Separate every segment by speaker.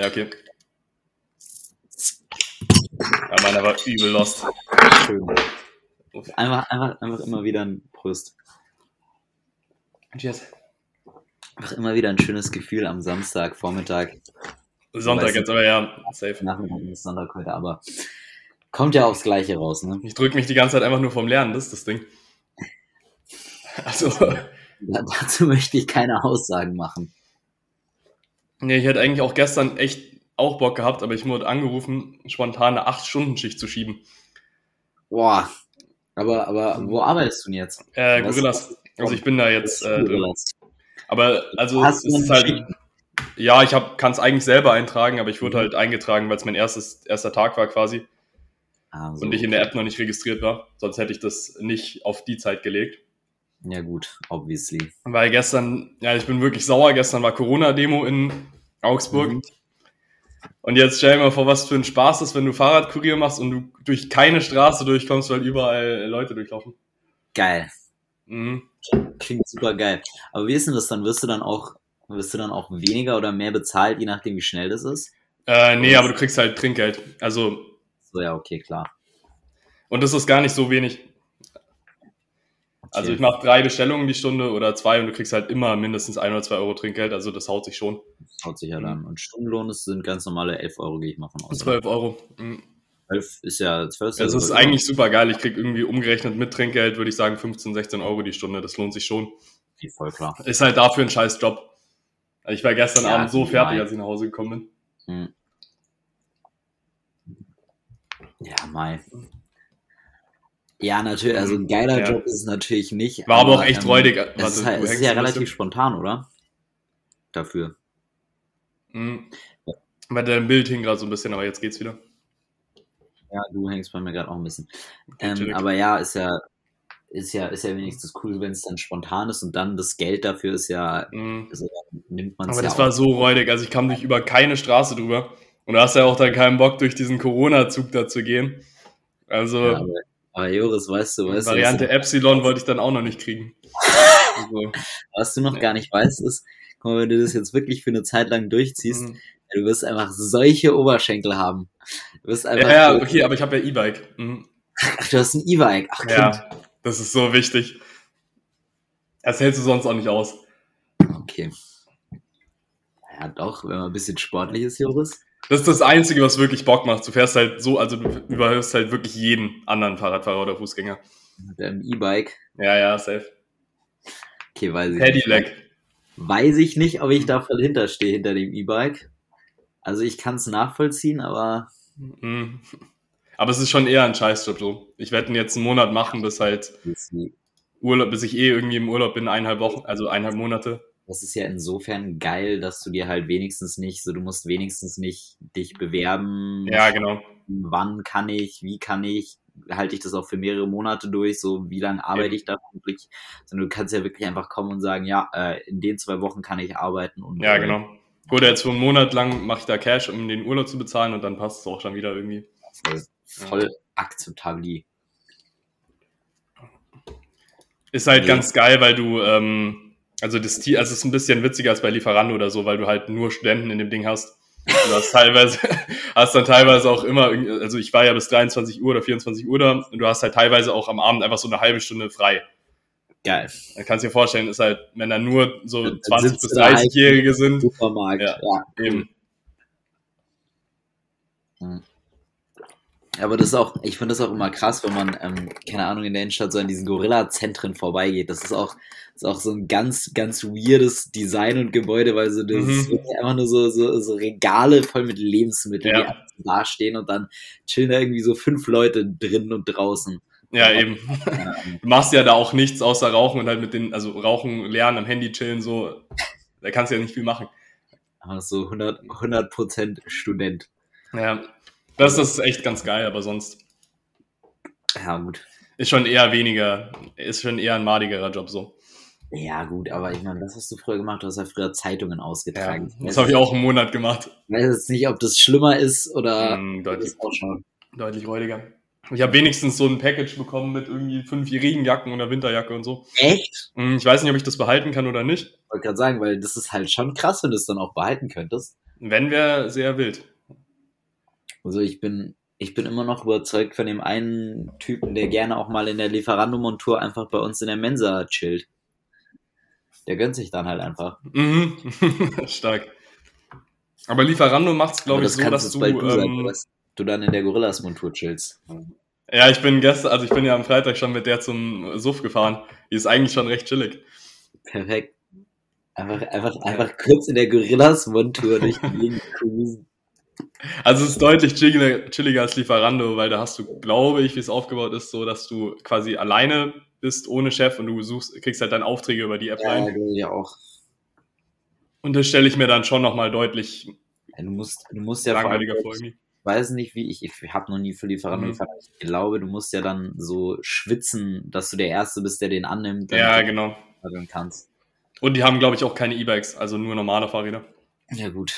Speaker 1: Ja, okay. Ja, meiner war übel lost.
Speaker 2: Schön. Einfach, einfach, einfach immer wieder ein Prost.
Speaker 1: Cheers.
Speaker 2: Einfach immer wieder ein schönes Gefühl am Samstag, Vormittag.
Speaker 1: Sonntag jetzt, aber ja, safe.
Speaker 2: Nachmittag ist Sonntag heute, aber kommt ja aufs Gleiche raus, ne?
Speaker 1: Ich drücke mich die ganze Zeit einfach nur vom Lernen, das ist das Ding. Also,
Speaker 2: Da, dazu möchte ich keine Aussagen machen.
Speaker 1: Nee, ich hätte eigentlich auch gestern echt auch Bock gehabt, aber ich wurde angerufen, spontan eine 8-Stunden-Schicht zu schieben.
Speaker 2: Boah. Aber, aber wo arbeitest du denn jetzt?
Speaker 1: Äh,
Speaker 2: Was-
Speaker 1: Gorillas. Also ich bin da jetzt äh, drin.
Speaker 2: Gorillas.
Speaker 1: Aber also
Speaker 2: Hast
Speaker 1: es ist halt, ja, ich kann es eigentlich selber eintragen, aber ich wurde
Speaker 2: Mhm.
Speaker 1: halt eingetragen, weil es mein erstes, erster Tag war quasi
Speaker 2: Ah, so.
Speaker 1: und ich in der App noch nicht registriert war. Sonst hätte ich das nicht auf die Zeit gelegt.
Speaker 2: Ja gut, obviously.
Speaker 1: Weil gestern, ja, ich bin wirklich sauer. Gestern war Corona-Demo in Augsburg.
Speaker 2: Mhm.
Speaker 1: Und jetzt stell dir mal vor, was für ein Spaß ist, wenn du Fahrradkurier machst und du durch keine Straße durchkommst, weil überall Leute durchlaufen.
Speaker 2: Geil.
Speaker 1: Mhm.
Speaker 2: Klingt super geil. Aber wie ist denn das dann? Wirst du dann auch, wirst du dann auch weniger oder mehr bezahlt, je nachdem wie schnell das ist?
Speaker 1: Äh, nee, aber du kriegst halt Trinkgeld. Also,
Speaker 2: So, ja, okay, klar.
Speaker 1: und das ist gar nicht so wenig. Also
Speaker 2: Okay.
Speaker 1: ich mache drei Bestellungen die Stunde oder zwei und du kriegst halt immer mindestens ein oder zwei Euro Trinkgeld. Also das haut sich schon.
Speaker 2: Das haut sich ja dann. Und Stundenlohn sind ganz normale 11 Euro, gehe ich mal von aus.
Speaker 1: 12 Euro. Mhm.
Speaker 2: 12 ist ja 12
Speaker 1: Das ist
Speaker 2: sogar
Speaker 1: eigentlich super geil. Ich krieg irgendwie umgerechnet mit Trinkgeld, würde ich sagen, 15, 16 Euro die Stunde. Das lohnt sich schon.
Speaker 2: über- voll klar.
Speaker 1: Ist halt dafür ein scheiß Job. Also Ich war gestern
Speaker 2: Ja,
Speaker 1: Abend so fertig, als ich nach Hause gekommen bin.
Speaker 2: Hm. Ja, Mai. Ja, natürlich, also ein geiler
Speaker 1: Ja.
Speaker 2: Job ist es natürlich nicht.
Speaker 1: War aber auch echt räudig.
Speaker 2: Es
Speaker 1: Warte,
Speaker 2: ist, halt, es ist ja relativ spontan, oder? Dafür.
Speaker 1: Mhm. Weil dein Bild hing gerade so ein bisschen, aber jetzt geht's wieder.
Speaker 2: Ja, du hängst bei mir gerade auch ein bisschen. Ähm, aber ja, ist ja, ist ja, ist ja wenigstens cool, wenn es dann spontan ist und dann das Geld dafür ist ja,
Speaker 1: Mhm.
Speaker 2: also, nimmt man es
Speaker 1: Aber
Speaker 2: ja
Speaker 1: das
Speaker 2: auch.
Speaker 1: war so räudig. Also ich kam durch über keine Straße drüber. Und du hast ja auch dann keinen Bock, durch diesen Corona-Zug da zu gehen. Also
Speaker 2: ja, aber, aber Joris, weißt du, weißt
Speaker 1: Variante
Speaker 2: du,
Speaker 1: Epsilon wollte ich dann auch noch nicht kriegen. Also,
Speaker 2: was, du noch gar nicht weißt, ist, guck mal, wenn du das jetzt wirklich für eine Zeit lang durchziehst,
Speaker 1: mhm.
Speaker 2: du wirst einfach solche Oberschenkel haben. Du wirst einfach.
Speaker 1: ja, ja, okay, aber ich habe ja E-Bike. Mhm.
Speaker 2: Ach, du hast ein E-Bike. Ach, Kind.
Speaker 1: Ja, das ist so wichtig. Das hältst du sonst auch nicht aus.
Speaker 2: Okay. Ja, doch, wenn man ein bisschen sportlich ist, Joris.
Speaker 1: Das ist das Einzige, was wirklich Bock macht. Du fährst halt so, also du überhörst halt wirklich jeden anderen Fahrradfahrer oder Fußgänger.
Speaker 2: Mit deinem E-Bike.
Speaker 1: Ja, ja, safe.
Speaker 2: Okay, weiß ich nicht.
Speaker 1: Pedelec.
Speaker 2: Weiß ich nicht, ob ich da voll hinterstehe hinter dem E-Bike. Also ich kann es nachvollziehen, aber
Speaker 1: Mhm. Aber es ist schon eher ein Scheißjob so. Ich werde ihn jetzt einen Monat machen, bis halt Urlaub, bis ich eh irgendwie im Urlaub bin, eineinhalb Wochen, also eineinhalb Monate.
Speaker 2: Das ist ja insofern geil, dass du dir halt wenigstens nicht, so du musst wenigstens nicht dich bewerben.
Speaker 1: Ja, genau.
Speaker 2: Wann kann ich, wie kann ich, halte ich das auch für mehrere Monate durch, so wie lange arbeite
Speaker 1: Eben.
Speaker 2: ich da wirklich, sondern du kannst ja wirklich einfach kommen und sagen, ja, äh, in den zwei Wochen kann ich arbeiten und
Speaker 1: Ja,
Speaker 2: äh,
Speaker 1: genau. Gut, jetzt für einen Monat lang mache ich da Cash, um den Urlaub zu bezahlen und dann passt es auch schon wieder irgendwie.
Speaker 2: voll, voll akzeptabel.
Speaker 1: Ist halt
Speaker 2: Nee.
Speaker 1: ganz geil, weil du, ähm, also das Tier, also es ist ein bisschen witziger als bei Lieferando oder so, weil du halt nur Studenten in dem Ding hast. Du hast teilweise, hast dann teilweise auch immer, also ich war ja bis 23 Uhr oder 24 Uhr da und du hast halt teilweise auch am Abend einfach so eine halbe Stunde frei.
Speaker 2: Geil.
Speaker 1: Da kannst du dir vorstellen, ist halt, wenn da nur so
Speaker 2: Dann
Speaker 1: 20
Speaker 2: sitzt
Speaker 1: bis
Speaker 2: du da halt
Speaker 1: 30-Jährige sind,
Speaker 2: Supermarkt.
Speaker 1: Ja,
Speaker 2: ja.
Speaker 1: eben.
Speaker 2: Aber das ist auch, ich finde das auch immer krass, wenn man, ähm, keine Ahnung, in der Innenstadt so an diesen Gorilla-Zentren vorbeigeht. Das ist auch, ist auch so ein ganz, ganz weirdes Design und Gebäude, weil so, das
Speaker 1: Mhm.
Speaker 2: ist wirklich einfach nur so, so, so Regale voll mit Lebensmitteln,
Speaker 1: Ja.
Speaker 2: die einfach da stehen und dann chillen da irgendwie so fünf Leute drinnen und draußen.
Speaker 1: Ja, eben. Du machst ja da auch nichts außer rauchen und halt mit den, also rauchen, lernen, am Handy chillen, so. Da kannst du ja nicht viel machen.
Speaker 2: Aber so 100, 100% Student.
Speaker 1: Ja. Das ist echt ganz geil, aber sonst
Speaker 2: Ja, gut.
Speaker 1: ist schon eher weniger, ist schon eher ein madigerer Job so.
Speaker 2: Ja, gut, aber ich meine, das hast du früher gemacht, du hast ja früher Zeitungen
Speaker 1: Ja,
Speaker 2: ausgetragen.
Speaker 1: das habe ich auch einen Monat gemacht.
Speaker 2: Ich weiß jetzt nicht, ob das schlimmer ist oder
Speaker 1: Mm, deutlich,
Speaker 2: das auch schon.
Speaker 1: deutlich räudiger. Ich habe wenigstens so ein Package bekommen mit irgendwie fünf Regenjacken und einer Winterjacke und so.
Speaker 2: Echt?
Speaker 1: Mm, Ich weiß nicht, ob ich das behalten kann oder nicht.
Speaker 2: Ich wollte gerade sagen, weil das ist halt schon krass, wenn du es dann auch behalten könntest.
Speaker 1: Wenn wäre sehr wild.
Speaker 2: Also ich bin, ich bin immer noch überzeugt von dem einen Typen, der gerne auch mal in der Lieferando-Montur einfach bei uns in der Mensa chillt. Der gönnt sich dann halt einfach.
Speaker 1: Mhm. Stark. Aber Lieferando macht es, glaube ich, so, dass du.
Speaker 2: du, ähm, dass du dann in der Gorillas-Montur chillst.
Speaker 1: Ja, ich bin gestern, also ich bin ja am Freitag schon mit der zum Suff gefahren. Die ist eigentlich schon recht chillig.
Speaker 2: Perfekt. Einfach, einfach, einfach kurz in der Gorillas-Montur durch die Gegend cruisen.
Speaker 1: Also es ist deutlich chilliger, chilliger als Lieferando, weil da hast du, glaube ich, wie es aufgebaut ist, so dass du quasi alleine bist, ohne Chef und du suchst, kriegst halt dann Aufträge über die App
Speaker 2: ja,
Speaker 1: rein.
Speaker 2: Ja, auch.
Speaker 1: Und das stelle ich mir dann schon nochmal deutlich
Speaker 2: ja, du musst, du musst ja
Speaker 1: langweiliger vor.
Speaker 2: Ich weiß nicht, wie ich, ich habe noch nie für Lieferando mhm. gefahren. Ich glaube, du musst ja dann so schwitzen, dass du der Erste bist, der den annimmt.
Speaker 1: Ja, genau.
Speaker 2: Kannst.
Speaker 1: Und die haben, glaube ich, auch keine E-Bikes, also nur normale Fahrräder.
Speaker 2: Ja, gut.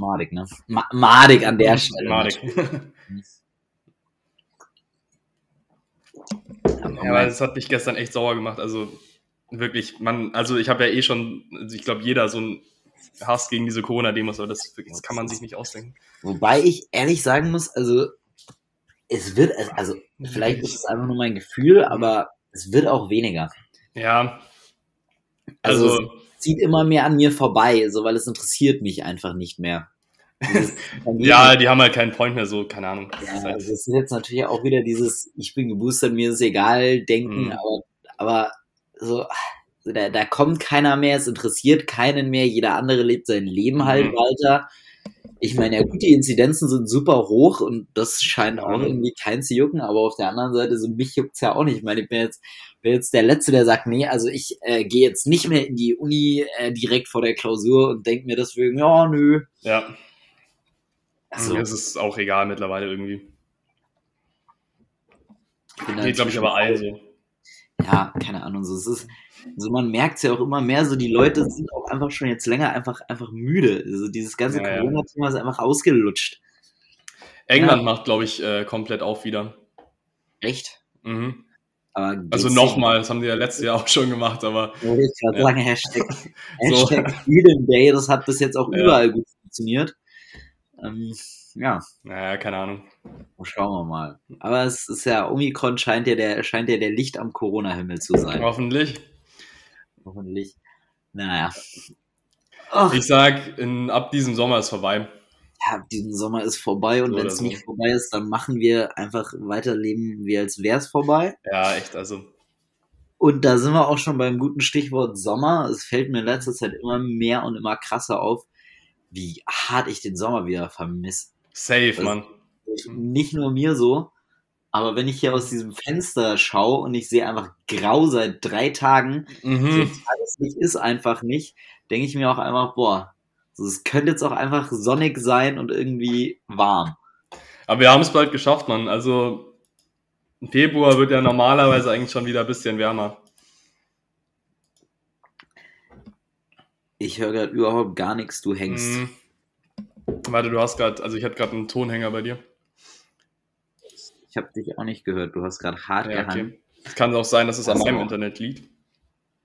Speaker 2: Madig, ne? Ma Madig an der Stelle.
Speaker 1: Madig. ja, aber das hat mich gestern echt sauer gemacht. Also wirklich, man, also ich habe ja eh schon, also ich glaube, jeder so ein Hass gegen diese Corona-Demos, aber das, das, kann man sich nicht ausdenken.
Speaker 2: Wobei ich ehrlich sagen muss, also es wird, also vielleicht ist es einfach nur mein Gefühl, aber es wird auch weniger.
Speaker 1: Ja.
Speaker 2: Also, also es zieht immer mehr an mir vorbei, so weil es interessiert mich einfach nicht mehr.
Speaker 1: Ja, die haben halt keinen Point mehr, so, keine Ahnung.
Speaker 2: Ja, halt also es ist jetzt natürlich auch wieder dieses, ich bin geboostert, mir ist egal, denken, mhm. aber, aber so, da, da kommt keiner mehr, es interessiert keinen mehr, jeder andere lebt sein Leben halt mhm. weiter. Ich meine, ja gut, die Inzidenzen sind super hoch und das scheint auch irgendwie kein zu jucken, aber auf der anderen Seite, so mich juckt's ja auch nicht. Ich meine, ich bin jetzt, bin jetzt der Letzte, der sagt, nee, also ich äh, gehe jetzt nicht mehr in die Uni äh, direkt vor der Klausur und denke mir deswegen, ja, nö.
Speaker 1: Ja. Also, Mir ist es auch egal mittlerweile irgendwie. Geht, glaube ich, aber allen so.
Speaker 2: Ja, keine Ahnung, so es ist, also man merkt es ja auch immer mehr, so die Leute sind auch einfach schon jetzt länger einfach, einfach müde. Also dieses ganze ja, Corona-Thema ist einfach ausgelutscht.
Speaker 1: England ja. macht, glaube ich, äh, komplett auf wieder.
Speaker 2: Echt?
Speaker 1: Mhm. also nochmal, das haben die ja letztes Jahr auch schon gemacht, aber.
Speaker 2: Ja, jetzt ja. lange Hashtag, Hashtag Freedom Day, das hat bis jetzt auch überall gut funktioniert. Ähm, ja.
Speaker 1: Naja, keine Ahnung.
Speaker 2: Schauen wir mal. Aber es ist ja, Omikron scheint ja der, scheint ja der Licht am Corona-Himmel zu sein.
Speaker 1: Hoffentlich.
Speaker 2: Hoffentlich. Naja.
Speaker 1: Ach. Ich sag, in, ab diesem Sommer ist vorbei.
Speaker 2: Ja, ab diesem Sommer ist vorbei und so wenn es so. nicht vorbei ist, dann machen wir einfach weiterleben, wie als wäre es vorbei.
Speaker 1: Ja, echt, also.
Speaker 2: Und da sind wir auch schon beim guten Stichwort Sommer. Es fällt mir in letzter Zeit immer mehr und immer krasser auf, wie hart ich den Sommer wieder vermisse.
Speaker 1: Safe, also, Mann.
Speaker 2: Nicht nur mir so, aber wenn ich hier aus diesem Fenster schaue und ich sehe einfach grau seit drei Tagen,
Speaker 1: mhm.
Speaker 2: so nicht ist einfach nicht, denke ich mir auch einfach, boah, es könnte jetzt auch einfach sonnig sein und irgendwie warm.
Speaker 1: Aber wir haben es bald geschafft, Mann. Also im Februar wird ja normalerweise eigentlich schon wieder ein bisschen wärmer.
Speaker 2: Ich höre gerade überhaupt gar nichts, du hängst. Mhm.
Speaker 1: Warte, du hast gerade, also ich hatte gerade einen Tonhänger bei dir.
Speaker 2: Ich habe dich auch nicht gehört, du hast gerade hart ja, gehangen. Okay.
Speaker 1: Es kann auch sein, dass es an meinem Internet liegt.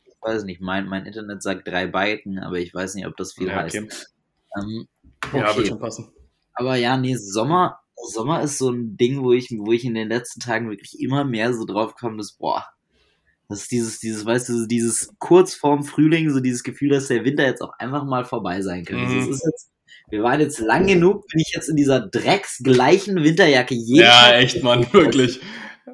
Speaker 2: Ich weiß nicht, mein, mein Internet sagt drei Byten, aber ich weiß nicht, ob das viel ja, heißt. Okay. Ähm,
Speaker 1: okay. Ja, wird schon passen.
Speaker 2: Aber ja, nee, Sommer, Sommer ist so ein Ding, wo ich, wo ich in den letzten Tagen wirklich immer mehr so drauf komme, dass, boah, das ist dieses, dieses, weißt du, dieses kurz vorm Frühling, so dieses Gefühl, dass der Winter jetzt auch einfach mal vorbei sein könnte. Mhm. Also jetzt, wir waren jetzt lang genug, bin ich jetzt in dieser drecksgleichen Winterjacke.
Speaker 1: ja, Tag echt, Mann, wirklich.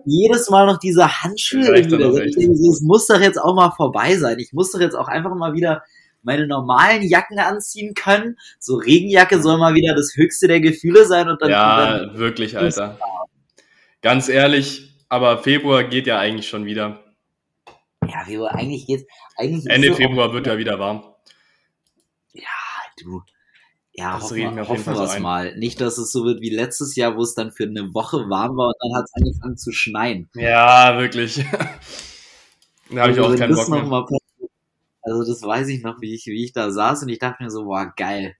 Speaker 2: Jedes Mal noch diese Handschuhe. Es muss doch jetzt auch mal vorbei sein. Ich muss doch jetzt auch einfach mal wieder meine normalen Jacken anziehen können. So Regenjacke soll mal wieder das höchste der Gefühle sein und dann.
Speaker 1: Ja, dann wirklich, Alter. Ganz ehrlich, aber Februar geht ja eigentlich schon wieder.
Speaker 2: Ja, Februar, eigentlich geht's. Eigentlich
Speaker 1: Ende Februar wird ja wieder warm.
Speaker 2: Ja, du. Ja, das hoffen, wir, hoffen wir es mal. Nicht, dass es so wird wie letztes Jahr, wo es dann für eine Woche warm war und dann hat es angefangen zu schneien.
Speaker 1: Ja, wirklich. da habe ich also, auch keinen Bock mehr.
Speaker 2: Also das weiß ich noch, wie ich, wie ich da saß und ich dachte mir so, boah, geil.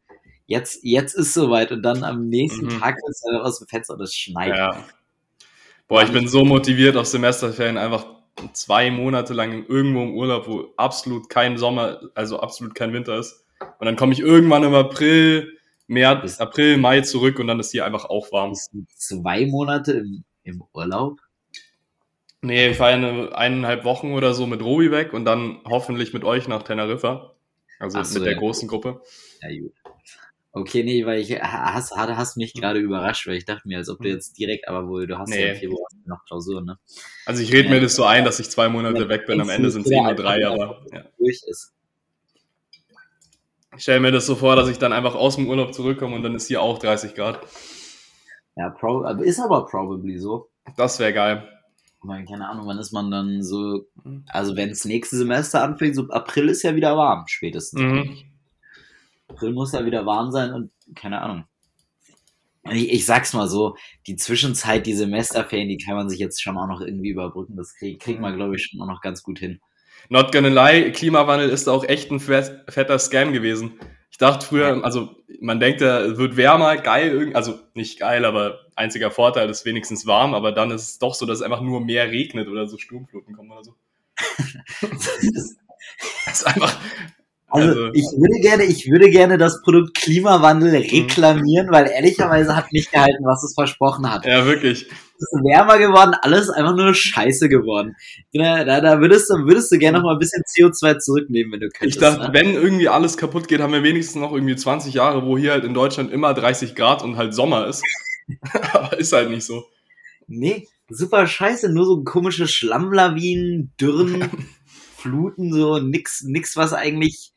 Speaker 2: Jetzt, jetzt ist soweit und dann am nächsten mhm. Tag ist er aus dem Fenster und es schneit. Ja.
Speaker 1: Boah, ich bin so motiviert auf Semesterferien einfach zwei Monate lang irgendwo im Urlaub, wo absolut kein Sommer, also absolut kein Winter ist. Und dann komme ich irgendwann im April, März, April, Mai zurück und dann ist hier einfach auch warm.
Speaker 2: Zwei Monate im, im Urlaub?
Speaker 1: Nee, ich fahre eine eineinhalb Wochen oder so mit Robi weg und dann hoffentlich mit euch nach Teneriffa. Also so, mit der ja. großen Gruppe.
Speaker 2: Ja, gut. Okay, nee, weil ich hast, hast mich gerade überrascht, weil ich dachte mir, als ob du hm. jetzt direkt, aber wohl, du hast nee. ja im Februar noch Klausuren, ne?
Speaker 1: Also ich rede mir das so ein, dass ich zwei Monate weg bin, am Ende sind es eh nur drei, aber ja. durch ist. Ich stelle mir das so vor, dass ich dann einfach aus dem Urlaub zurückkomme und dann ist hier auch 30 Grad.
Speaker 2: Ja, pro, ist aber probably so.
Speaker 1: Das wäre geil.
Speaker 2: Meine, keine Ahnung, wann ist man dann so, hm. also wenn das nächste Semester anfängt, so April ist ja wieder warm, spätestens. Mhm. April muss ja wieder warm sein und keine Ahnung. Ich, ich sag's mal so, die Zwischenzeit, die Semesterferien, die kann man sich jetzt schon auch noch irgendwie überbrücken. Das krieg, kriegt man, glaube ich, schon auch noch ganz gut hin.
Speaker 1: Not gonna lie, Klimawandel ist auch echt ein fetter Scam gewesen. Ich dachte früher, also man denkt, er wird wärmer, geil, also nicht geil, aber einziger Vorteil ist wenigstens warm, aber dann ist es doch so, dass es einfach nur mehr regnet oder so Sturmfluten kommen oder so. das ist einfach,
Speaker 2: also, also, ich würde gerne, ich würde gerne das Produkt Klimawandel mhm. reklamieren, weil ehrlicherweise hat nicht gehalten, was es versprochen hat.
Speaker 1: Ja, wirklich.
Speaker 2: Es ist wärmer geworden, alles einfach nur Scheiße geworden. Da, da, da würdest du, würdest du gerne noch mal ein bisschen CO2 zurücknehmen, wenn du könntest.
Speaker 1: Ich dachte, ne? wenn irgendwie alles kaputt geht, haben wir wenigstens noch irgendwie 20 Jahre, wo hier halt in Deutschland immer 30 Grad und halt Sommer ist. Aber ist halt nicht so.
Speaker 2: Nee, super scheiße, nur so komische Schlammlawinen, Dürren, Fluten, so nix, nix, was eigentlich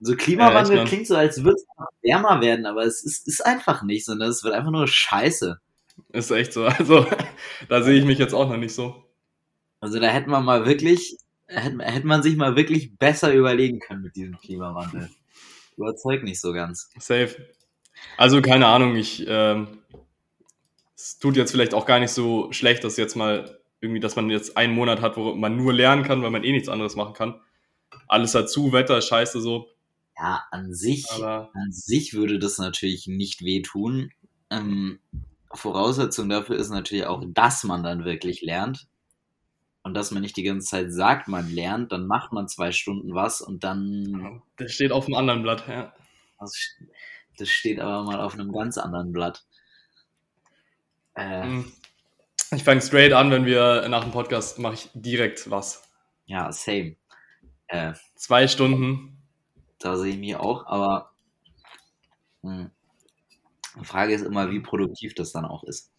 Speaker 2: so Klimawandel ja, klingt so, als würde es wärmer werden, aber es ist, ist einfach nicht, sondern es wird einfach nur scheiße.
Speaker 1: Ist echt so. Also, da sehe ich mich jetzt auch noch nicht so.
Speaker 2: Also, da hätte man mal wirklich, hätte, hätte man sich mal wirklich besser überlegen können mit diesem Klimawandel. Überzeugt nicht so ganz.
Speaker 1: Safe. Also, keine Ahnung, ich, ähm, es tut jetzt vielleicht auch gar nicht so schlecht, dass jetzt mal irgendwie, dass man jetzt einen Monat hat, wo man nur lernen kann, weil man eh nichts anderes machen kann. Alles dazu, Wetter, scheiße so.
Speaker 2: Ja, an sich, Aber an sich würde das natürlich nicht wehtun. Ähm, Voraussetzung dafür ist natürlich auch, dass man dann wirklich lernt. Und dass man nicht die ganze Zeit sagt, man lernt, dann macht man zwei Stunden was und dann.
Speaker 1: Das steht auf einem anderen Blatt, ja.
Speaker 2: Das, das steht aber mal auf einem ganz anderen Blatt.
Speaker 1: Äh, hm. ich fange straight an, wenn wir nach dem Podcast mache ich direkt was.
Speaker 2: Ja, same.
Speaker 1: Äh, zwei Stunden
Speaker 2: da sehe ich mich auch, aber mh, hm, die Frage ist immer, wie produktiv das dann auch ist.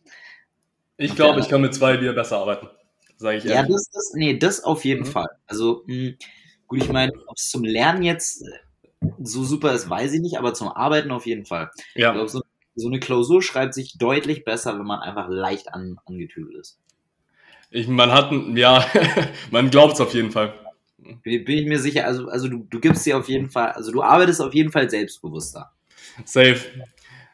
Speaker 1: Ich glaube, ich kann mit zwei Bier besser arbeiten, sage ich
Speaker 2: ehrlich. Ja, das, das, nee, das auf jeden mhm. Fall. Also, mh, hm, gut, ich meine, ob es zum Lernen jetzt so super ist, weiß ich nicht, aber zum Arbeiten auf jeden Fall. Ja. Ich glaube, so, so, eine Klausur schreibt sich deutlich besser, wenn man einfach leicht an, angetüdelt ist.
Speaker 1: Ich, man hat, ja, man glaubt es auf jeden Fall.
Speaker 2: Bin, bin ich mir sicher, also, also du, du gibst dir auf jeden Fall, also du arbeitest auf jeden Fall selbstbewusster.
Speaker 1: Safe.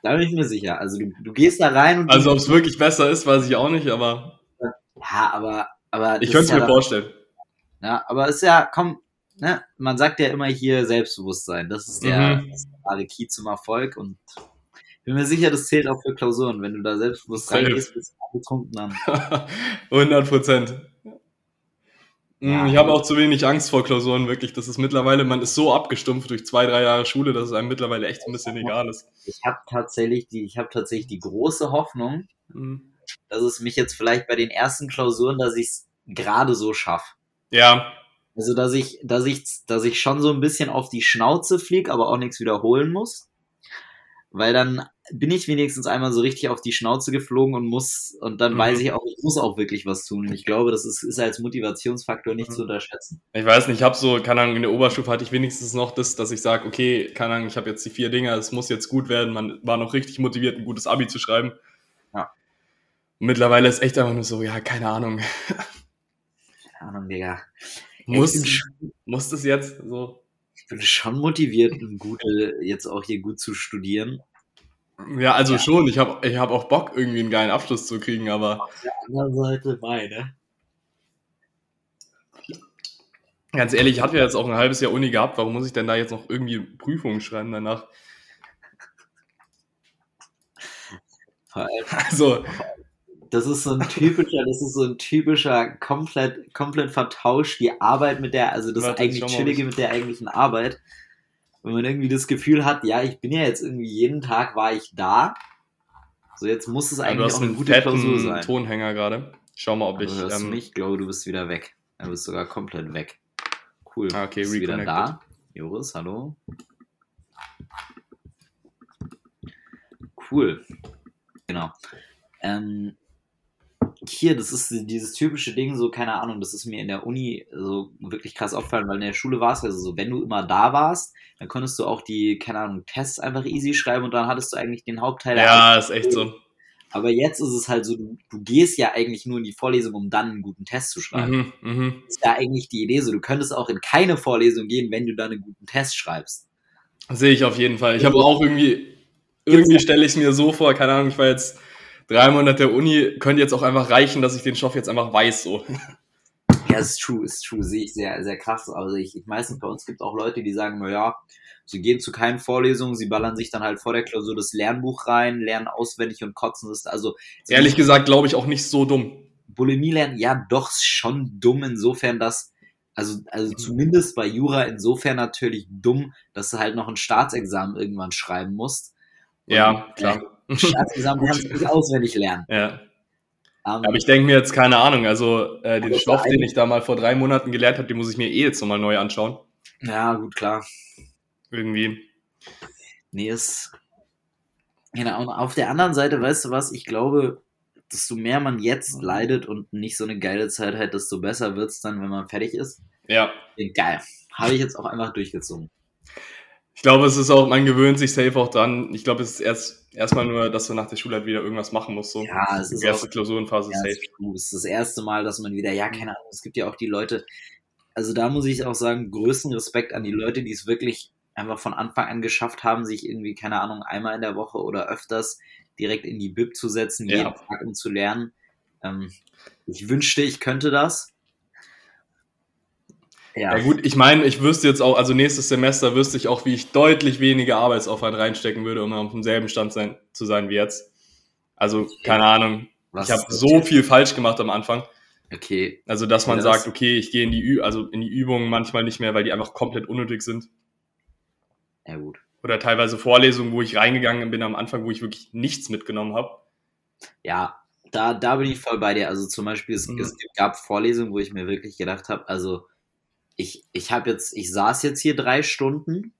Speaker 2: Da bin ich mir sicher. Also du, du gehst da rein und.
Speaker 1: Also ob es wirklich besser ist, weiß ich auch nicht, aber.
Speaker 2: Ja, aber. aber
Speaker 1: ich könnte es ja mir vorstellen.
Speaker 2: Ja, aber es ist ja, komm, ne, man sagt ja immer hier Selbstbewusstsein. Das ist der, mhm. das Key zum Erfolg und ich bin mir sicher, das zählt auch für Klausuren. Wenn du da selbstbewusst reingehst, bist du betrunken dann.
Speaker 1: 100 Prozent. Ja, ich habe auch zu wenig Angst vor Klausuren, wirklich. Das ist mittlerweile, man ist so abgestumpft durch zwei, drei Jahre Schule, dass es einem mittlerweile echt ein bisschen egal ist.
Speaker 2: Ich habe tatsächlich die, ich habe tatsächlich die große Hoffnung, mhm. dass es mich jetzt vielleicht bei den ersten Klausuren, dass ich es gerade so schaffe.
Speaker 1: Ja.
Speaker 2: Also, dass ich, dass ich, dass ich schon so ein bisschen auf die Schnauze fliege, aber auch nichts wiederholen muss weil dann bin ich wenigstens einmal so richtig auf die Schnauze geflogen und muss, und dann mhm. weiß ich auch, ich muss auch wirklich was tun. Und ich glaube, das ist, ist als Motivationsfaktor nicht mhm. zu unterschätzen.
Speaker 1: Ich weiß nicht, ich habe so, keine Ahnung, in der Oberstufe hatte ich wenigstens noch das, dass ich sage, okay, keine Ahnung, ich habe jetzt die vier Dinger, es muss jetzt gut werden. Man war noch richtig motiviert, ein gutes Abi zu schreiben. Ja. Mittlerweile ist echt einfach nur so, ja, keine Ahnung.
Speaker 2: Keine Ahnung, Digga.
Speaker 1: Muss, muss das jetzt so
Speaker 2: bin schon motiviert, gute, jetzt auch hier gut zu studieren.
Speaker 1: Ja, also ja. schon. Ich habe ich hab auch Bock, irgendwie einen geilen Abschluss zu kriegen, aber.
Speaker 2: Auf der anderen Seite meine.
Speaker 1: Ganz ehrlich, ich hatte ja jetzt auch ein halbes Jahr Uni gehabt. Warum muss ich denn da jetzt noch irgendwie Prüfungen schreiben danach?
Speaker 2: Also, das ist so ein typischer, das ist so ein typischer, komplett, komplett vertauscht die Arbeit mit der, also das Warte, eigentlich Chillige mit der eigentlichen Arbeit. wenn man irgendwie das Gefühl hat, ja, ich bin ja jetzt irgendwie jeden Tag war ich da. So, jetzt muss es eigentlich
Speaker 1: auch eine gute Klausur sein. Tonhänger gerade. Schau mal, ob ich.
Speaker 2: Hörst ähm, nicht? Ich glaube, du bist wieder weg. Du bist sogar komplett weg. Cool.
Speaker 1: Ah, okay,
Speaker 2: bist wieder da. Joris, hallo. Cool. Genau. Ähm, hier, das ist dieses typische Ding, so, keine Ahnung, das ist mir in der Uni so wirklich krass aufgefallen, weil in der Schule war es also so, wenn du immer da warst, dann konntest du auch die, keine Ahnung, Tests einfach easy schreiben und dann hattest du eigentlich den Hauptteil.
Speaker 1: Ja, ist echt so.
Speaker 2: Aber jetzt ist es halt so, du, du, gehst ja eigentlich nur in die Vorlesung, um dann einen guten Test zu schreiben. Mhm, mh. Das ist ja eigentlich die Idee so. Du könntest auch in keine Vorlesung gehen, wenn du dann einen guten Test schreibst.
Speaker 1: Sehe ich auf jeden Fall. Ich habe auch irgendwie, irgendwie stelle ich es mir so vor, keine Ahnung, ich war jetzt drei Monate Uni, könnte jetzt auch einfach reichen, dass ich den Stoff jetzt einfach weiß, so.
Speaker 2: Ja, ist true, ist true, sehe ich sehr, sehr krass. Also ich, ich meistens bei uns gibt es auch Leute, die sagen, naja, sie gehen zu keinen Vorlesungen, sie ballern sich dann halt vor der Klausur das Lernbuch rein, lernen auswendig und kotzen das. Also
Speaker 1: ehrlich gesagt, glaube ich auch nicht so dumm.
Speaker 2: Bulimie lernen, ja, doch schon dumm insofern, dass also, also zumindest bei Jura insofern natürlich dumm, dass du halt noch ein Staatsexamen irgendwann schreiben musst.
Speaker 1: Und, ja, klar.
Speaker 2: Äh, Staatsexamen kannst du nicht auswendig lernen.
Speaker 1: Ja. Um, aber ich denke mir jetzt keine Ahnung, also äh, den Stoff, den ich da mal vor drei Monaten gelernt habe, den muss ich mir eh jetzt nochmal neu anschauen.
Speaker 2: Ja, gut, klar.
Speaker 1: Irgendwie.
Speaker 2: Nee, ist. Genau, und auf der anderen Seite, weißt du was, ich glaube, desto mehr man jetzt leidet und nicht so eine geile Zeit hat, desto besser wird es dann, wenn man fertig ist.
Speaker 1: Ja.
Speaker 2: Geil. Habe ich jetzt auch einfach durchgezogen.
Speaker 1: Ich glaube, es ist auch, man gewöhnt sich safe auch dran. Ich glaube, es ist erst erstmal nur, dass du nach der Schule halt wieder irgendwas machen musst. So.
Speaker 2: Ja, es ist
Speaker 1: die erste auch, Klausurenphase
Speaker 2: ja, safe. Es ist das erste Mal, dass man wieder, ja, keine Ahnung, es gibt ja auch die Leute, also da muss ich auch sagen, größten Respekt an die Leute, die es wirklich einfach von Anfang an geschafft haben, sich irgendwie, keine Ahnung, einmal in der Woche oder öfters direkt in die Bib zu setzen, ja. jeden Tag um zu lernen. Ähm, ich wünschte, ich könnte das.
Speaker 1: Ja. ja gut, ich meine, ich wüsste jetzt auch, also nächstes Semester wüsste ich auch, wie ich deutlich weniger Arbeitsaufwand reinstecken würde, um auf demselben Stand sein, zu sein wie jetzt. Also, keine Ahnung. Was ich habe so viel falsch gemacht am Anfang.
Speaker 2: Okay.
Speaker 1: Also, dass man ja, sagt, okay, ich gehe in die Ü also in die Übungen manchmal nicht mehr, weil die einfach komplett unnötig sind.
Speaker 2: Ja, gut.
Speaker 1: Oder teilweise Vorlesungen, wo ich reingegangen bin am Anfang, wo ich wirklich nichts mitgenommen habe.
Speaker 2: Ja, da, da bin ich voll bei dir. Also zum Beispiel, es, mhm. es gab Vorlesungen, wo ich mir wirklich gedacht habe, also ich, ich habe jetzt, ich saß jetzt hier drei Stunden.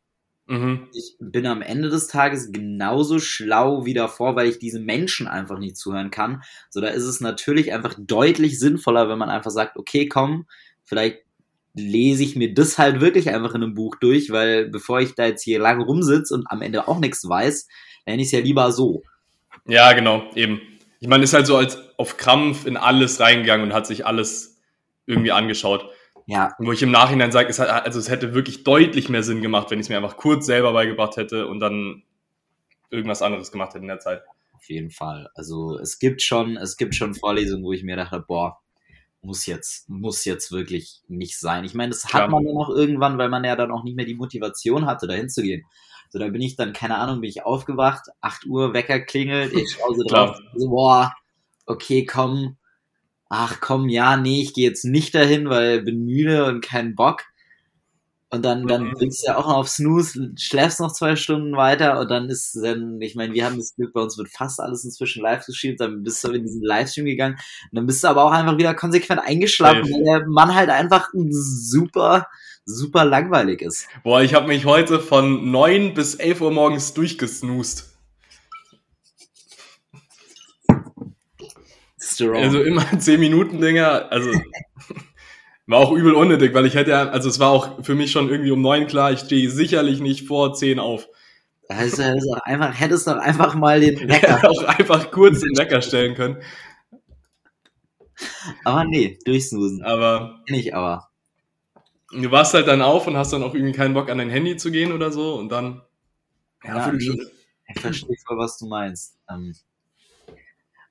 Speaker 2: Mhm. Ich bin am Ende des Tages genauso schlau wie davor, weil ich diesen Menschen einfach nicht zuhören kann. So, da ist es natürlich einfach deutlich sinnvoller, wenn man einfach sagt, okay, komm, vielleicht lese ich mir das halt wirklich einfach in einem Buch durch, weil bevor ich da jetzt hier lange rumsitze und am Ende auch nichts weiß, nenne ich es ja lieber so.
Speaker 1: Ja, genau, eben. Ich meine, ist halt so als auf Krampf in alles reingegangen und hat sich alles irgendwie angeschaut.
Speaker 2: Ja.
Speaker 1: Wo ich im Nachhinein sage, es, hat, also es hätte wirklich deutlich mehr Sinn gemacht, wenn ich es mir einfach kurz selber beigebracht hätte und dann irgendwas anderes gemacht hätte in der Zeit.
Speaker 2: Auf jeden Fall. Also es gibt schon, es gibt schon Vorlesungen, wo ich mir dachte, boah, muss jetzt, muss jetzt wirklich nicht sein. Ich meine, das hat ja. man dann auch irgendwann, weil man ja dann auch nicht mehr die Motivation hatte, dahin zu gehen. So, da bin ich dann, keine Ahnung, bin ich aufgewacht, 8 Uhr, Wecker klingelt, ich schaue so drauf, so, boah, okay, komm, ach komm, ja, nee, ich gehe jetzt nicht dahin, weil bin müde und keinen Bock. Und dann, dann mhm. willst du ja auch noch auf Snooze, schläfst noch zwei Stunden weiter und dann ist dann, ich meine, wir haben das Glück, bei uns wird fast alles inzwischen live geschrieben, dann bist du in diesen Livestream gegangen und dann bist du aber auch einfach wieder konsequent eingeschlafen, weil der Mann halt einfach super, super langweilig ist.
Speaker 1: Boah, ich habe mich heute von neun bis elf Uhr morgens durchgesnoost. Strong. Also immer 10 Minuten Dinger, also war auch übel unnötig, weil ich hätte ja, also es war auch für mich schon irgendwie um 9 klar, ich stehe sicherlich nicht vor 10 auf.
Speaker 2: Also, also einfach, hättest doch einfach mal den Wecker.
Speaker 1: Ja, auch einfach kurz den Wecker stellen können.
Speaker 2: Aber nee, durchsnoosen.
Speaker 1: Aber.
Speaker 2: Nicht, aber.
Speaker 1: Du warst halt dann auf und hast dann auch irgendwie keinen Bock an dein Handy zu gehen oder so und dann.
Speaker 2: Ja, ja ich, ich verstehe voll, was du meinst. Ähm,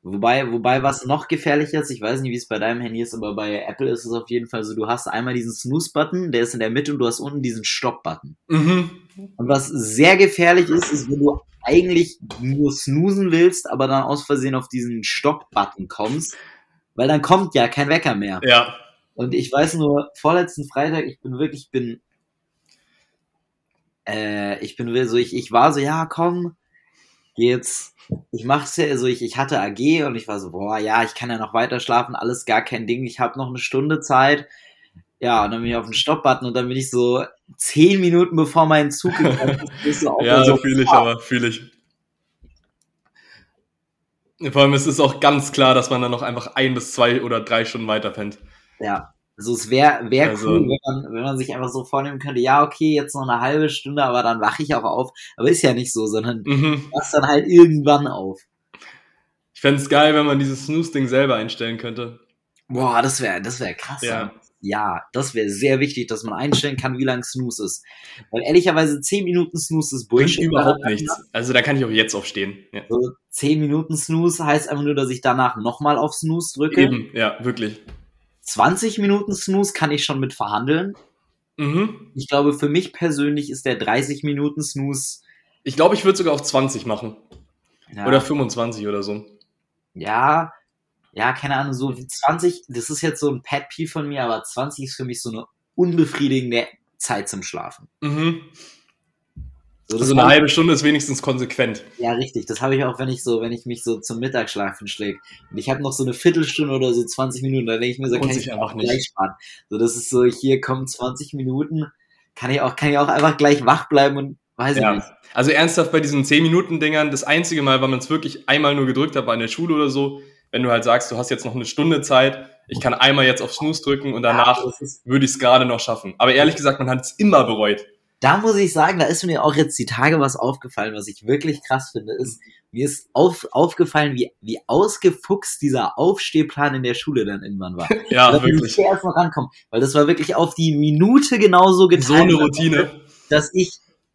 Speaker 2: Wobei, wobei was noch gefährlicher ist, ich weiß nicht, wie es bei deinem Handy ist, aber bei Apple ist es auf jeden Fall so, du hast einmal diesen Snooze-Button, der ist in der Mitte und du hast unten diesen Stopp-Button. Mhm. Und was sehr gefährlich ist, ist, wenn du eigentlich nur snoosen willst, aber dann aus Versehen auf diesen Stopp-Button kommst, weil dann kommt ja kein Wecker mehr.
Speaker 1: Ja.
Speaker 2: Und ich weiß nur, vorletzten Freitag, ich bin wirklich, bin äh, ich bin so, ich, ich war so, ja, komm, geh jetzt, ich mach's ja, also ich, ich hatte AG und ich war so, boah, ja, ich kann ja noch weiter schlafen, alles gar kein Ding, ich habe noch eine Stunde Zeit. Ja, und dann bin ich auf den Stopp-Button und dann bin ich so zehn Minuten bevor mein Zug gekommen
Speaker 1: ist. Ja, so, fühle ich aber, fühle ich. Vor allem ist es auch ganz klar, dass man dann noch einfach ein bis zwei oder drei Stunden weiter pennt.
Speaker 2: Ja, also es wäre wär also, cool, wenn man, wenn man sich einfach so vornehmen könnte, ja, okay, jetzt noch eine halbe Stunde, aber dann wache ich auch auf. Aber ist ja nicht so, sondern mhm. wachst dann halt irgendwann auf.
Speaker 1: Ich fände es geil, wenn man dieses Snooze-Ding selber einstellen könnte.
Speaker 2: Boah, das wäre das wär krass. Ja. ja, das wäre sehr wichtig, dass man einstellen kann, wie lang Snooze ist. Weil ehrlicherweise 10 Minuten Snooze ist
Speaker 1: Bullshit. Bringt überhaupt nichts. Also da kann ich auch jetzt aufstehen.
Speaker 2: Ja. So 10 Minuten Snooze heißt einfach nur, dass ich danach nochmal auf Snooze drücke.
Speaker 1: Eben, ja, wirklich.
Speaker 2: 20 Minuten Snooze kann ich schon mit verhandeln. Mhm. Ich glaube, für mich persönlich ist der 30 Minuten Snooze.
Speaker 1: Ich glaube, ich würde sogar auf 20 machen. Ja. Oder 25 oder so.
Speaker 2: Ja, ja, keine Ahnung, so 20, das ist jetzt so ein Pet P von mir, aber 20 ist für mich so eine unbefriedigende Zeit zum Schlafen. Mhm.
Speaker 1: So, also eine halbe Stunde ist wenigstens konsequent.
Speaker 2: Ja, richtig. Das habe ich auch, wenn ich so, wenn ich mich so zum Mittagsschlafen schläge. Und ich habe noch so eine Viertelstunde oder so 20 Minuten, da denke ich mir so, kann ich einfach nicht. gleich sparen. So, das ist so, hier kommen 20 Minuten, kann ich auch, kann ich auch einfach gleich wach bleiben und weiß ja. ich nicht.
Speaker 1: Also ernsthaft bei diesen 10 Minuten Dingern, das einzige Mal, weil man es wirklich einmal nur gedrückt hat, war in der Schule oder so, wenn du halt sagst, du hast jetzt noch eine Stunde Zeit, ich kann einmal jetzt auf Snooze drücken und danach ja, würde ich es gerade noch schaffen. Aber ehrlich gesagt, man hat es immer bereut
Speaker 2: da muss ich sagen, da ist mir auch jetzt die Tage was aufgefallen, was ich wirklich krass finde, ist, mir ist auf, aufgefallen, wie, wie ausgefuchst dieser Aufstehplan in der Schule dann irgendwann war.
Speaker 1: Ja, da wirklich.
Speaker 2: Ich erst mal rankommen, weil das war wirklich auf die Minute genauso getan.
Speaker 1: So eine Routine.
Speaker 2: Dass ich,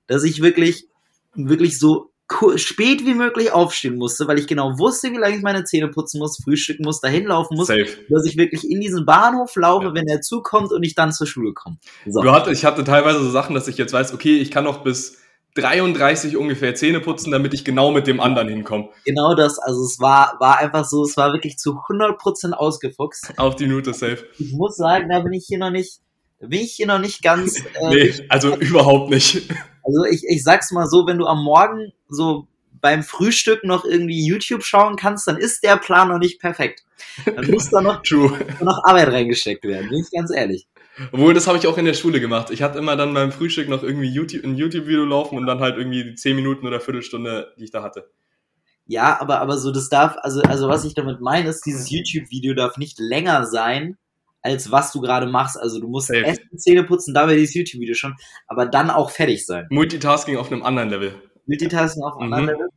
Speaker 2: dass ich wirklich, wirklich so spät wie möglich aufstehen musste, weil ich genau wusste, wie lange ich meine Zähne putzen muss, frühstücken muss, dahin laufen muss, Safe. dass ich wirklich in diesen Bahnhof laufe, ja. wenn er zukommt und ich dann zur Schule komme.
Speaker 1: So. Du hatte, ich hatte teilweise so Sachen, dass ich jetzt weiß, okay, ich kann noch bis 33 ungefähr Zähne putzen, damit ich genau mit dem anderen hinkomme.
Speaker 2: Genau das, also es war, war einfach so, es war wirklich zu 100% ausgefuchst.
Speaker 1: Auf die Minute safe.
Speaker 2: Ich muss sagen, da bin ich hier noch nicht, bin ich hier noch nicht ganz.
Speaker 1: Äh, nee, also überhaupt nicht.
Speaker 2: Also ich, ich sag's mal so, wenn du am Morgen so beim Frühstück noch irgendwie YouTube schauen kannst, dann ist der Plan noch nicht perfekt. Dann muss da noch, noch Arbeit reingesteckt werden, bin ich ganz ehrlich.
Speaker 1: Obwohl, das habe ich auch in der Schule gemacht. Ich hatte immer dann beim Frühstück noch irgendwie YouTube, ein YouTube-Video laufen und dann halt irgendwie die 10 Minuten oder Viertelstunde, die ich da hatte.
Speaker 2: Ja, aber, aber so, das darf, also, also was ich damit meine, ist, dieses YouTube-Video darf nicht länger sein, als was du gerade machst. Also du musst Safe. essen, Zähne putzen, dabei dieses YouTube-Video schon, aber dann auch fertig sein.
Speaker 1: Multitasking auf einem anderen Level.
Speaker 2: Multitasking auf einem mhm. anderen Level.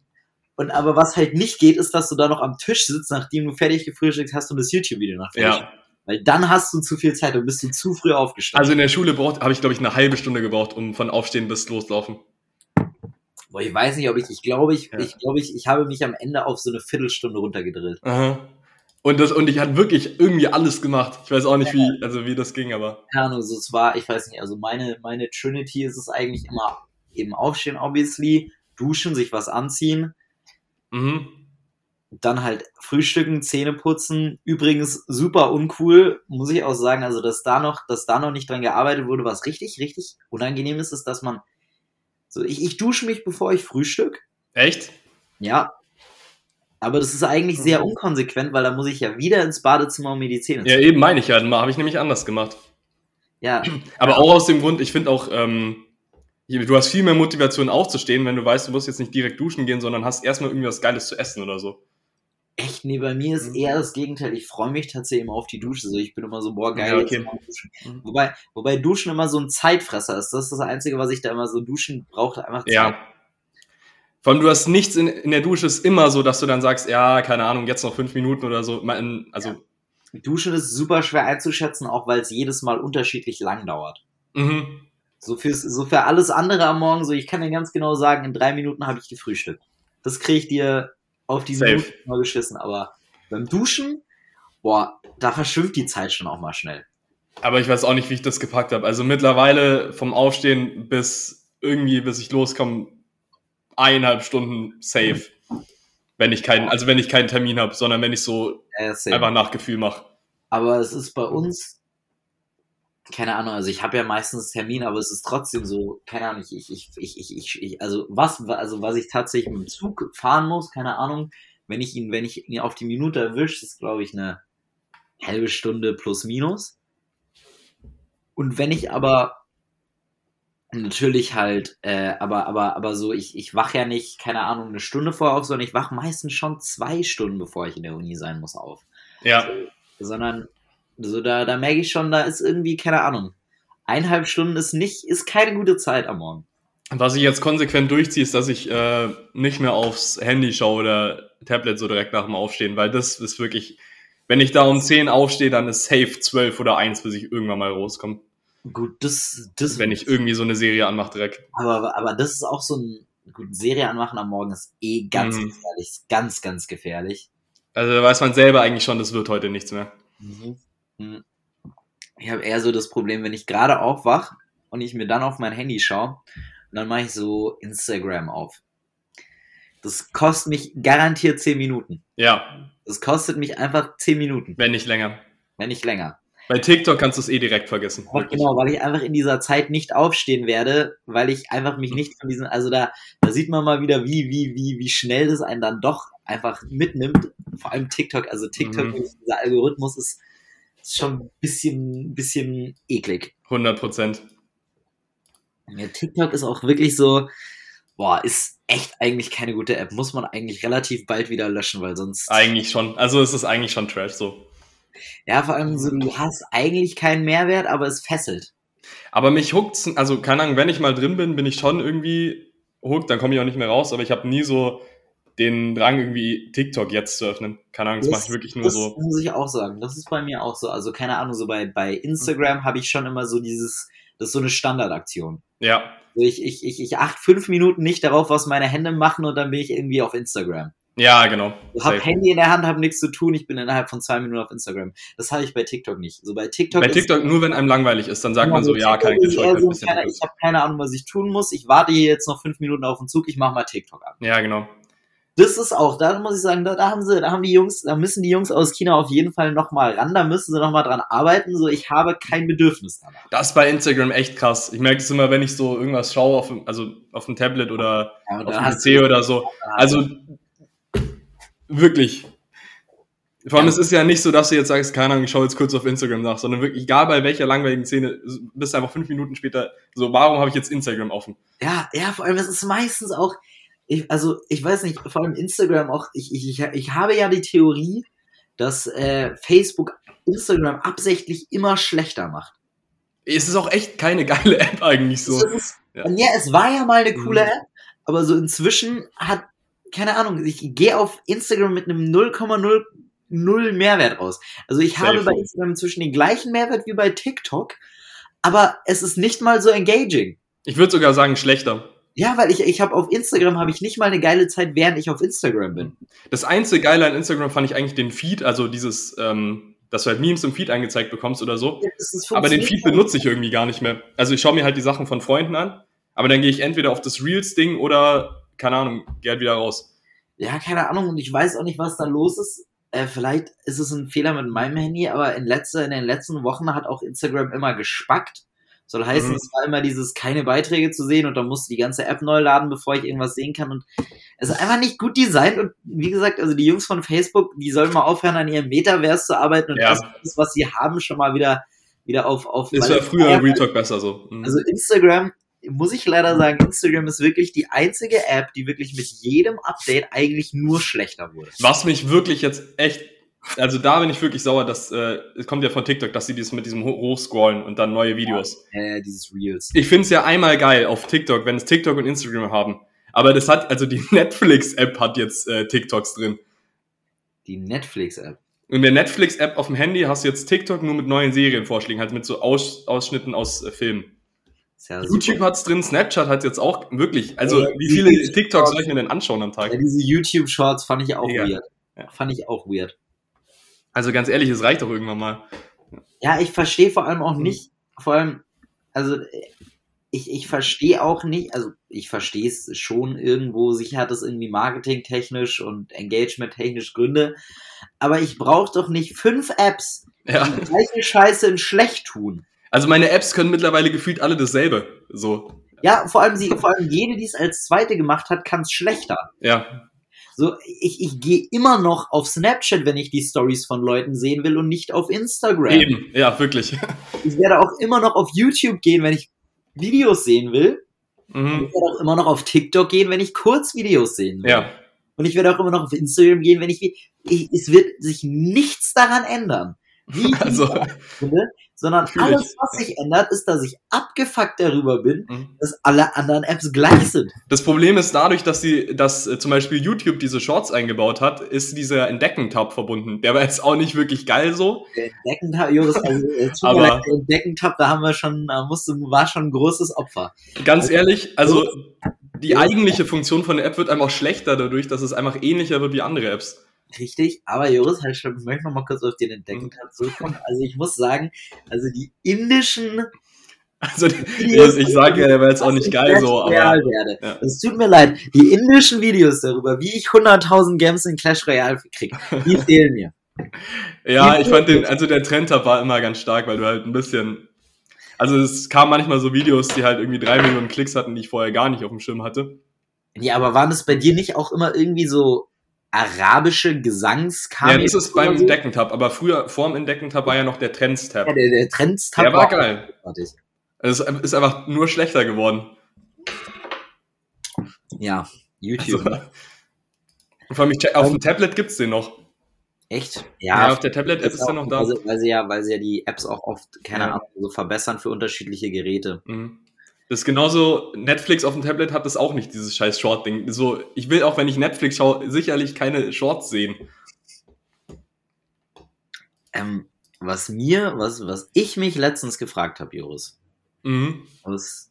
Speaker 2: Und aber was halt nicht geht, ist, dass du da noch am Tisch sitzt, nachdem du fertig gefrühstückt hast und das YouTube-Video nach fertig. Ja. Weil dann hast du zu viel Zeit und bist du zu früh aufgestanden.
Speaker 1: Also in der Schule habe ich, glaube ich, eine halbe Stunde gebraucht, um von Aufstehen bis Loslaufen.
Speaker 2: Boah, ich weiß nicht, ob ich, ich glaube, ich, ja. ich glaube, ich, ich habe mich am Ende auf so eine Viertelstunde runtergedrillt. Aha.
Speaker 1: Und das, und ich hatte wirklich irgendwie alles gemacht. Ich weiß auch nicht, wie, also wie das ging, aber.
Speaker 2: Keine Ahnung, so es war, ich weiß nicht, also meine, meine Trinity ist es eigentlich immer eben aufstehen, obviously, duschen, sich was anziehen. Mhm. Dann halt frühstücken, Zähne putzen. Übrigens super uncool, muss ich auch sagen. Also, dass da noch, dass da noch nicht dran gearbeitet wurde, was richtig, richtig unangenehm ist, ist, dass man so, ich, ich dusche mich, bevor ich frühstück.
Speaker 1: Echt?
Speaker 2: Ja, aber das ist eigentlich sehr mhm. unkonsequent, weil da muss ich ja wieder ins Badezimmer um mir die Zähne
Speaker 1: Ja, eben meine ich ja. Habe ich nämlich anders gemacht.
Speaker 2: Ja.
Speaker 1: Aber auch aus dem Grund, ich finde auch, ähm, du hast viel mehr Motivation aufzustehen, wenn du weißt, du musst jetzt nicht direkt duschen gehen, sondern hast erstmal irgendwie was Geiles zu essen oder so.
Speaker 2: Echt? Nee, bei mir ist mhm. eher das Gegenteil. Ich freue mich tatsächlich immer auf die Dusche. So, ich bin immer so, boah, geil, ja, okay. duschen. Mhm. Wobei, wobei Duschen immer so ein Zeitfresser ist. Das ist das Einzige, was ich da immer so duschen brauche, einfach
Speaker 1: Zeit. Ja. Vor allem, du hast nichts in, in der Dusche, ist immer so, dass du dann sagst, ja, keine Ahnung, jetzt noch fünf Minuten oder so. Also. Ja.
Speaker 2: Duschen ist super schwer einzuschätzen, auch weil es jedes Mal unterschiedlich lang dauert. Mhm. So, fürs, so für alles andere am Morgen, so ich kann dir ganz genau sagen, in drei Minuten habe ich gefrühstückt. Das kriege ich dir auf die Safe. Minute mal geschissen, aber beim Duschen, boah, da verschwimmt die Zeit schon auch mal schnell.
Speaker 1: Aber ich weiß auch nicht, wie ich das gepackt habe. Also mittlerweile vom Aufstehen bis irgendwie, bis ich loskomme, eineinhalb Stunden safe. Wenn ich keinen, also wenn ich keinen Termin habe, sondern wenn ich so ja, einfach nach Gefühl mache.
Speaker 2: Aber es ist bei uns, keine Ahnung, also ich habe ja meistens Termin, aber es ist trotzdem so, keine Ahnung, ich, ich, ich, ich, ich, ich also was, also was ich tatsächlich mit dem Zug fahren muss, keine Ahnung, wenn ich ihn, wenn ich ihn auf die Minute erwische, ist glaube ich eine halbe Stunde plus minus. Und wenn ich aber natürlich halt, äh, aber, aber, aber so, ich, ich wach ja nicht, keine Ahnung, eine Stunde vorher auf, sondern ich wach meistens schon zwei Stunden, bevor ich in der Uni sein muss, auf.
Speaker 1: Ja.
Speaker 2: So, sondern, so, da, da merke ich schon, da ist irgendwie, keine Ahnung, eineinhalb Stunden ist nicht, ist keine gute Zeit am Morgen.
Speaker 1: Was ich jetzt konsequent durchziehe, ist, dass ich äh, nicht mehr aufs Handy schaue oder Tablet so direkt nach dem Aufstehen, weil das ist wirklich, wenn ich da um 10 aufstehe, dann ist safe 12 oder 1, bis ich irgendwann mal rauskomme.
Speaker 2: Gut, das, das.
Speaker 1: Wenn ich irgendwie so eine Serie anmache direkt.
Speaker 2: Aber, aber das ist auch so ein, gut, Serie anmachen am Morgen ist eh ganz
Speaker 1: Mhm.
Speaker 2: gefährlich. Ist Ganz, ganz gefährlich.
Speaker 1: Also da weiß man selber eigentlich schon, das wird heute nichts mehr.
Speaker 2: Mhm. Ich habe eher so das Problem, wenn ich gerade aufwach und ich mir dann auf mein Handy schaue dann mache ich so Instagram auf. Das kostet mich garantiert 10 Minuten.
Speaker 1: Ja,
Speaker 2: Das kostet mich einfach 10 Minuten,
Speaker 1: wenn nicht länger.
Speaker 2: wenn nicht länger.
Speaker 1: Bei TikTok kannst du es eh direkt vergessen.
Speaker 2: Einfach genau, weil ich einfach in dieser Zeit nicht aufstehen werde, weil ich einfach mich nicht von diesen, also da, da sieht man mal wieder, wie, wie, wie, wie schnell das einen dann doch einfach mitnimmt. Vor allem TikTok, also TikTok,
Speaker 1: Mhm.
Speaker 2: dieser Algorithmus ist, ist schon ein bisschen, bisschen eklig.
Speaker 1: 100 Prozent.
Speaker 2: Ja, TikTok ist auch wirklich so, boah, ist echt eigentlich keine gute App. Muss man eigentlich relativ bald wieder löschen, weil sonst.
Speaker 1: Eigentlich schon. Also es ist eigentlich schon Trash so.
Speaker 2: Ja, vor allem so, du hast eigentlich keinen Mehrwert, aber es fesselt.
Speaker 1: Aber mich huckt's, also keine Ahnung, wenn ich mal drin bin, bin ich schon irgendwie hooked, dann komme ich auch nicht mehr raus, aber ich habe nie so den Drang, irgendwie TikTok jetzt zu öffnen. Keine Ahnung, das, mache ich wirklich nur
Speaker 2: das
Speaker 1: so.
Speaker 2: muss ich auch sagen. Das ist bei mir auch so. Also keine Ahnung, so bei, bei Instagram habe ich schon immer so dieses, das ist so eine Standardaktion.
Speaker 1: Ja,
Speaker 2: ich, ich, ich, ich achte fünf Minuten nicht darauf, was meine Hände machen und dann bin ich irgendwie auf Instagram.
Speaker 1: Ja, genau.
Speaker 2: Ich habe. Handy in der Hand, habe nichts zu tun, ich bin innerhalb von zwei Minuten auf Instagram. Das habe ich bei TikTok nicht. So bei TikTok
Speaker 1: Bei
Speaker 2: ist-
Speaker 1: TikTok, nur wenn einem langweilig ist, dann sagt man so,
Speaker 2: Genau,
Speaker 1: ja, ich
Speaker 2: TikTok ist
Speaker 1: heute
Speaker 2: so keine, Ich habe keine Ahnung, was ich tun muss. Ich warte hier jetzt noch fünf Minuten auf den Zug, ich mache mal TikTok an.
Speaker 1: Ja, genau.
Speaker 2: Das ist auch, da muss ich sagen, da, da haben sie, da haben die Jungs, da müssen die Jungs aus China auf jeden Fall nochmal ran, da müssen sie nochmal dran arbeiten. So, ich habe kein Bedürfnis danach.
Speaker 1: Das ist bei Instagram echt krass. Ich merke es immer, wenn ich so irgendwas schaue, auf, dem- also auf dem Tablet oder
Speaker 2: Ja,
Speaker 1: auf dem PC oder so. Also wirklich. Vor allem,
Speaker 2: Ja.
Speaker 1: es ist ja nicht so, dass du jetzt sagst, keine Ahnung, ich schaue jetzt kurz auf Instagram nach, sondern wirklich, egal bei welcher langweiligen Szene, bist du einfach fünf Minuten später so, warum habe ich jetzt Instagram offen?
Speaker 2: Ja, ja, vor allem, es ist meistens auch, ich, also ich weiß nicht, vor allem Instagram auch, ich, ich, ich, ich habe ja die Theorie, dass äh, Facebook Instagram absichtlich immer schlechter macht.
Speaker 1: Es ist auch echt keine geile App eigentlich so.
Speaker 2: Das ist,
Speaker 1: Ja.
Speaker 2: Und ja, es war ja mal eine coole
Speaker 1: Mhm.
Speaker 2: App, aber so inzwischen hat, keine Ahnung, ich gehe auf Instagram mit einem 0,00 Mehrwert raus. Also ich habe
Speaker 1: Safe.
Speaker 2: bei Instagram inzwischen den gleichen Mehrwert wie bei TikTok, aber es ist nicht mal so engaging.
Speaker 1: Ich würde sogar sagen, schlechter.
Speaker 2: Ja, weil ich, ich habe auf Instagram habe ich nicht mal eine geile Zeit, während ich auf Instagram bin.
Speaker 1: Das einzige Geile an Instagram fand ich eigentlich den Feed, also dieses, ähm, dass du halt Memes im Feed angezeigt bekommst oder so.
Speaker 2: Ist
Speaker 1: Aber den Feed benutze ich irgendwie gar nicht mehr. Also ich schaue mir halt die Sachen von Freunden an, aber dann gehe ich entweder auf das Reels-Ding oder, keine Ahnung, gehe halt wieder raus.
Speaker 2: Ja, keine Ahnung, und ich weiß auch nicht, was da los ist. Äh, vielleicht ist es ein Fehler mit meinem Handy, aber in, letzter, in den letzten Wochen hat auch Instagram immer gespackt. Soll heißen,
Speaker 1: Mhm.
Speaker 2: es war immer dieses keine Beiträge zu sehen und dann musste die ganze App neu laden, bevor ich irgendwas sehen kann. Und es ist einfach nicht gut designt. Und wie gesagt, also die Jungs von Facebook, die sollen mal aufhören, an ihrem Metaverse zu arbeiten und
Speaker 1: Ja.
Speaker 2: das, was sie haben, schon mal wieder, wieder auf. auf
Speaker 1: Das war früher Real Talk besser so. Mhm.
Speaker 2: also Instagram, muss ich leider sagen, Instagram ist wirklich die einzige App, die wirklich mit jedem Update eigentlich nur schlechter wurde.
Speaker 1: Was mich wirklich jetzt echt, also da bin ich wirklich sauer, dass, äh, es kommt ja von TikTok, dass sie dieses mit diesem Ho- Hochscrollen und dann neue Videos.
Speaker 2: Äh, dieses Reels.
Speaker 1: Ich finde es ja einmal geil auf TikTok, wenn es TikTok und Instagram haben. Aber das hat, also die Netflix-App hat jetzt äh, TikToks drin.
Speaker 2: Die Netflix-App.
Speaker 1: In der Netflix-App auf dem Handy hast du jetzt TikTok nur mit neuen Serienvorschlägen, halt mit so Aus Ausschnitten aus äh, Filmen.
Speaker 2: Ja
Speaker 1: YouTube
Speaker 2: super.
Speaker 1: hat's drin, Snapchat hat jetzt auch wirklich. Also
Speaker 2: Ja,
Speaker 1: wie viele
Speaker 2: YouTube
Speaker 1: TikToks
Speaker 2: Shorts-
Speaker 1: soll ich mir denn anschauen am Tag?
Speaker 2: Ja, diese YouTube-Shorts fand ich auch weird.
Speaker 1: Ja.
Speaker 2: Fand ich auch weird.
Speaker 1: Also ganz ehrlich, es reicht doch irgendwann mal.
Speaker 2: Ja, ich verstehe vor allem auch
Speaker 1: Mhm.
Speaker 2: nicht, vor allem, also ich, ich verstehe auch nicht, also ich verstehe es schon irgendwo, sicher hat es irgendwie marketingtechnisch und engagement-technisch Gründe, aber ich brauche doch nicht fünf Apps,
Speaker 1: Ja.
Speaker 2: die die gleiche Scheiße in schlecht tun.
Speaker 1: Also meine Apps können mittlerweile gefühlt alle dasselbe. So.
Speaker 2: Ja, vor allem, sie, vor allem jede, die es als zweite gemacht hat, kann es schlechter.
Speaker 1: Ja.
Speaker 2: So, ich, ich gehe immer noch auf Snapchat, wenn ich die Stories von Leuten sehen will und nicht auf Instagram.
Speaker 1: Eben, ja, wirklich.
Speaker 2: Ich werde auch immer noch auf YouTube gehen, wenn ich Videos sehen will.
Speaker 1: Mhm.
Speaker 2: ich werde auch immer noch auf TikTok gehen, wenn ich Kurzvideos sehen will.
Speaker 1: Ja.
Speaker 2: Und ich werde auch immer noch auf Instagram gehen, wenn ich, ich es wird sich nichts daran ändern. Wie ich
Speaker 1: Also,
Speaker 2: finde, sondern alles, was sich ändert, ist, dass ich abgefuckt darüber bin,
Speaker 1: Mhm.
Speaker 2: dass alle anderen Apps gleich sind.
Speaker 1: das Problem ist dadurch, dass sie, dass äh, zum Beispiel YouTube diese Shorts eingebaut hat, ist dieser Entdecken-Tab verbunden. Der war jetzt auch nicht wirklich geil so.
Speaker 2: Der Entdeckentab, Joris, also, äh, Entdeckentab, da haben wir schon, da musste, war schon ein großes Opfer.
Speaker 1: Ganz ehrlich, also die eigentliche Funktion von der App wird einfach schlechter dadurch, dass es einfach ähnlicher wird wie andere Apps.
Speaker 2: Richtig, aber Joris, halt schon, ich möchte noch mal kurz auf den Entdeckentab zurückkommen. Also ich muss sagen, also die indischen
Speaker 1: Also
Speaker 2: Videos,
Speaker 1: ich sage ja, der war jetzt auch nicht geil so, aber
Speaker 2: werde.
Speaker 1: ja.
Speaker 2: Es tut mir leid, die indischen Videos darüber, wie ich 100.000 Games in Clash Royale krieg, die fehlen mir.
Speaker 1: ja, ich fand den, also der Trendtab war immer ganz stark, weil du halt ein bisschen, also es kamen manchmal so Videos, die halt irgendwie drei Millionen Klicks hatten, die ich vorher gar nicht auf dem Schirm hatte.
Speaker 2: Ja, aber waren es bei dir nicht auch immer irgendwie so arabische
Speaker 1: Ja,
Speaker 2: Gesangskameras?
Speaker 1: das ist beim Entdecken-Tab, aber früher, vorm Entdecken-Tab war ja noch der Trends-Tab.
Speaker 2: Ja, der, der Trends-Tab
Speaker 1: Der war geil.
Speaker 2: großartig.
Speaker 1: Also Es ist einfach nur schlechter geworden.
Speaker 2: Ja, YouTube.
Speaker 1: Also, vor allem, auf dem Tablet gibt's den noch.
Speaker 2: Echt?
Speaker 1: Ja,
Speaker 2: Ja,
Speaker 1: auf der Tablet-App ist der noch da.
Speaker 2: Weil sie, weil, sie ja, weil sie ja die Apps auch oft, keine
Speaker 1: Ja.
Speaker 2: Ahnung, so verbessern für unterschiedliche Geräte.
Speaker 1: Mhm. Das ist genauso, Netflix auf dem Tablet hat das auch nicht, dieses scheiß Short-Ding. So, ich will auch, wenn ich Netflix schaue, sicherlich keine Shorts sehen.
Speaker 2: Ähm, was mir, was, was ich mich letztens gefragt habe, Joris,
Speaker 1: Mhm.
Speaker 2: aus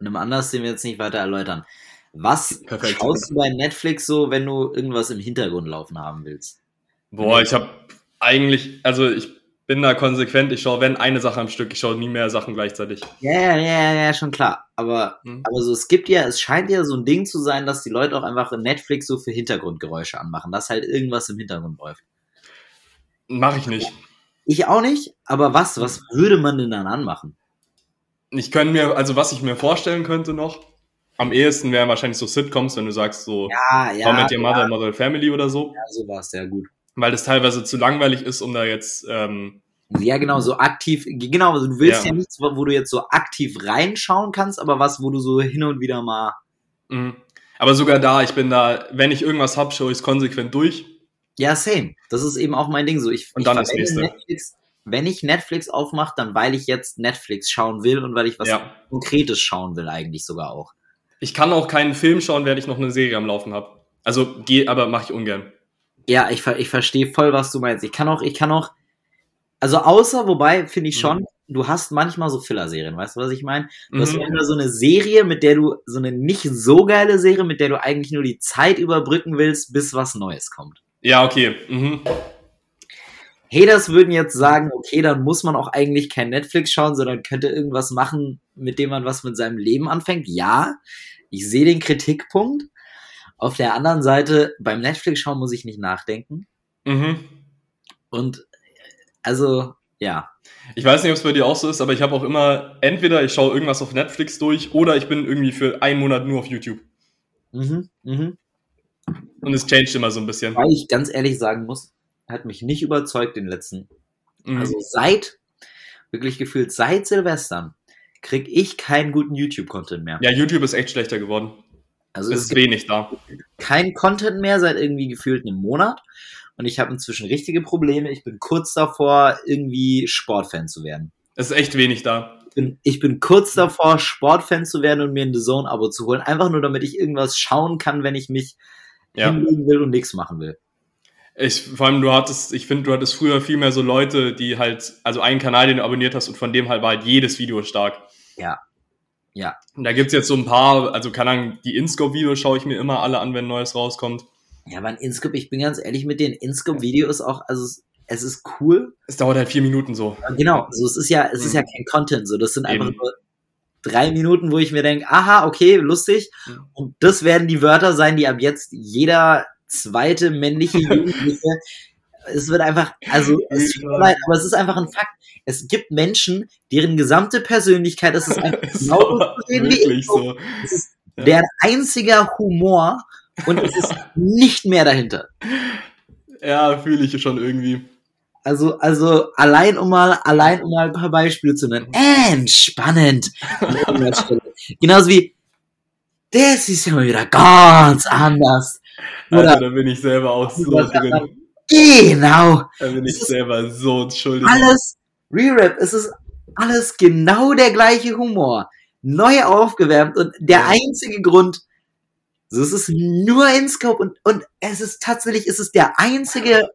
Speaker 2: einem Anlass, den wir jetzt nicht weiter erläutern. Was
Speaker 1: Perfekt.
Speaker 2: schaust du bei Netflix so, wenn du irgendwas im Hintergrund laufen haben willst?
Speaker 1: Boah, ich habe eigentlich, also ich bin da konsequent, ich schaue, wenn eine Sache am Stück, ich schaue nie mehr Sachen gleichzeitig.
Speaker 2: Ja, ja, ja, ja, schon klar. Aber,
Speaker 1: Mhm.
Speaker 2: aber so, es gibt ja, es scheint ja so ein Ding zu sein, dass die Leute auch einfach in Netflix so für Hintergrundgeräusche anmachen, dass halt irgendwas im Hintergrund läuft.
Speaker 1: Mache ich nicht.
Speaker 2: Ich auch nicht, aber was, was würde man denn dann anmachen?
Speaker 1: Ich könnte mir, also was ich mir vorstellen könnte noch, am ehesten wären wahrscheinlich so Sitcoms, wenn du sagst so
Speaker 2: Ja,
Speaker 1: How Met Your Mother, Mother Family oder so,
Speaker 2: Ja, so war es sehr gut.
Speaker 1: Weil das teilweise zu langweilig ist, um da jetzt, ähm,
Speaker 2: Ja, genau, so aktiv, genau, also du willst ja.
Speaker 1: Ja.
Speaker 2: nichts, wo du jetzt so aktiv reinschauen kannst, aber was, wo du so hin und wieder mal.
Speaker 1: mh. aber sogar da, ich bin da, wenn ich irgendwas hab, schaue ich es konsequent durch.
Speaker 2: Ja, same. Das ist eben auch mein Ding so. Ich,
Speaker 1: Und
Speaker 2: ich
Speaker 1: dann das
Speaker 2: verwende
Speaker 1: nächste.
Speaker 2: Netflix, wenn ich Netflix aufmache, dann weil ich jetzt Netflix schauen will und weil ich was
Speaker 1: Ja.
Speaker 2: Konkretes schauen will, eigentlich sogar auch.
Speaker 1: Ich kann auch keinen Film schauen, während ich noch eine Serie am Laufen habe. Also geh, aber mache ich ungern.
Speaker 2: Ja, ich, ich verstehe voll, was du meinst. Ich kann auch, ich kann auch, also außer, wobei, finde ich schon,
Speaker 1: Mhm.
Speaker 2: du hast manchmal so Filler-Serien, weißt du, was ich meine? Du hast
Speaker 1: Mhm.
Speaker 2: immer so eine Serie, mit der du, so eine nicht so geile Serie, mit der du eigentlich nur die Zeit überbrücken willst, bis was Neues kommt.
Speaker 1: Ja, okay. Mhm.
Speaker 2: Haters würden jetzt sagen, okay, dann muss man auch eigentlich kein Netflix schauen, sondern könnte irgendwas machen, mit dem man was mit seinem Leben anfängt. Ja, ich sehe den Kritikpunkt. Auf der anderen Seite, beim Netflix schauen muss ich nicht nachdenken.
Speaker 1: Mhm.
Speaker 2: Und also, ja.
Speaker 1: Ich weiß nicht, ob es bei dir auch so ist, aber ich habe auch immer, entweder ich schaue irgendwas auf Netflix durch oder ich bin irgendwie für einen Monat nur auf YouTube.
Speaker 2: Mhm, mhm.
Speaker 1: Und es changed immer so ein bisschen.
Speaker 2: Weil ich ganz ehrlich sagen muss, hat mich nicht überzeugt den letzten.
Speaker 1: Mhm.
Speaker 2: Also seit, wirklich gefühlt seit Silvestern, krieg ich keinen guten YouTube-Content mehr.
Speaker 1: ja, YouTube ist echt schlechter geworden.
Speaker 2: Also
Speaker 1: Es
Speaker 2: es
Speaker 1: ist wenig da.
Speaker 2: kein Content mehr seit irgendwie gefühlt einem Monat. Und ich habe inzwischen richtige Probleme. Ich bin kurz davor, irgendwie Sportfan zu werden.
Speaker 1: Es ist echt wenig da.
Speaker 2: Ich bin, ich bin kurz davor, Sportfan zu werden und mir ein The Zone-Abo zu holen. Einfach nur, damit ich irgendwas schauen kann, wenn ich mich
Speaker 1: Ja.
Speaker 2: hinlegen will und nichts machen will.
Speaker 1: Ich, vor allem, du hattest, ich finde, du hattest früher viel mehr so Leute, die halt, also einen Kanal, den du abonniert hast und von dem halt war halt jedes Video stark.
Speaker 2: Ja. Ja.
Speaker 1: Und da gibt's jetzt so ein paar, also keine Ahnung, die InScope-Videos schaue ich mir immer alle an, wenn Neues rauskommt.
Speaker 2: Ja, ein Inscope, ich bin ganz ehrlich mit den Inscope-Videos auch, also es, es ist cool.
Speaker 1: Es dauert halt vier Minuten so.
Speaker 2: Genau, also es ist ja, es ist
Speaker 1: Mhm.
Speaker 2: ja kein Content, so das sind einfach
Speaker 1: Eben.
Speaker 2: nur drei Minuten, wo ich mir denke, aha, okay, lustig.
Speaker 1: Mhm.
Speaker 2: Und das werden die Wörter sein, die ab jetzt jeder zweite männliche Jugendliche es wird einfach, also es tut mir leid, aber es ist einfach ein Fakt. Es gibt Menschen, deren gesamte Persönlichkeit ist es einfach genau so
Speaker 1: wirklich so.
Speaker 2: Es ist ja. der einzige Humor und es ist nicht mehr dahinter.
Speaker 1: Ja, fühle ich schon irgendwie.
Speaker 2: Also, also allein um mal, allein um mal ein paar Beispiele zu nennen. Entspannend. Genauso wie, das ist ja mal wieder ganz anders.
Speaker 1: Oder Alter, da bin ich selber auch so drin.
Speaker 2: Genau.
Speaker 1: Da bin ich selber so schuldig.
Speaker 2: Alles, Re-Rap, es ist alles genau der gleiche Humor. Neu aufgewärmt und der einzige Grund, es ist nur in Scope und, und es ist tatsächlich, es ist der einzige,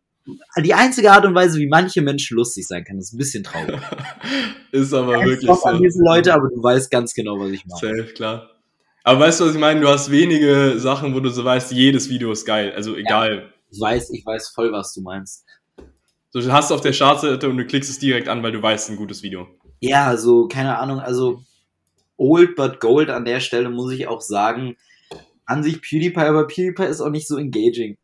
Speaker 2: die einzige Art und Weise, wie manche Menschen lustig sein können. Das ist ein bisschen traurig.
Speaker 1: ist aber ich wirklich so.
Speaker 2: an diese Leute, aber du weißt ganz genau, was ich meine.
Speaker 1: Safe, klar. Aber weißt du, was ich meine? Du hast wenige Sachen, wo du so weißt, jedes Video ist geil. Also egal. Ja,
Speaker 2: ich weiß, ich weiß voll, was du meinst.
Speaker 1: So, du hast auf der Startseite und du klickst es direkt an, weil du weißt, ein gutes Video.
Speaker 2: Ja, also, keine Ahnung, also old but gold an der Stelle muss ich auch sagen, an sich PewDiePie, aber PewDiePie ist auch nicht so engaging.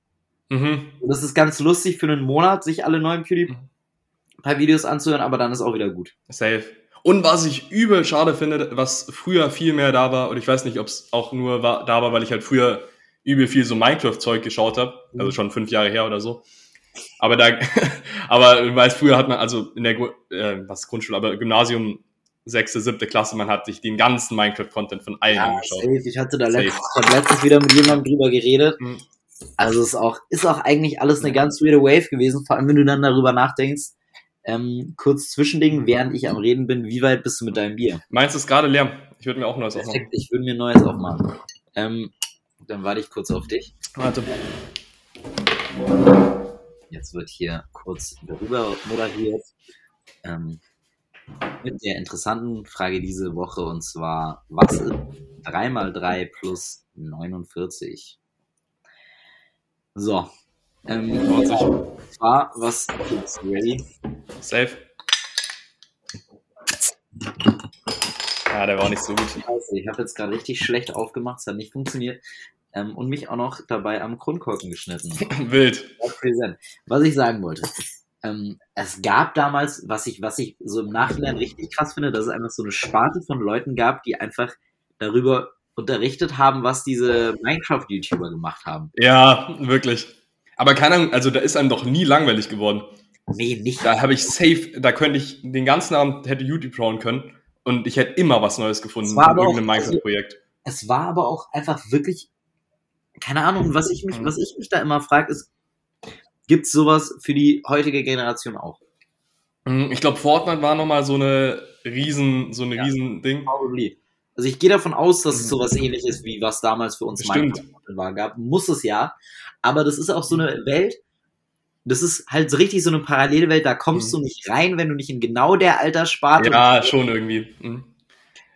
Speaker 2: Mhm. Und das ist ganz lustig für einen Monat, sich alle neuen PewDiePie-Videos anzuhören, aber dann ist auch wieder gut.
Speaker 1: Safe. Und was ich übel schade finde, was früher viel mehr da war, und ich weiß nicht, ob es auch nur war, da war, weil ich halt früher übel viel so Minecraft-Zeug geschaut habe, mhm. also schon fünf Jahre her oder so. Aber da, aber weil früher hat man, also in der, äh, was Grundschule, aber Gymnasium, sechste, siebte Klasse, man hat sich den ganzen Minecraft-Content von allen ja, angeschaut.
Speaker 2: Safe. Ich hatte da letztens, letztens wieder mit jemandem drüber geredet. Mhm. Also ist auch, ist auch eigentlich alles eine ganz weirde Wave gewesen, vor allem wenn du dann darüber nachdenkst. Ähm, kurz Zwischending, während ich am Reden bin, wie weit bist du mit deinem Bier?
Speaker 1: Meins ist gerade leer. Ich würde mir auch neues Perfekt, aufmachen.
Speaker 2: Ich würde mir neues aufmachen. Ähm, dann warte ich kurz auf dich.
Speaker 1: Warte.
Speaker 2: Jetzt wird hier kurz darüber moderiert. Ähm, mit der interessanten Frage diese Woche und zwar: Was ist 3 mal 3 plus 49? So. Ähm, und zwar, was ist ready?
Speaker 1: Safe. Ja, der war auch nicht so gut.
Speaker 2: Scheiße, ich habe jetzt gerade richtig schlecht aufgemacht, es hat nicht funktioniert. Ähm, und mich auch noch dabei am Kronkorken geschnitten.
Speaker 1: Wild.
Speaker 2: Was ich sagen wollte. Ähm, es gab damals, was ich, was ich so im Nachhinein richtig krass finde, dass es einfach so eine Sparte von Leuten gab, die einfach darüber unterrichtet haben, was diese Minecraft-YouTuber gemacht haben.
Speaker 1: Ja, wirklich. Aber keine Ahnung, also da ist einem doch nie langweilig geworden.
Speaker 2: Nee, nicht.
Speaker 1: Da habe ich safe, da könnte ich den ganzen Abend hätte YouTube schauen können und ich hätte immer was Neues gefunden
Speaker 2: in irgendeinem Minecraft-Projekt. Es war aber auch einfach wirklich, keine Ahnung, was ich mich, was ich mich da immer frage, ist, gibt es sowas für die heutige Generation auch?
Speaker 1: Mhm, ich glaube, Fortnite war nochmal so eine riesen, so eine ja, riesen Ding.
Speaker 2: Probably. Also ich gehe davon aus, dass es mhm. sowas ähnliches wie was damals für uns
Speaker 1: Minecraft
Speaker 2: war, gab. Muss es ja. Aber das ist auch so eine Welt, das ist halt so richtig so eine Parallelwelt, da kommst mhm. du nicht rein, wenn du nicht in genau der Alterssparte.
Speaker 1: Ja, schon irgendwie. Mhm.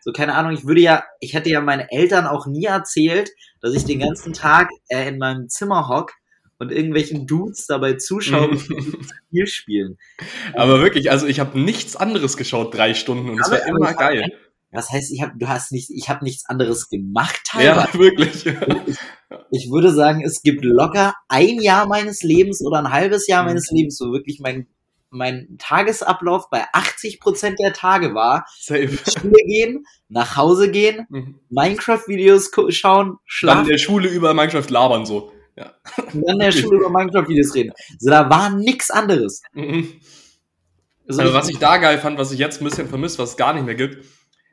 Speaker 2: So, keine Ahnung, ich würde ja, ich hätte ja meinen Eltern auch nie erzählt, dass ich den ganzen Tag äh, in meinem Zimmer hock und irgendwelchen Dudes dabei zuschauen, sie Spiel spielen.
Speaker 1: Aber wirklich, also ich habe nichts anderes geschaut, drei Stunden und es war immer geil.
Speaker 2: Was heißt, ich habe, du hast nicht, ich habe nichts anderes gemacht teilweise.
Speaker 1: Ja, wirklich.
Speaker 2: Ich, ich, würde sagen, es gibt locker ein Jahr meines Lebens oder ein halbes Jahr mhm. meines Lebens, wo wirklich mein mein Tagesablauf bei 80 Prozent der Tage war,
Speaker 1: Safe.
Speaker 2: Schule gehen, nach Hause gehen, mhm. Minecraft-Videos schauen,
Speaker 1: schlafen. Dann in der Schule über Minecraft labern so. Ja.
Speaker 2: Und dann in der Schule über Minecraft-Videos reden. So, da war nix anderes. Mhm.
Speaker 1: Also, also was ich da geil fand, was ich jetzt ein bisschen vermisst, was es gar nicht mehr gibt,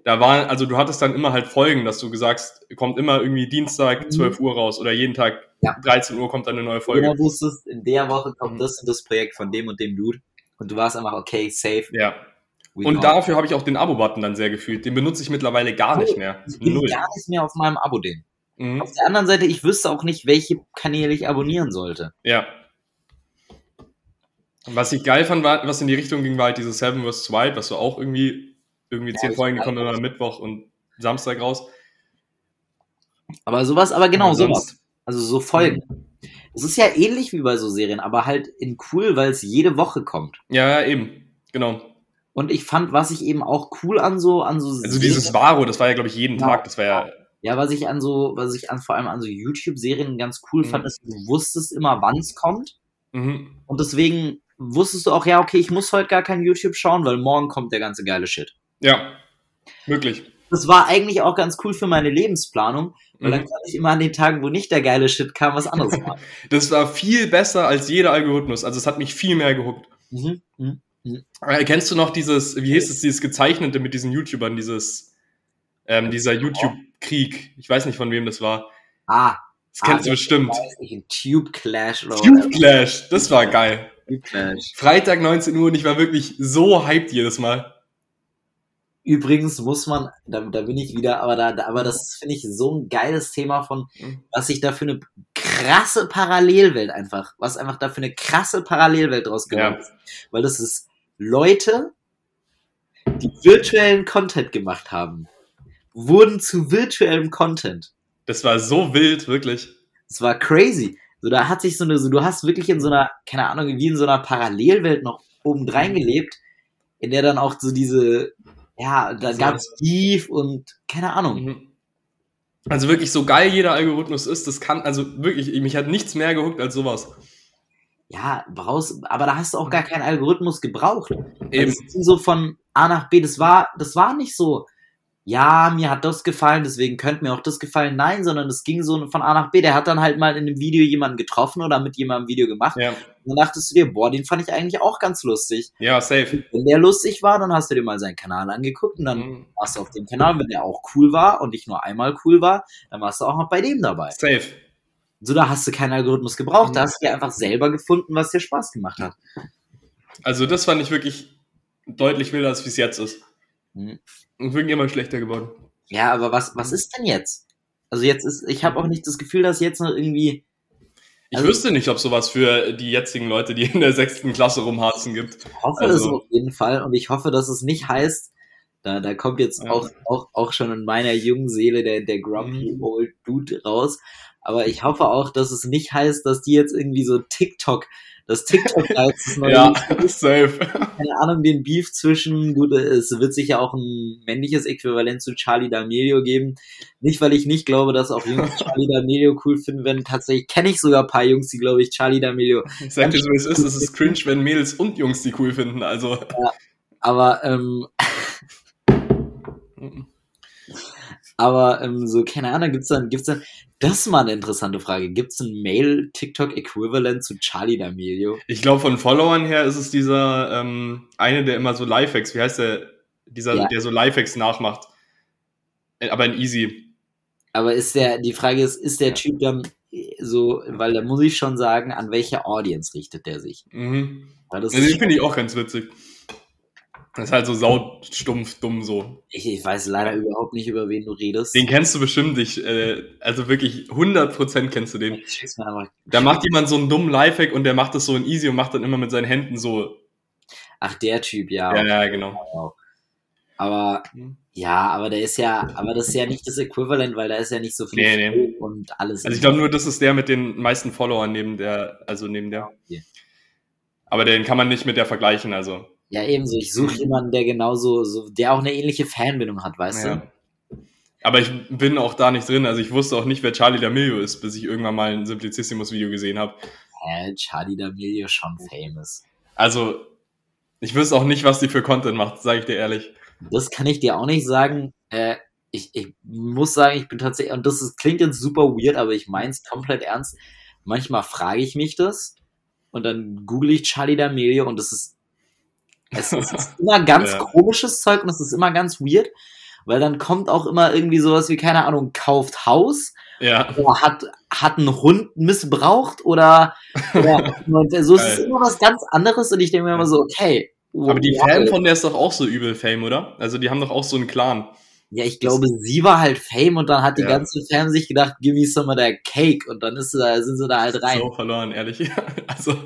Speaker 1: da war, also du hattest dann immer halt Folgen, dass du gesagt, kommt immer irgendwie Dienstag 12 mhm. Uhr raus oder jeden Tag ja. 13 Uhr kommt dann eine neue Folge.
Speaker 2: Genau wusstest, in der Woche kommt das und das Projekt von dem und dem Dude und du warst einfach, okay, safe.
Speaker 1: Ja. Und know. dafür habe ich auch den Abo-Button dann sehr gefühlt. Den benutze ich mittlerweile gar nicht mehr.
Speaker 2: Ich bin Null. gar nicht mehr auf meinem Abo den. Mhm. Auf der anderen Seite, ich wüsste auch nicht, welche Kanäle ich abonnieren sollte.
Speaker 1: Ja. Was ich geil fand, war, was in die Richtung ging, war halt dieses Seven vs. Wild, was so auch irgendwie irgendwie zehn ja, Folgen, die kommen immer Mittwoch und Samstag raus.
Speaker 2: Aber sowas, aber genau sowas. Also so Folgen. Es ist ja ähnlich wie bei so Serien, aber halt in cool, weil es jede Woche kommt.
Speaker 1: Ja, ja, eben. Genau.
Speaker 2: Und ich fand, was ich eben auch cool an so, an so
Speaker 1: Also Serien, dieses Varo, das war ja, glaube ich, jeden ja. Tag. Das war ja.
Speaker 2: Ja, was ich an so, was ich an vor allem an so YouTube-Serien ganz cool mhm. fand, ist, du wusstest immer, wann es kommt.
Speaker 1: Mhm.
Speaker 2: Und deswegen wusstest du auch, ja, okay, ich muss heute gar kein YouTube schauen, weil morgen kommt der ganze geile Shit.
Speaker 1: Ja, wirklich.
Speaker 2: Das war eigentlich auch ganz cool für meine Lebensplanung, weil dann
Speaker 1: Mhm.
Speaker 2: kann ich immer an den Tagen, wo nicht der geile Shit kam, was anderes machen.
Speaker 1: Das war viel besser als jeder Algorithmus. Also es hat mich viel mehr gehuckt.
Speaker 2: mhm. Mhm.
Speaker 1: Äh, Kennst du noch dieses, wie hieß es, dieses Gezeichnete mit diesen YouTubern, dieses, ähm, dieser YouTube-Krieg? Ich weiß nicht, von wem das war.
Speaker 2: Ah,
Speaker 1: Das kennst du
Speaker 2: Ah,
Speaker 1: bestimmt.
Speaker 2: weiß ich, ein Tube Clash oder
Speaker 1: Tube Clash, das war geil.
Speaker 2: Tube Clash.
Speaker 1: Freitag 19 Uhr und ich war wirklich so hyped jedes Mal.
Speaker 2: Übrigens muss man, da, da bin ich wieder, aber da, da aber das finde ich so ein geiles Thema von,
Speaker 1: Mhm.
Speaker 2: was sich da für eine krasse Parallelwelt einfach, was einfach da für eine krasse Parallelwelt draus geworden
Speaker 1: Ja.
Speaker 2: ist. Weil das ist Leute, die virtuellen Content gemacht haben, wurden zu virtuellem Content.
Speaker 1: Das war so wild, wirklich.
Speaker 2: Das war crazy. So, da hat sich so eine, so, du hast wirklich in so einer, keine Ahnung, wie in so einer Parallelwelt noch obendrein gelebt, in der dann auch so diese, ja, da
Speaker 1: So.
Speaker 2: gab's Beef und keine Ahnung.
Speaker 1: Mhm. Also wirklich, so geil jeder Algorithmus ist, das kann, also wirklich, mich hat nichts mehr gehuckt als sowas.
Speaker 2: Ja, brauchst, aber da hast du auch gar keinen Algorithmus gebraucht.
Speaker 1: Eben.
Speaker 2: Es ging so von A nach B, das war, das war nicht so, ja, mir hat das gefallen, deswegen könnte mir auch das gefallen. Nein, sondern es ging so von A nach B. Der hat dann halt mal in einem Video jemanden getroffen oder mit jemandem ein Video gemacht.
Speaker 1: Ja,
Speaker 2: Und dann dachtest du dir, boah, den fand ich eigentlich auch ganz lustig.
Speaker 1: ja safe.
Speaker 2: Wenn der lustig war, dann hast du dir mal seinen Kanal angeguckt und dann
Speaker 1: Mhm.
Speaker 2: warst du auf dem Kanal. Wenn der auch cool war und nicht nur einmal cool war, dann warst du auch noch bei dem dabei.
Speaker 1: Safe.
Speaker 2: So, da hast du keinen Algorithmus gebraucht. Da
Speaker 1: Mhm.
Speaker 2: hast du dir einfach selber gefunden, was dir Spaß gemacht hat.
Speaker 1: Also das fand ich wirklich deutlich wilder, als wie es jetzt ist.
Speaker 2: Mhm.
Speaker 1: Und wirklich immer schlechter geworden.
Speaker 2: Ja, aber was, was ist denn jetzt? Also jetzt ist, ich habe auch nicht das Gefühl, dass jetzt noch irgendwie,
Speaker 1: Ich
Speaker 2: Also-
Speaker 1: wüsste nicht, ob sowas für die jetzigen Leute, die in der sechsten Klasse rumharzen gibt.
Speaker 2: ich hoffe
Speaker 1: Also-
Speaker 2: es auf jeden Fall und ich hoffe, dass es nicht heißt, da, da kommt jetzt
Speaker 1: Ja.
Speaker 2: auch, auch, auch schon in meiner jungen Seele der, der grumpy
Speaker 1: Mhm.
Speaker 2: old dude raus. Aber ich hoffe auch, dass es nicht heißt, dass die jetzt irgendwie so TikTok, das TikTok als das neue
Speaker 1: Ja, safe.
Speaker 2: keine Ahnung, den Beef zwischen, gut, es wird sicher auch ein männliches Äquivalent zu Charlie D'Amelio geben. Nicht, weil ich nicht glaube, dass auch Jungs Charlie D'Amelio cool finden werden. Tatsächlich kenne ich sogar ein paar Jungs, die, glaube ich, Charlie D'Amelio.
Speaker 1: Ich sag dir so, wie es ist. Es ist cringe, wenn Mädels und Jungs die cool finden. Also.
Speaker 2: Aber, ähm, aber ähm, so, keine Ahnung, gibt's dann, gibt's dann, das ist mal eine interessante Frage. Gibt's ein Male-TikTok-Äquivalent zu Charlie D'Amelio?
Speaker 1: Ich glaube, von Followern her ist es dieser ähm, eine, der immer so Lifehacks, wie heißt der? Dieser,
Speaker 2: Ja.
Speaker 1: der so Lifehacks nachmacht. Äh, Aber in easy.
Speaker 2: Aber ist der, die Frage ist, ist der Typ dann so, weil da muss ich schon sagen, an welche Audience richtet der sich?
Speaker 1: Mhm.
Speaker 2: Weil das
Speaker 1: Also
Speaker 2: ist
Speaker 1: den finde ich auch ganz witzig. Das ist halt so saustumpf, dumm so.
Speaker 2: Ich, ich weiß leider überhaupt nicht, über wen du redest.
Speaker 1: Den kennst du bestimmt. Ich, äh, also wirklich 100% kennst du den. Da macht jemand so einen dummen Lifehack und der macht das so in easy und macht dann immer mit seinen Händen so.
Speaker 2: Ach, der Typ, ja.
Speaker 1: Ja, ja, genau.
Speaker 2: Aber ja, aber der ist ja, aber das ist ja nicht das Äquivalent, weil da ist ja nicht so viel
Speaker 1: Nee, nee.
Speaker 2: Und alles.
Speaker 1: Also ich glaube nur, das ist der mit den meisten Followern neben der, also neben der.
Speaker 2: Okay.
Speaker 1: Aber den kann man nicht mit der vergleichen, also.
Speaker 2: Ja, ebenso. Ich suche jemanden, der genauso, so, der auch eine ähnliche Fanbindung hat, weißt
Speaker 1: Ja. Aber ich bin auch da nicht drin. Also ich wusste auch nicht, wer Charlie D'Amelio ist, bis ich irgendwann mal ein Simplicissimus-Video gesehen habe.
Speaker 2: du? Hä, Charlie D'Amelio schon famous.
Speaker 1: Also ich wüsste auch nicht, was die für Content macht, sage ich dir ehrlich.
Speaker 2: Das kann ich dir auch nicht sagen. Äh, ich, ich muss sagen, ich bin tatsächlich, und das ist, klingt jetzt super weird, aber ich meine es komplett ernst. Manchmal frage ich mich das und dann google ich Charlie D'Amelio und das ist, es ist immer ganz
Speaker 1: Ja.
Speaker 2: komisches Zeug und es ist immer ganz weird, weil dann kommt auch immer irgendwie sowas wie, keine Ahnung, kauft Haus
Speaker 1: Ja,
Speaker 2: oder hat, hat einen Hund missbraucht oder, oder so es ist immer was ganz anderes und ich denke mir immer so, okay.
Speaker 1: aber die
Speaker 2: wow.
Speaker 1: Fan von der ist doch auch so übel Fame, oder? Also die haben doch auch so einen Clan.
Speaker 2: Ja, ich glaube, sie war halt Fame und dann hat die
Speaker 1: Ja.
Speaker 2: ganze Fam sich gedacht, give me some of that cake und dann ist sie da, sind sie da halt rein.
Speaker 1: So verloren, ehrlich. Also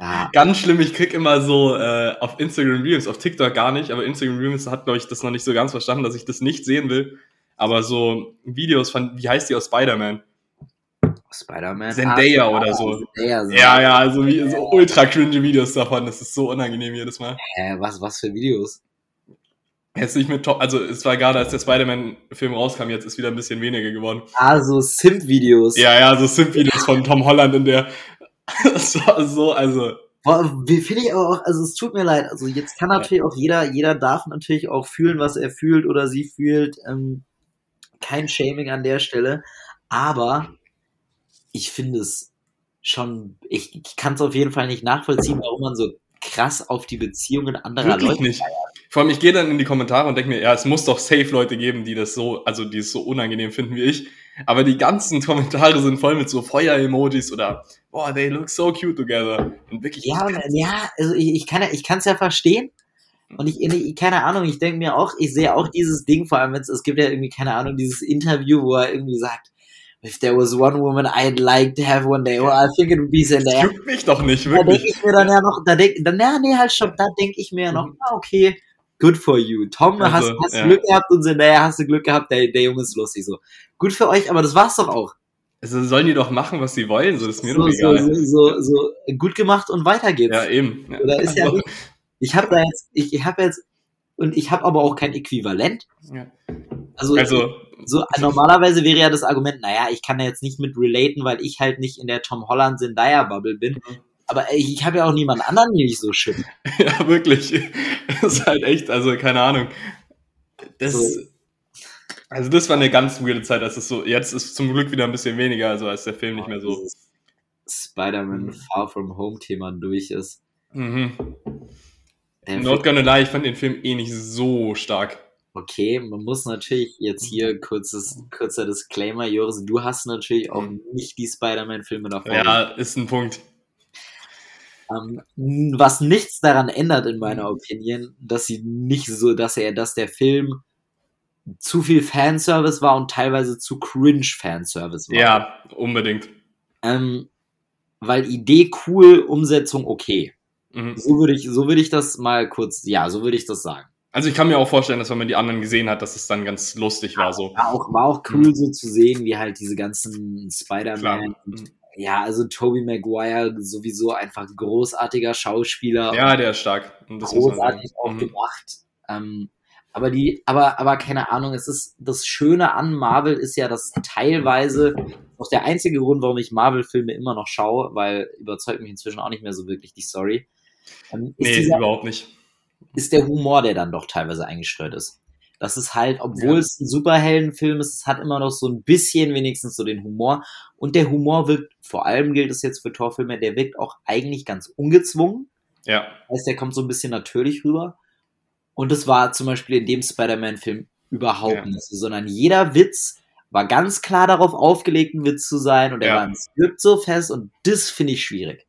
Speaker 2: Ja,
Speaker 1: ganz schlimm, ich krieg immer so äh, auf Instagram Reels, auf TikTok gar nicht, aber Instagram Reels hat, glaube ich, das noch nicht so ganz verstanden, dass ich das nicht sehen will. Aber so Videos von, wie heißt die aus Spider-Man?
Speaker 2: Spider-Man.
Speaker 1: Zendaya
Speaker 2: Ah,
Speaker 1: oder so.
Speaker 2: Zendaya, so.
Speaker 1: Ja, ja, also wie, so ultra cringe Videos davon, das ist so unangenehm jedes Mal.
Speaker 2: Hä, was, was für Videos?
Speaker 1: Jetzt nicht mit Top, also es war gerade, als der Spider-Man-Film rauskam, jetzt ist wieder ein bisschen weniger geworden.
Speaker 2: Ah, so Simp-Videos.
Speaker 1: Ja, ja, so Simp-Videos von Tom Holland in der, das war so, also.
Speaker 2: Finde ich aber auch, also es tut mir leid, also jetzt kann natürlich auch jeder, jeder darf natürlich auch fühlen, was er fühlt oder sie fühlt. Ähm, kein Shaming an der Stelle, aber ich finde es schon, ich, ich kann es auf jeden Fall nicht nachvollziehen, warum man so krass auf die Beziehungen anderer
Speaker 1: Wirklich
Speaker 2: Leute
Speaker 1: nicht. Vor allem, ich gehe dann in die Kommentare und denke mir, ja, es muss doch safe Leute geben, die das so, also die es so unangenehm finden wie ich. Aber die ganzen Kommentare sind voll mit so Feuer-Emojis oder, boah, they look so cute together. Und wirklich.
Speaker 2: Ja, ja, also ich, ich kann ich es ja verstehen. Und ich, ich keine Ahnung, ich denke mir auch, ich sehe auch dieses Ding, vor allem, es gibt ja irgendwie, keine Ahnung, dieses Interview, wo er irgendwie sagt, if there was one woman I'd like to have one day, well, I think it would be Zendaya.
Speaker 1: Das juckt mich doch nicht,
Speaker 2: Da
Speaker 1: wirklich.
Speaker 2: denke ich mir dann ja noch, da denk, dann, ja, nee, halt stopp, da denke ich mir ja noch,
Speaker 1: Mhm.
Speaker 2: ah, okay, good for you. Tom,
Speaker 1: Also,
Speaker 2: hast, hast
Speaker 1: ja.
Speaker 2: Glück gehabt und Zendaya hast du Glück gehabt, der, der Junge ist lustig, so. Gut für euch, aber das war's doch auch.
Speaker 1: Also sollen die doch machen, was sie wollen, so das ist mir
Speaker 2: So,
Speaker 1: doch
Speaker 2: so,
Speaker 1: egal.
Speaker 2: so, so, so, gut gemacht und weiter geht's.
Speaker 1: Ja, eben. Ja.
Speaker 2: Oder ist ja
Speaker 1: Also,
Speaker 2: nicht, ich habe da jetzt, ich, ich habe jetzt, und ich habe aber auch kein Äquivalent.
Speaker 1: ja.
Speaker 2: Also,
Speaker 1: also
Speaker 2: so normalerweise wäre ja das Argument, naja, ich kann da jetzt nicht mit relaten, weil ich halt nicht in der Tom Holland Zendaya Bubble bin.
Speaker 1: Mhm.
Speaker 2: Aber ich, ich habe ja auch niemand anderen, den ich so schippe.
Speaker 1: Ja, wirklich. Das ist halt echt, also keine Ahnung. Das,
Speaker 2: So.
Speaker 1: also das war eine ganz weirde Zeit, als es so, jetzt ist zum Glück wieder ein bisschen weniger, also als der Film nicht mehr so.
Speaker 2: Spider-Man
Speaker 1: Mhm.
Speaker 2: Far From Home Thema durch ist.
Speaker 1: Mhm.
Speaker 2: Der
Speaker 1: Not gonna lie, ich fand den Film eh nicht so stark.
Speaker 2: Okay, man muss natürlich jetzt hier kurzes, kurzer Disclaimer, Joris, du hast natürlich auch
Speaker 1: Mhm.
Speaker 2: nicht die Spider-Man-Filme davor.
Speaker 1: Ja, ist ein Punkt.
Speaker 2: Ähm, was nichts daran ändert, in meiner Opinion, dass sie nicht so, dass er, dass der Film zu viel Fanservice war und teilweise zu cringe Fanservice war.
Speaker 1: Ja, unbedingt.
Speaker 2: Ähm, weil Idee cool, Umsetzung okay.
Speaker 1: Mhm.
Speaker 2: So würde ich, so würde ich das mal kurz, ja, so würde ich das sagen.
Speaker 1: Also ich kann mir auch vorstellen, dass wenn man die anderen gesehen hat, dass es dann ganz lustig war so.
Speaker 2: War auch, war auch cool so zu sehen, wie halt diese ganzen. Spider-Man,
Speaker 1: Mhm.
Speaker 2: Ja, also Tobey Maguire sowieso einfach großartiger Schauspieler.
Speaker 1: Ja, der ist stark.
Speaker 2: Großartig auch
Speaker 1: Mhm.
Speaker 2: gemacht. Ähm, aber die, aber, aber keine Ahnung, es ist das Schöne an Marvel ist ja, dass teilweise auch der einzige Grund, warum ich Marvel-Filme immer noch schaue, weil überzeugt mich inzwischen auch nicht mehr so wirklich die Story, ähm, ist,
Speaker 1: Nee,
Speaker 2: dieser,
Speaker 1: überhaupt nicht.
Speaker 2: ist der Humor, der dann doch teilweise eingestreut ist. Das ist halt, obwohl
Speaker 1: Ja.
Speaker 2: es ein Superheldenfilm ist, es hat immer noch so ein bisschen wenigstens so den Humor. Und der Humor wirkt, vor allem gilt es jetzt für Torfilme, der wirkt auch eigentlich ganz ungezwungen
Speaker 1: Ja.
Speaker 2: heißt, der kommt so ein bisschen natürlich rüber. Und das war zum Beispiel in dem Spider-Man-Film überhaupt
Speaker 1: Ja.
Speaker 2: nicht so, sondern jeder Witz war ganz klar darauf aufgelegt, ein Witz zu sein und er
Speaker 1: Ja.
Speaker 2: war im Skript so fest und das finde ich schwierig.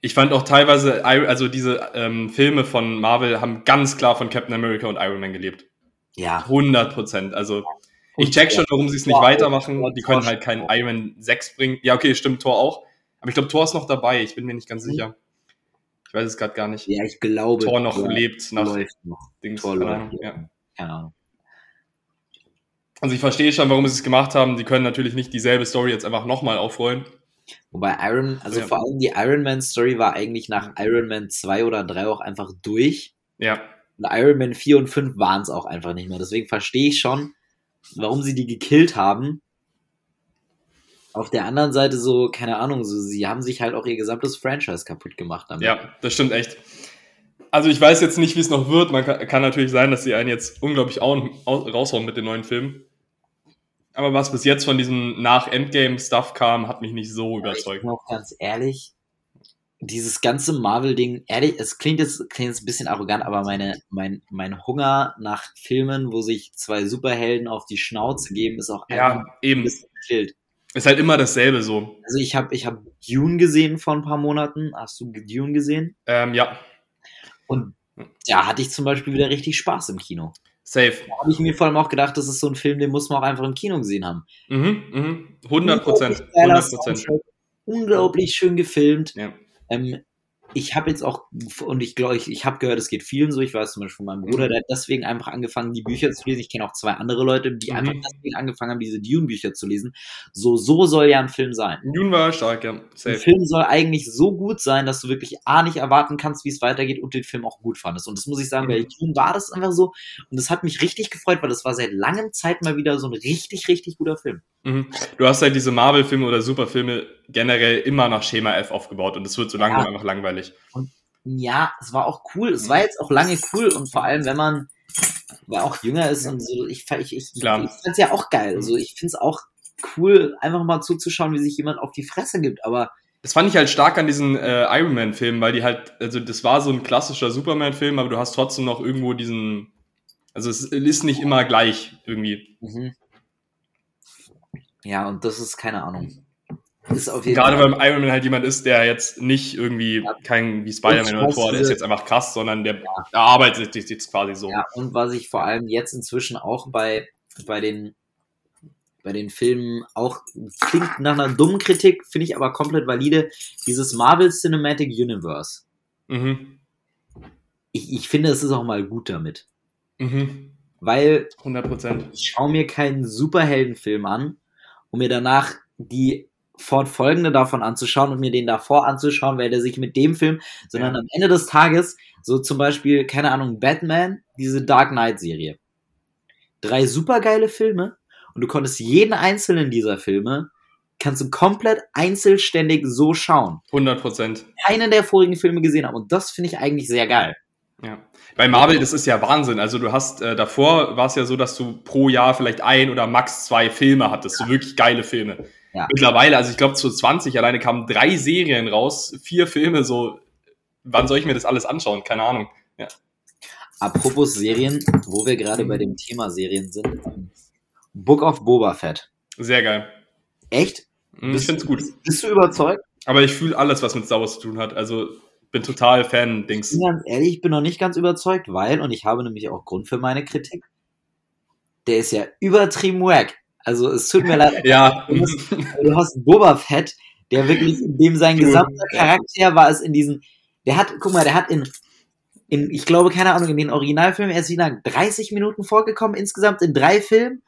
Speaker 1: Ich fand auch teilweise, also diese ähm, Filme von Marvel haben ganz klar von Captain America und Iron Man gelebt.
Speaker 2: Ja.
Speaker 1: 100 Prozent. Also ich check schon, warum sie es nicht weitermachen. Die können halt keinen. Iron Man 6 bringen. Ja, okay, stimmt, Tor auch. Aber ich glaube, Tor ist noch dabei. Ich bin mir nicht ganz
Speaker 2: Mhm.
Speaker 1: sicher. Ich weiß es gerade gar nicht.
Speaker 2: Ja, ich glaube.
Speaker 1: Tor noch
Speaker 2: Thor
Speaker 1: lebt nach
Speaker 2: noch.
Speaker 1: Dings.
Speaker 2: Tor läuft.
Speaker 1: Ja.
Speaker 2: Keine Ahnung.
Speaker 1: Also ich verstehe schon, warum sie es gemacht haben. Die können natürlich nicht dieselbe Story jetzt einfach nochmal aufrollen.
Speaker 2: Wobei Iron, also
Speaker 1: Ja.
Speaker 2: vor allem die Iron Man Story war eigentlich nach Iron Man 2 oder 3 auch einfach durch.
Speaker 1: Ja.
Speaker 2: Und Iron Man 4 und 5 waren es auch einfach nicht mehr. Deswegen verstehe ich schon, warum sie die gekillt haben. Auf der anderen Seite so, keine Ahnung, so, sie haben sich halt auch ihr gesamtes Franchise kaputt gemacht damit.
Speaker 1: Ja, das stimmt echt. Also ich weiß jetzt nicht, wie es noch wird. Man kann, kann natürlich sein, dass sie einen jetzt unglaublich au- au- raushauen mit den neuen Filmen. Aber was bis jetzt von diesem Nach-Endgame-Stuff kam, hat mich nicht so
Speaker 2: Ich
Speaker 1: überzeugt.
Speaker 2: bin auch ganz ehrlich, dieses ganze Marvel-Ding, ehrlich, es klingt jetzt, klingt jetzt ein bisschen arrogant, aber meine, mein, mein Hunger nach Filmen, wo sich zwei Superhelden auf die Schnauze geben, ist auch einfach
Speaker 1: Ja,
Speaker 2: ein
Speaker 1: eben.
Speaker 2: bisschen gekillt.
Speaker 1: Ist halt immer dasselbe so.
Speaker 2: Also ich habe ich hab Dune gesehen vor ein paar Monaten. Hast du Dune gesehen?
Speaker 1: Ähm, ja,
Speaker 2: Und da hatte ich zum Beispiel wieder richtig Spaß im Kino.
Speaker 1: safe.
Speaker 2: Da habe ich mir vor allem auch gedacht, das ist so ein Film, den muss man auch einfach im Kino gesehen haben.
Speaker 1: Mhm, mhm. 100 Prozent.
Speaker 2: Unglaublich geiler
Speaker 1: 100 Prozent.
Speaker 2: Unglaublich schön gefilmt.
Speaker 1: Ja.
Speaker 2: Ähm, ich habe jetzt auch, und ich glaube, ich, ich habe gehört, es geht vielen so, ich weiß zum Beispiel von meinem Bruder, mhm. der hat deswegen einfach angefangen, die Bücher zu lesen. Ich kenne auch zwei andere Leute, die mhm. einfach deswegen angefangen haben, diese Dune-Bücher zu lesen. So, so soll ja ein Film sein.
Speaker 1: Dune war stark, ja.
Speaker 2: Safe. Ein Film soll eigentlich so gut sein, dass du wirklich A, nicht erwarten kannst, wie es weitergeht und den Film auch gut fandest. Und das muss ich sagen, mhm. bei Dune war das einfach so. Und das hat mich richtig gefreut, weil das war seit langem Zeit mal wieder so ein richtig, richtig guter Film.
Speaker 1: Mhm. Du hast halt diese Marvel-Filme oder Superfilme generell immer nach Schema F aufgebaut und es wird so langsam ja. einfach langweilig.
Speaker 2: Und ja, es war auch cool. Es war jetzt auch lange cool und vor allem, wenn man auch jünger ist und so, ich, ich, ich, ich fand es ja auch geil. Also ich finde es auch cool, einfach mal zuzuschauen, wie sich jemand auf die Fresse gibt, aber
Speaker 1: das fand ich halt stark an diesen äh, Iron Man-Filmen, weil die halt, also das war so ein klassischer Superman-Film, aber du hast trotzdem noch irgendwo diesen, also es ist nicht immer gleich irgendwie. Mhm.
Speaker 2: Ja, und das ist keine Ahnung.
Speaker 1: Ist auf jeden Gerade Fall. beim Iron Man halt jemand ist, der jetzt nicht irgendwie ja. kein wie Spider-Man oder Thor, der ist jetzt einfach krass, sondern der ja. arbeitet sich jetzt quasi so.
Speaker 2: Ja, und was ich vor allem jetzt inzwischen auch bei, bei den bei den Filmen auch klingt nach einer dummen Kritik, finde ich aber komplett valide, dieses Marvel Cinematic Universe. Mhm. Ich, ich finde, es ist auch mal gut damit. Mhm. Weil
Speaker 1: 100%.
Speaker 2: ich schaue mir keinen Superheldenfilm an, um mir danach die fortfolgende davon anzuschauen und mir den davor anzuschauen, weil der sich mit dem Film, sondern ja. am Ende des Tages, so zum Beispiel, keine Ahnung, Batman, diese Dark Knight Serie. Drei supergeile Filme und du konntest jeden einzelnen dieser Filme kannst du komplett einzelständig so schauen.
Speaker 1: 100 Prozent.
Speaker 2: Keinen der vorigen Filme gesehen haben und das finde ich eigentlich sehr geil.
Speaker 1: Ja. Bei Marvel, das ist ja Wahnsinn. Also du hast, äh, davor war es ja so, dass du pro Jahr vielleicht ein oder max zwei Filme hattest, so wirklich geile Filme. Ja. Mittlerweile, also ich glaube zu 20 alleine kamen drei Serien raus, vier Filme, so, wann soll ich mir das alles anschauen? Keine Ahnung. Ja.
Speaker 2: Apropos Serien, wo wir gerade bei dem Thema Serien sind, Book of Boba Fett.
Speaker 1: Sehr geil.
Speaker 2: Echt?
Speaker 1: Mhm, ich finde es gut.
Speaker 2: Bist du überzeugt?
Speaker 1: Aber ich fühle alles, was mit Star Wars zu tun hat. Also bin total Fan, Dings.
Speaker 2: Ich bin ganz ehrlich, ich bin noch nicht ganz überzeugt, weil, und ich habe nämlich auch Grund für meine Kritik, der ist ja übertrieben wack. Also es tut mir leid.
Speaker 1: ja.
Speaker 2: Du hast, du hast Boba Fett, der wirklich, in dem sein gesamter Charakter war es in diesen, der hat, guck mal, der hat in, in, ich glaube, keine Ahnung, in den Originalfilmen, er ist wie lang 30 Minuten vorgekommen, insgesamt in drei Filmen.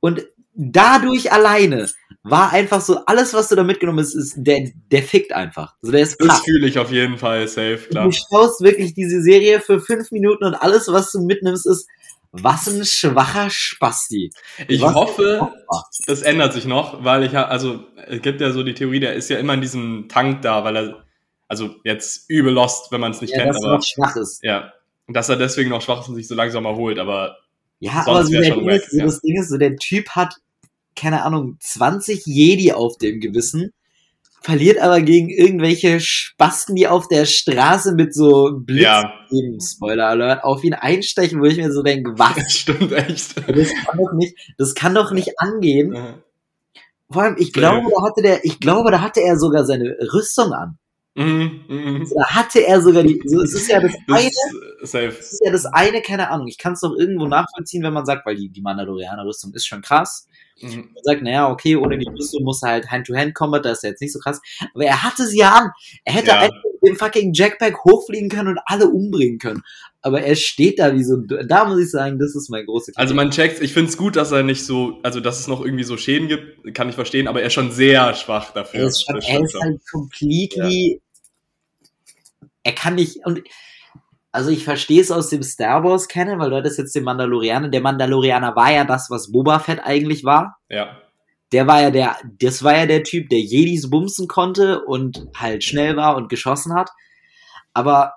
Speaker 2: Und dadurch alleine war einfach so, alles, was du da mitgenommen hast, ist, der, der fickt einfach. Also der ist
Speaker 1: krass. Das fühle ich auf jeden Fall, safe, klar.
Speaker 2: Du schaust wirklich diese Serie für fünf Minuten und alles, was du mitnimmst, ist, was ein schwacher Spasti.
Speaker 1: Ich was hoffe, das ändert sich noch, weil ich also es gibt ja so die Theorie, der ist ja immer in diesem Tank da, weil er also jetzt übel lost, wenn man es nicht ja, kennt, dass aber er noch
Speaker 2: schwach ist.
Speaker 1: Ja, dass er deswegen noch schwach ist und sich so langsam erholt, aber
Speaker 2: ja, aber so der Ding ist, ja. das Ding ist, so der Typ hat keine Ahnung 20 Jedi auf dem Gewissen verliert aber gegen irgendwelche Spasten, die auf der Straße mit so Blitz, ja. Spoiler Alert, auf ihn einstechen, wo ich mir so denke, was?
Speaker 1: Das stimmt echt.
Speaker 2: Das kann doch nicht, das kann doch nicht angehen. Vor allem, ich glaube, da hatte der, ich glaube, da hatte er sogar seine Rüstung an. Mhm, mh. Da hatte er sogar die, so, es ist ja das, das eine, es ist ja das eine, keine Ahnung, ich kann es doch irgendwo nachvollziehen, wenn man sagt, weil die, die Mandalorianer-Rüstung ist schon krass. Mhm. Man sagt, naja, okay, ohne die Rüstung muss er halt Hand-to-Hand-Combat, das ist ja jetzt nicht so krass. Aber er hatte sie ja an. Er hätte ja. einfach mit dem fucking Jackpack hochfliegen können und alle umbringen können. Aber er steht da wie so, da muss ich sagen, das ist mein großer
Speaker 1: Also man checkt, ich finde es gut, dass er nicht so, also dass es noch irgendwie so Schäden gibt, kann ich verstehen, aber er ist schon sehr schwach dafür.
Speaker 2: Er ist, schon, er ist halt completely, ja. er kann nicht, und also ich verstehe es aus dem Star Wars kennen, weil du hattest jetzt den Mandalorianer. Der Mandalorianer war ja das, was Boba Fett eigentlich war.
Speaker 1: Ja.
Speaker 2: Der war ja der, das war ja der Typ, der Jedis bumsen konnte und halt schnell war und geschossen hat. Aber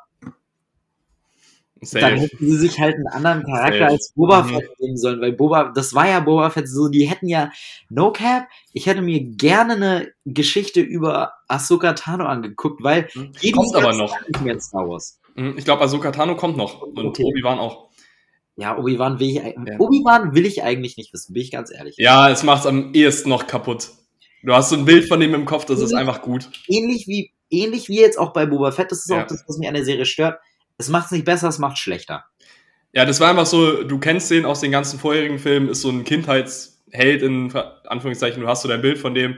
Speaker 2: Safe. dann hätten sie sich halt einen anderen Charakter Safe. als Boba mhm. Fett nehmen sollen, weil Boba, das war ja Boba Fett so, die hätten ja, no cap, ich hätte mir gerne eine Geschichte über Ahsoka Tano angeguckt, weil
Speaker 1: mhm. Jedis aber noch.
Speaker 2: nicht mehr Star Wars.
Speaker 1: Mhm, ich glaube, Ahsoka Tano kommt noch und okay. Obi-Wan auch.
Speaker 2: Ja, Obi-Wan will ich, ja. Obi-Wan will ich eigentlich nicht wissen, bin ich ganz ehrlich.
Speaker 1: Ja, es macht es am ehesten noch kaputt. Du hast so ein Bild von dem im Kopf, das ähnlich, ist einfach gut.
Speaker 2: Ähnlich wie, ähnlich wie jetzt auch bei Boba Fett, das ist ja. auch das, was mich an der Serie stört. Es macht es nicht besser, es macht es schlechter.
Speaker 1: Ja, das war einfach so, du kennst den aus den ganzen vorherigen Filmen, ist so ein Kindheitsheld in Anführungszeichen, du hast so dein Bild von dem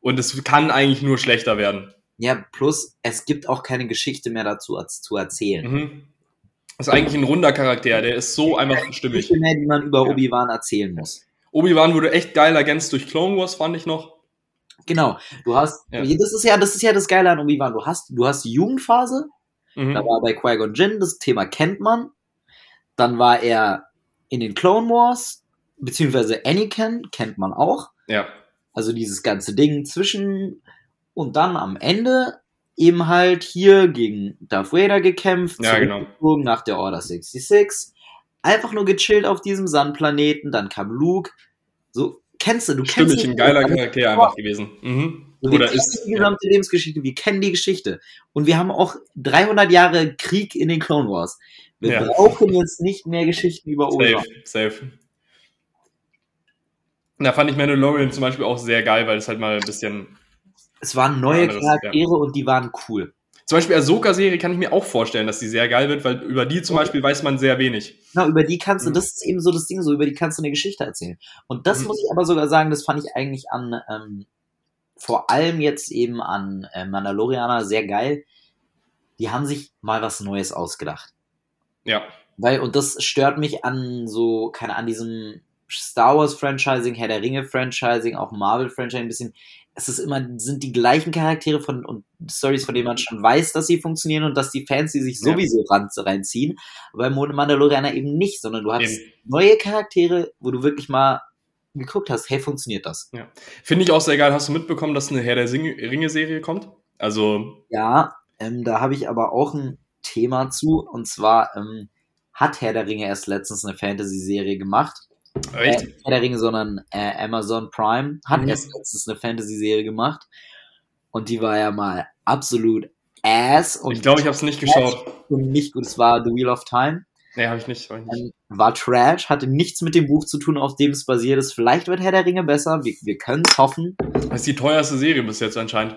Speaker 1: und es kann eigentlich nur schlechter werden.
Speaker 2: Ja, plus es gibt auch keine Geschichte mehr dazu als, zu erzählen.
Speaker 1: Mhm. Das ist eigentlich ein runder Charakter, der ist so einfach stimmig.
Speaker 2: Geschichte mehr, die man über Obi-Wan erzählen muss.
Speaker 1: Obi-Wan wurde echt geil ergänzt durch Clone Wars, fand ich noch.
Speaker 2: Genau. Du hast,
Speaker 1: Ja.
Speaker 2: das ist ja, das ist ja das Geile an Obi-Wan. Du hast, du hast die Jugendphase,
Speaker 1: Mhm.
Speaker 2: Da war bei Qui-Gon Jinn, das Thema kennt man. Dann war er in den Clone Wars, beziehungsweise Anakin kennt man auch.
Speaker 1: Ja,
Speaker 2: Also dieses ganze Ding zwischen und dann am Ende eben halt hier gegen Darth Vader gekämpft,
Speaker 1: Ja, genau.
Speaker 2: nach der Order 66. Einfach nur gechillt auf diesem Sandplaneten, dann kam Luke. So, kennst du, du kennst
Speaker 1: stimmig,
Speaker 2: die-
Speaker 1: ein geiler Charakter einfach gewesen. Mhm.
Speaker 2: so, wir
Speaker 1: Oder
Speaker 2: kennen
Speaker 1: ist.
Speaker 2: die gesamte Lebensgeschichte, wir kennen die Geschichte. Und wir haben auch 300 Jahre Krieg in den Clone Wars. Wir
Speaker 1: Ja.
Speaker 2: brauchen jetzt nicht mehr Geschichten über Obi-Wan.
Speaker 1: Safe, safe. Da fand ich Mandalorian zum Beispiel auch sehr geil, weil es halt mal ein bisschen.
Speaker 2: Es waren neue
Speaker 1: Anderes,
Speaker 2: Charaktere und die waren cool.
Speaker 1: Zum Beispiel Ahsoka-Serie kann ich mir auch vorstellen, dass die sehr geil wird, weil über die zum Beispiel weiß man sehr wenig.
Speaker 2: Na, über die kannst du,
Speaker 1: Mhm.
Speaker 2: das ist eben so das Ding, so über die kannst du eine Geschichte erzählen. Und das
Speaker 1: Mhm.
Speaker 2: muss ich aber sogar sagen, das fand ich eigentlich an, ähm, vor allem jetzt eben an äh, Mandalorianer sehr geil. Die haben sich mal was Neues ausgedacht.
Speaker 1: Ja,
Speaker 2: Weil, und das stört mich an so, keine an diesem Star Wars Franchising, Herr der Ringe Franchising, auch Marvel Franchising ein bisschen. Es ist immer, sind die gleichen Charaktere von und Stories, von denen man schon weiß, dass sie funktionieren und dass die Fans sie sich
Speaker 1: Ja.
Speaker 2: sowieso ran, reinziehen. Aber bei Mandalorianer eben nicht, sondern du hast
Speaker 1: Eben.
Speaker 2: neue Charaktere, wo du wirklich mal geguckt hast, hey, funktioniert das?
Speaker 1: finde ich auch sehr geil. Hast du mitbekommen, dass eine Herr der Ringe-Serie kommt? Also,
Speaker 2: Ja, ähm, da habe ich aber auch ein Thema zu und zwar ähm, hat Herr der Ringe erst letztens eine Fantasy-Serie gemacht.
Speaker 1: Echt?
Speaker 2: Äh, Herr der Ringe, sondern äh, Amazon Prime hat
Speaker 1: Mhm.
Speaker 2: erst letztens eine Fantasy-Serie gemacht. Und die war ja mal absolut ass und,
Speaker 1: ich glaube, ich habe es nicht geschaut.
Speaker 2: und nicht gut. Es war The Wheel of Time.
Speaker 1: Nee, habe ich nicht. Hab ich nicht.
Speaker 2: Ähm, war Trash, hatte nichts mit dem Buch zu tun, auf dem es basiert ist. Vielleicht wird Herr der Ringe besser. Wir, wir können es hoffen.
Speaker 1: Das ist die teuerste Serie bis jetzt anscheinend.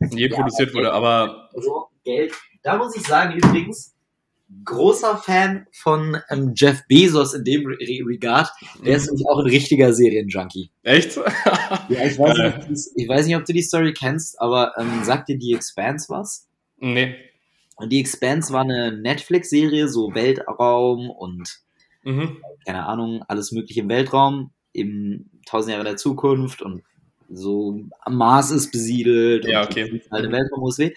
Speaker 1: die Je
Speaker 2: Ja,
Speaker 1: produziert
Speaker 2: aber-
Speaker 1: wurde, aber
Speaker 2: Also Geld. Da muss ich sagen, übrigens, großer Fan von ähm, Jeff Bezos in dem Re Regard. Der ist nämlich auch ein richtiger Serienjunkie.
Speaker 1: echt?
Speaker 2: Ja, ich weiß, nicht, ich weiß nicht, ob du die Story kennst, aber ähm, sagt dir die Expanse was?
Speaker 1: nee.
Speaker 2: Und die Expanse war eine Netflix-Serie, so Weltraum und
Speaker 1: Mhm.
Speaker 2: keine Ahnung, alles mögliche im Weltraum, im tausend Jahre der Zukunft und so am Mars ist besiedelt
Speaker 1: Ja,
Speaker 2: und
Speaker 1: okay.
Speaker 2: halt im Weltraum USW.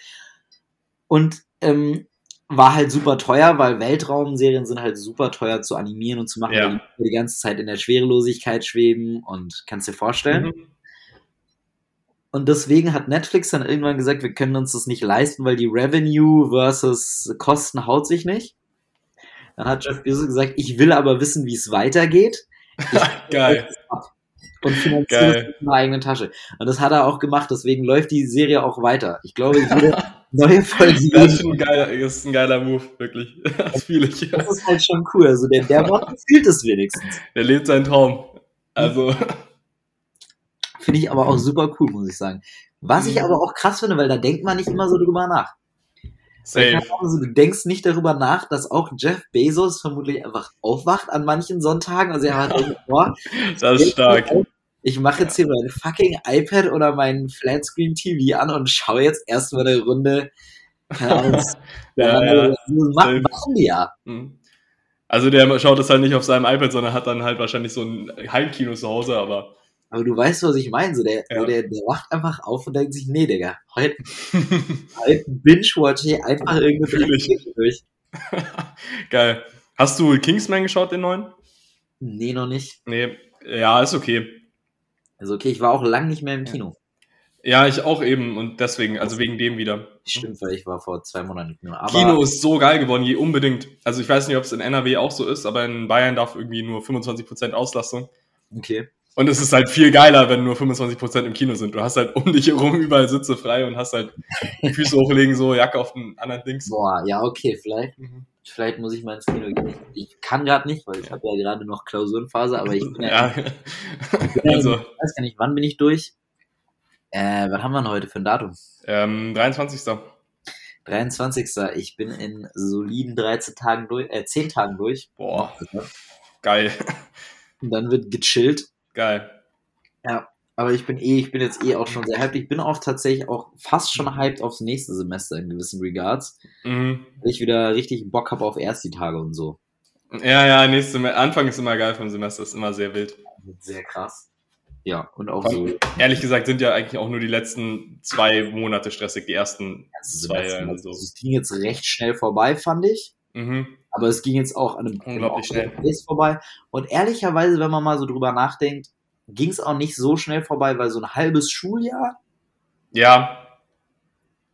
Speaker 2: Und ähm, war halt super teuer, weil Weltraumserien sind halt super teuer zu animieren und zu machen,
Speaker 1: Ja.
Speaker 2: weil die die ganze Zeit in der Schwerelosigkeit schweben und kannst dir vorstellen.
Speaker 1: Mhm.
Speaker 2: Und deswegen hat Netflix dann irgendwann gesagt, wir können uns das nicht leisten, weil die Revenue versus Kosten haut sich nicht. Dann hat Jeff Bezos gesagt, ich will aber wissen, wie es weitergeht.
Speaker 1: Geil.
Speaker 2: Und finanziere
Speaker 1: Geil.
Speaker 2: es in meiner eigenen Tasche. Und das hat er auch gemacht, deswegen läuft die Serie auch weiter. Ich glaube, jede neue Folge,
Speaker 1: Das ist, ein geiler, das ist ein geiler Move, wirklich. Das fühle ich.
Speaker 2: das ist halt schon cool. Also der, der Mann fühlt es wenigstens.
Speaker 1: Der lebt seinen Traum. Also,
Speaker 2: Finde ich aber auch super cool, muss ich sagen. Was ich aber auch krass finde, weil da denkt man nicht immer so drüber nach. Also, du denkst nicht darüber nach, dass auch Jeff Bezos vermutlich einfach aufwacht an manchen Sonntagen. Also er hat boah,
Speaker 1: Das ist stark.
Speaker 2: Ich mache jetzt hier mein fucking iPad oder mein Flatscreen TV an und schaue jetzt erstmal eine Runde.
Speaker 1: Ja, ja.
Speaker 2: das machen, machen die ja.
Speaker 1: Mhm. Also der schaut das halt nicht auf seinem iPad, sondern hat dann halt wahrscheinlich so ein Heimkino zu Hause, aber
Speaker 2: Aber du weißt, was ich meine. So, der,
Speaker 1: Ja.
Speaker 2: der, der wacht einfach auf und denkt sich, nee, Digga, heute, heute binge-watch ich einfach. Serie durch.
Speaker 1: geil. Hast du Kingsman geschaut, den neuen?
Speaker 2: Nee, noch nicht.
Speaker 1: Nee, ja, ist okay.
Speaker 2: Also okay, ich war auch lang nicht mehr im Kino.
Speaker 1: Ja, ich auch eben und deswegen, also wegen dem wieder.
Speaker 2: Stimmt, weil ich war vor zwei Monaten im Kino. Aber
Speaker 1: Kino ist so geil geworden, je unbedingt. Also ich weiß nicht, ob es in NRW auch so ist, aber in Bayern darf irgendwie nur 25% Auslastung.
Speaker 2: okay.
Speaker 1: Und es ist halt viel geiler, wenn nur 25% im Kino sind. Du hast halt um dich herum überall Sitze frei und hast halt Füße hochlegen, so Jacke auf den anderen Dings.
Speaker 2: Boah, ja, okay, vielleicht,
Speaker 1: Mhm.
Speaker 2: Vielleicht muss ich mal ins Kino gehen. Ich kann gerade nicht, weil ich habe ja gerade noch Klausurenphase, aber ich bin ja,
Speaker 1: Ja,
Speaker 2: ich ja
Speaker 1: also
Speaker 2: ich weiß gar nicht, wann bin ich durch? Äh, was haben wir denn heute für ein Datum?
Speaker 1: ähm, 23.
Speaker 2: 23. Ich bin in soliden 13 Tagen durch, äh, 10 Tagen durch.
Speaker 1: Boah, geil,
Speaker 2: Und dann wird gechillt.
Speaker 1: geil.
Speaker 2: Aber ich bin eh, ich bin jetzt eh auch schon sehr hyped. Ich bin auch tatsächlich auch fast schon hyped aufs nächste Semester in gewissen Regards.
Speaker 1: Mhm.
Speaker 2: Weil ich wieder richtig Bock habe auf Ersti-Tage und so.
Speaker 1: Ja, ja, nächste Anfang ist immer geil vom Semester, ist immer sehr wild.
Speaker 2: Sehr krass. Ja, und auch so.
Speaker 1: Ehrlich gesagt sind ja eigentlich auch nur die letzten zwei Monate stressig, die ersten zwei.
Speaker 2: Semester.
Speaker 1: Also.
Speaker 2: Es ging jetzt recht schnell vorbei, fand ich.
Speaker 1: Mhm.
Speaker 2: Aber es ging jetzt auch an einem
Speaker 1: Unglaublich schnell.
Speaker 2: Vorbei. Und ehrlicherweise, wenn man mal so drüber nachdenkt, ging es auch nicht so schnell vorbei, weil so ein halbes Schuljahr,
Speaker 1: Ja,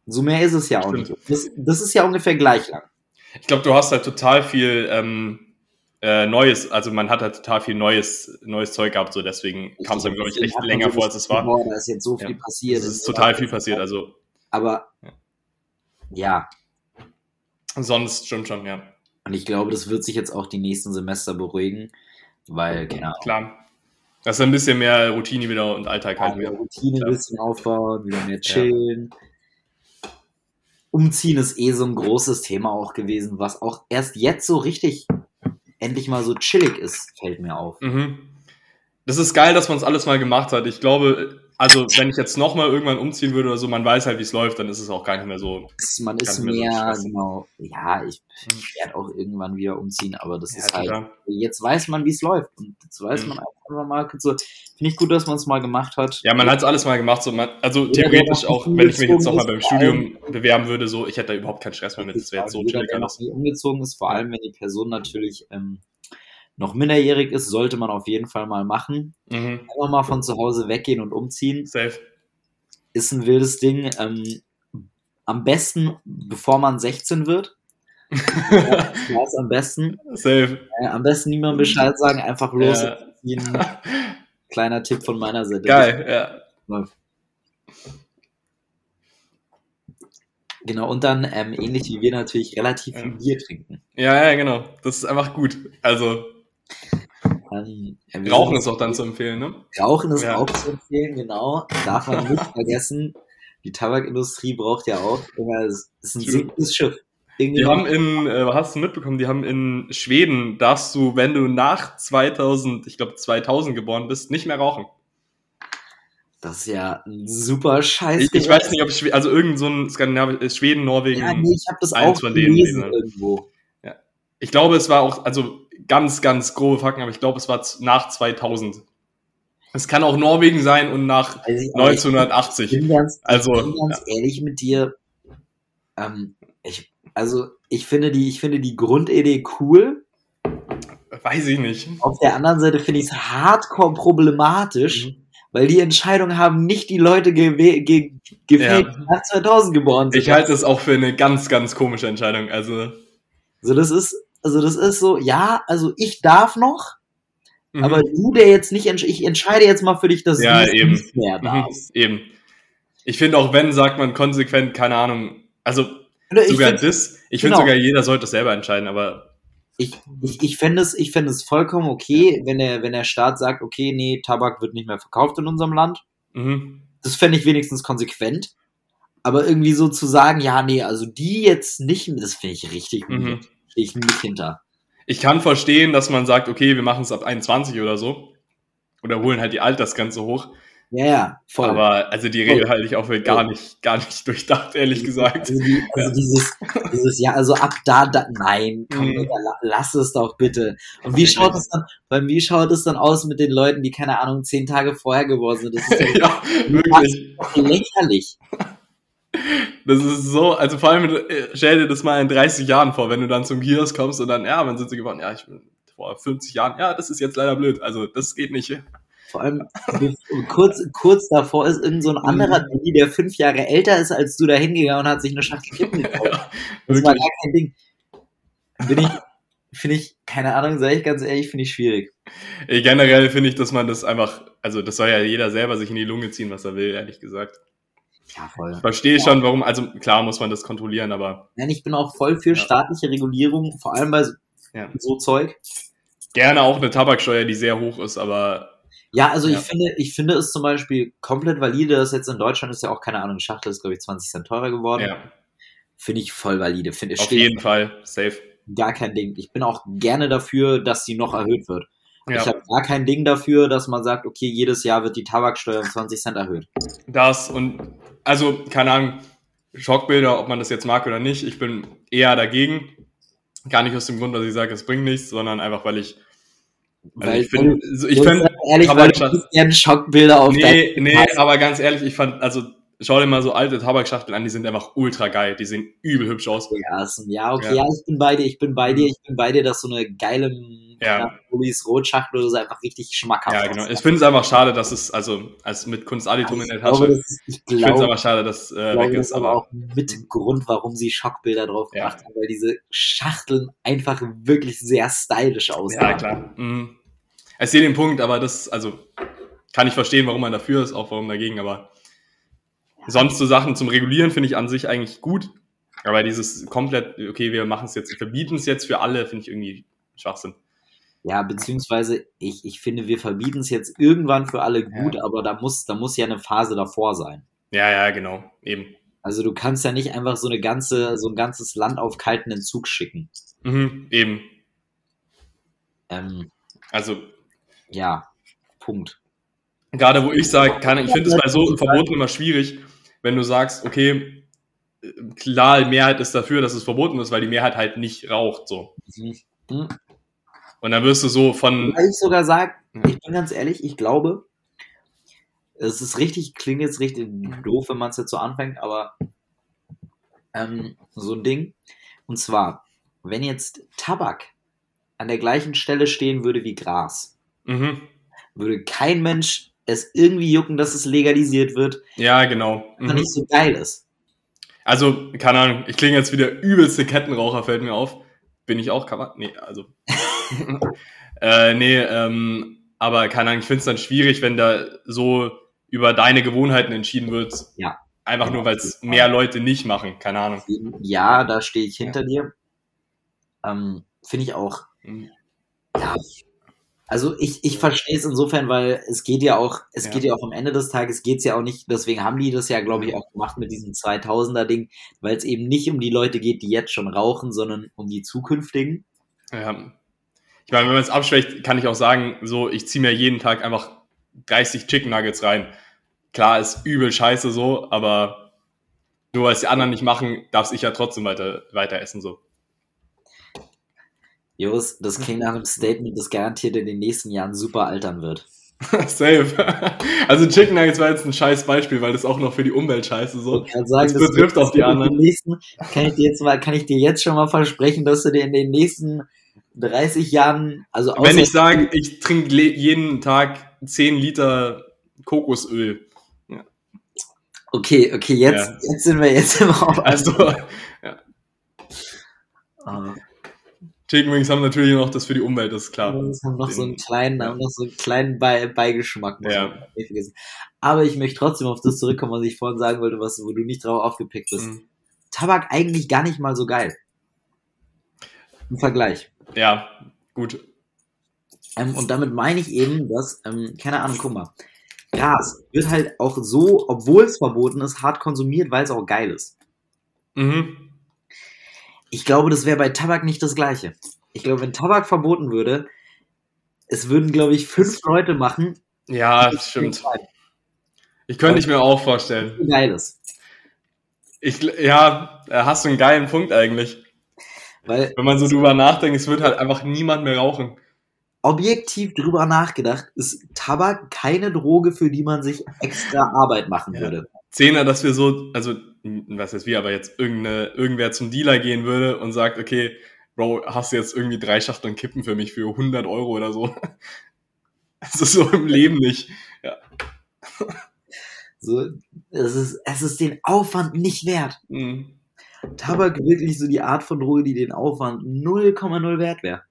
Speaker 2: so mehr ist es ja auch
Speaker 1: Stimmt.
Speaker 2: nicht. Das, das ist ja ungefähr gleich lang.
Speaker 1: ich glaube, du hast halt total viel ähm, äh, Neues, also man hat halt total viel Neues, neues Zeug gehabt, so deswegen kam es dann, glaube ich, echt länger vor, als es war.
Speaker 2: Boah, da ist jetzt so viel
Speaker 1: Ja.
Speaker 2: passiert.
Speaker 1: Es ist total viel passiert, also
Speaker 2: Aber
Speaker 1: Ja. sonst stimmt schon, ja.
Speaker 2: und ich glaube, das wird sich jetzt auch die nächsten Semester beruhigen, weil, Ahnung,
Speaker 1: Klar. Das ist ein bisschen mehr Routine wieder und Alltag halt
Speaker 2: wieder
Speaker 1: wieder.
Speaker 2: Routine ein bisschen aufbauen, wieder mehr chillen. Umziehen ist eh so ein großes Thema auch gewesen, was auch erst jetzt so richtig endlich mal so chillig ist, fällt mir auf.
Speaker 1: Mhm. Das ist geil, dass man es alles mal gemacht hat. Ich glaube, also wenn ich jetzt nochmal irgendwann umziehen würde oder so, man weiß halt, wie es läuft, dann ist es auch gar nicht mehr so.
Speaker 2: Man ist
Speaker 1: so
Speaker 2: mehr,
Speaker 1: Stress.
Speaker 2: genau, ja, ich
Speaker 1: Mhm.
Speaker 2: werde auch irgendwann wieder umziehen, aber das
Speaker 1: Ja,
Speaker 2: ist halt,
Speaker 1: total.
Speaker 2: jetzt weiß man, wie es läuft. Und jetzt weiß
Speaker 1: Mhm.
Speaker 2: man einfach mal, so, finde ich gut, dass man es mal gemacht hat.
Speaker 1: Ja, man hat es alles mal gemacht. So man, also
Speaker 2: der
Speaker 1: theoretisch auch, wenn ich mich jetzt nochmal beim Studium bewerben würde, so, ich hätte da überhaupt keinen Stress mehr mit. Das wäre jetzt so chillig alles.
Speaker 2: nie umgezogen ist, vor allem wenn die Person natürlich ähm, noch minderjährig ist, sollte man auf jeden Fall mal machen.
Speaker 1: Mhm.
Speaker 2: Einfach mal von zu Hause weggehen und umziehen.
Speaker 1: Safe.
Speaker 2: Ist ein wildes Ding. Ähm, am besten, bevor man 16 wird. ja, ist am besten.
Speaker 1: Safe.
Speaker 2: Äh, am besten niemandem Bescheid sagen, einfach los.
Speaker 1: Ja.
Speaker 2: Kleiner Tipp von meiner Seite.
Speaker 1: Geil, ja.
Speaker 2: Genau, und dann ähm, ähnlich wie wir natürlich relativ viel
Speaker 1: Ja.
Speaker 2: Bier trinken.
Speaker 1: Ja, ja, genau. Das ist einfach gut. Also,
Speaker 2: Ähm,
Speaker 1: Rauchen ist auch dann zu empfehlen, ne?
Speaker 2: Rauchen ist
Speaker 1: Ja.
Speaker 2: auch zu empfehlen, genau. Darf man nicht vergessen. Die Tabakindustrie braucht ja auch immer, es ist ein sinkendes Schiff. Irgendwie
Speaker 1: Die haben in, äh, hast du mitbekommen, die haben in Schweden, darfst du, wenn du nach 2000, ich glaube 2000 geboren bist, nicht mehr rauchen.
Speaker 2: das ist ja ein super Scheiß.
Speaker 1: Ich, ich weiß nicht, ob Schweden, also irgend so ein Skandinavisch, Schweden, Norwegen.
Speaker 2: Ja, nee, ich habe das
Speaker 1: eins
Speaker 2: auch
Speaker 1: von denen
Speaker 2: gelesen irgendwo.
Speaker 1: Ich glaube, es war auch, also ganz, ganz grobe Fakten, aber ich glaube, es war nach 2000. Es kann auch Norwegen sein und nach
Speaker 2: ich, aber ich
Speaker 1: 1980.
Speaker 2: bin ganz,
Speaker 1: Also,
Speaker 2: ich bin ganz ehrlich mit dir. Ähm, ich, also ich finde die, ich finde die Grundidee cool.
Speaker 1: Weiß ich nicht.
Speaker 2: Auf der anderen Seite finde ich es hardcore problematisch,
Speaker 1: Mhm.
Speaker 2: weil die Entscheidung haben nicht die Leute gewe- ge gefällt,
Speaker 1: Ja.
Speaker 2: die nach 2000 geboren sind.
Speaker 1: Ich halte es auch für eine ganz, ganz komische Entscheidung. Also,
Speaker 2: So, das ist, also das ist so, ja, also ich darf noch,
Speaker 1: mhm.
Speaker 2: aber du, der jetzt nicht, entsch ich entscheide jetzt mal für dich, dass
Speaker 1: Ja,
Speaker 2: du
Speaker 1: eben.
Speaker 2: nicht mehr
Speaker 1: Mhm,
Speaker 2: darfst.
Speaker 1: eben. Ich finde auch wenn, sagt man konsequent, keine Ahnung. Also
Speaker 2: ich
Speaker 1: sogar
Speaker 2: find-
Speaker 1: das. Ich finde
Speaker 2: genau.
Speaker 1: sogar, jeder sollte es selber entscheiden, aber
Speaker 2: ich, ich, ich fände es, ich fände es vollkommen okay, wenn der, wenn der Staat sagt, okay, nee, Tabak wird nicht mehr verkauft in unserem Land.
Speaker 1: mhm.
Speaker 2: Das fände ich wenigstens konsequent. Aber irgendwie so zu sagen, ja, nee, also die jetzt nicht, das finde ich richtig
Speaker 1: Mhm.
Speaker 2: weird. Stehe ich nicht hinter.
Speaker 1: ich kann verstehen, dass man sagt, okay, wir machen es ab 21 oder so. Oder holen halt die Altersgrenze hoch.
Speaker 2: Ja, ja, voll.
Speaker 1: Aber also die Regel halte ich auch für gar nicht, gar nicht durchdacht, ehrlich gesagt.
Speaker 2: Also, die, also
Speaker 1: Ja.
Speaker 2: dieses, dieses, ja, also ab da, da nein, komm,
Speaker 1: Mhm.
Speaker 2: Lass es doch bitte. Und wie schaut es dann, beim wie schaut es dann aus mit den Leuten, die, keine Ahnung, zehn Tage vorher geworden sind? Das ist
Speaker 1: ja, wirklich.
Speaker 2: doch lächerlich.
Speaker 1: Das ist so, also vor allem, äh, stell dir das mal in 30 Jahren vor, wenn du dann zum Kiosk kommst und dann, ja, wann sind sie geworden? Ja, ich bin vor 50 Jahren. Ja, das ist jetzt leider blöd. Also, das geht nicht.
Speaker 2: Vor allem, kurz, kurz davor ist irgend so ein anderer Dulli, der fünf Jahre älter ist als du, da hingegangen und hat sich eine Schachtel Kippen gekauft.
Speaker 1: Ja,
Speaker 2: Das war gar kein Ding. Bin ich, finde ich, keine Ahnung, sage ich ganz ehrlich, finde ich schwierig.
Speaker 1: Generell finde ich, dass man das einfach, also das soll ja jeder selber sich in die Lunge ziehen, was er will, ehrlich gesagt.
Speaker 2: Ja, voll.
Speaker 1: Ich verstehe schon, warum, also klar muss man das kontrollieren, aber
Speaker 2: Nein, ich bin auch voll für
Speaker 1: Ja.
Speaker 2: staatliche Regulierung, vor allem bei so-
Speaker 1: Ja.
Speaker 2: so Zeug.
Speaker 1: gerne auch eine Tabaksteuer, die sehr hoch ist, aber
Speaker 2: Ja, also
Speaker 1: Ja.
Speaker 2: ich finde, ich finde es zum Beispiel komplett valide, dass jetzt in Deutschland ist ja auch, keine Ahnung, Schachtel ist, glaube ich, 20 Cent teurer geworden.
Speaker 1: ja,
Speaker 2: Finde ich voll valide. Finde ich
Speaker 1: auf jeden Fall safe.
Speaker 2: gar kein Ding. Ich bin auch gerne dafür, dass sie noch erhöht wird. Ja. Ich habe gar kein Ding dafür, dass man sagt, okay, jedes Jahr wird die Tabaksteuer um 20 Cent erhöht.
Speaker 1: Das und, also, keine Ahnung, Schockbilder, ob man das jetzt mag oder nicht, ich bin eher dagegen. Gar nicht aus dem Grund, dass ich sage, es bringt nichts, sondern einfach, weil ich
Speaker 2: also weil ich finde, ich finde, ehrlich, weil du gerne Schockbilder auf
Speaker 1: Nee, nee, aber ganz ehrlich, ich fand, also schau dir mal so alte Tabakschachteln an, die sind einfach ultra geil, die sehen übel hübsch aus.
Speaker 2: Ja, ja okay, ja. ja. ich bin bei dir, ich bin bei dir, ich bin bei dir, dass so eine geile
Speaker 1: ja.
Speaker 2: Rotschachtel oder so einfach richtig schmackhaft
Speaker 1: Ja, genau. Ich finde es einfach schade, dass es, also als mit Kunstaditum also in der Tasche, glaube, ist, ich, ich finde es aber schade, dass äh, weg ist.
Speaker 2: aber auch mit Grund, warum sie Schockbilder drauf gemacht haben, weil diese Schachteln einfach wirklich sehr stylisch aussehen.
Speaker 1: Ja, klar. Mhm. Ich sehe den Punkt, aber das, also kann ich verstehen, warum man dafür ist, auch warum dagegen, aber sonst so Sachen zum Regulieren finde ich an sich eigentlich gut. Aber dieses komplett, okay, wir machen es jetzt, verbieten es jetzt für alle, finde ich irgendwie Schwachsinn.
Speaker 2: Ja, beziehungsweise ich, ich finde, wir verbieten es jetzt irgendwann für alle gut, ja. aber da muss, da muss ja eine Phase davor sein.
Speaker 1: Ja, ja, genau, eben.
Speaker 2: Also du kannst ja nicht einfach so eine ganze, so ein ganzes Land auf kalten Entzug schicken.
Speaker 1: Mhm, eben.
Speaker 2: Ähm,
Speaker 1: also
Speaker 2: ja, Punkt.
Speaker 1: Gerade wo ich sage, kann, ich finde es bei so Verboten immer schwierig, wenn du sagst, okay, klar, die Mehrheit ist dafür, dass es verboten ist, weil die Mehrheit halt nicht raucht, so. Mhm. Und dann wirst du so von.
Speaker 2: Weil ich sogar sage, ich bin ganz ehrlich, ich glaube, es ist richtig, klingt jetzt richtig doof, wenn man es jetzt so anfängt, aber ähm, so ein Ding. Und zwar, wenn jetzt Tabak an der gleichen Stelle stehen würde wie Gras,
Speaker 1: Mhm.
Speaker 2: Würde kein Mensch es irgendwie jucken, dass es legalisiert wird.
Speaker 1: Ja, genau.
Speaker 2: Mhm. nicht so geil ist.
Speaker 1: Also, keine Ahnung, ich klinge jetzt wieder übelste Kettenraucher, fällt mir auf. Bin ich auch, kann man? Nee, also. äh, nee, ähm, aber keine Ahnung, ich finde es dann schwierig, wenn da so über deine Gewohnheiten entschieden wird.
Speaker 2: Ja.
Speaker 1: Einfach ja, nur, weil es mehr Leute nicht machen, keine Ahnung.
Speaker 2: Ja, da stehe ich hinter ja. dir. Ähm, finde ich auch. Mhm. Ja, also ich, ich verstehe es insofern, weil es geht ja auch, es ja. geht ja auch am Ende des Tages geht es ja auch nicht, deswegen haben die das ja, glaube ich, auch gemacht mit diesem 2000er Ding, weil es eben nicht um die Leute geht, die jetzt schon rauchen, sondern um die zukünftigen.
Speaker 1: Ja. Ich meine, wenn man es abschwächt, kann ich auch sagen, so, ich ziehe mir jeden Tag einfach 30 Chicken Nuggets rein. Klar, ist übel scheiße so, aber nur weil es die anderen nicht machen, darf ich ja trotzdem weiter, weiter essen so.
Speaker 2: Jos, das klingt nach einem Statement, das garantiert in den nächsten Jahren super altern wird.
Speaker 1: Safe. Also Chicken Nuggets war jetzt ein scheiß Beispiel, weil das auch noch für die Umwelt scheiße so.
Speaker 2: Ich kann sagen, das betrifft auch die anderen. Nächsten, kann ich dir jetzt mal, kann ich dir jetzt schon mal versprechen, dass du dir in den nächsten 30 Jahren, also
Speaker 1: wenn ich sage, ich trinke jeden Tag 10 Liter Kokosöl.
Speaker 2: Ja. Okay, okay, jetzt, ja. jetzt sind wir jetzt im Raum.
Speaker 1: Also, ja. Uh. Chicken Wings haben natürlich noch das für die Umwelt, das ist klar.
Speaker 2: Das haben noch so einen kleinen, ja. noch so einen kleinen Be Beigeschmack.
Speaker 1: Ja.
Speaker 2: Aber ich möchte trotzdem auf das zurückkommen, was ich vorhin sagen wollte, was, wo du nicht drauf aufgepickt bist. Mhm. Tabak eigentlich gar nicht mal so geil. Im Vergleich.
Speaker 1: Ja, gut.
Speaker 2: Ähm, und damit meine ich eben, dass, ähm, keine Ahnung, guck mal, Gras wird halt auch so, obwohl es verboten ist, hart konsumiert, weil es auch geil ist.
Speaker 1: Mhm.
Speaker 2: Ich glaube, das wäre bei Tabak nicht das Gleiche. Ich glaube, wenn Tabak verboten würde, es würden, glaube ich, fünf Leute machen.
Speaker 1: Ja, stimmt. Ich könnte ich mir auch vorstellen.
Speaker 2: Geiles.
Speaker 1: Ich, ja, hast du einen geilen Punkt eigentlich.
Speaker 2: Weil,
Speaker 1: Wenn man so drüber nachdenkt, es wird halt einfach niemand mehr rauchen.
Speaker 2: Objektiv drüber nachgedacht, ist Tabak keine Droge, für die man sich extra Arbeit machen ja. würde.
Speaker 1: Zehner, dass wir so, also was heißt wie, aber jetzt irgendeine, irgendwer zum Dealer gehen würde und sagt, okay, Bro, hast du jetzt irgendwie drei Schachteln Kippen für mich für 100 Euro oder so? Das ist so im Leben nicht. Ja.
Speaker 2: So, es ist, es ist den Aufwand nicht wert.
Speaker 1: Mhm.
Speaker 2: Tabak wirklich so die Art von Droge, die den Aufwand 0,0 wert wäre.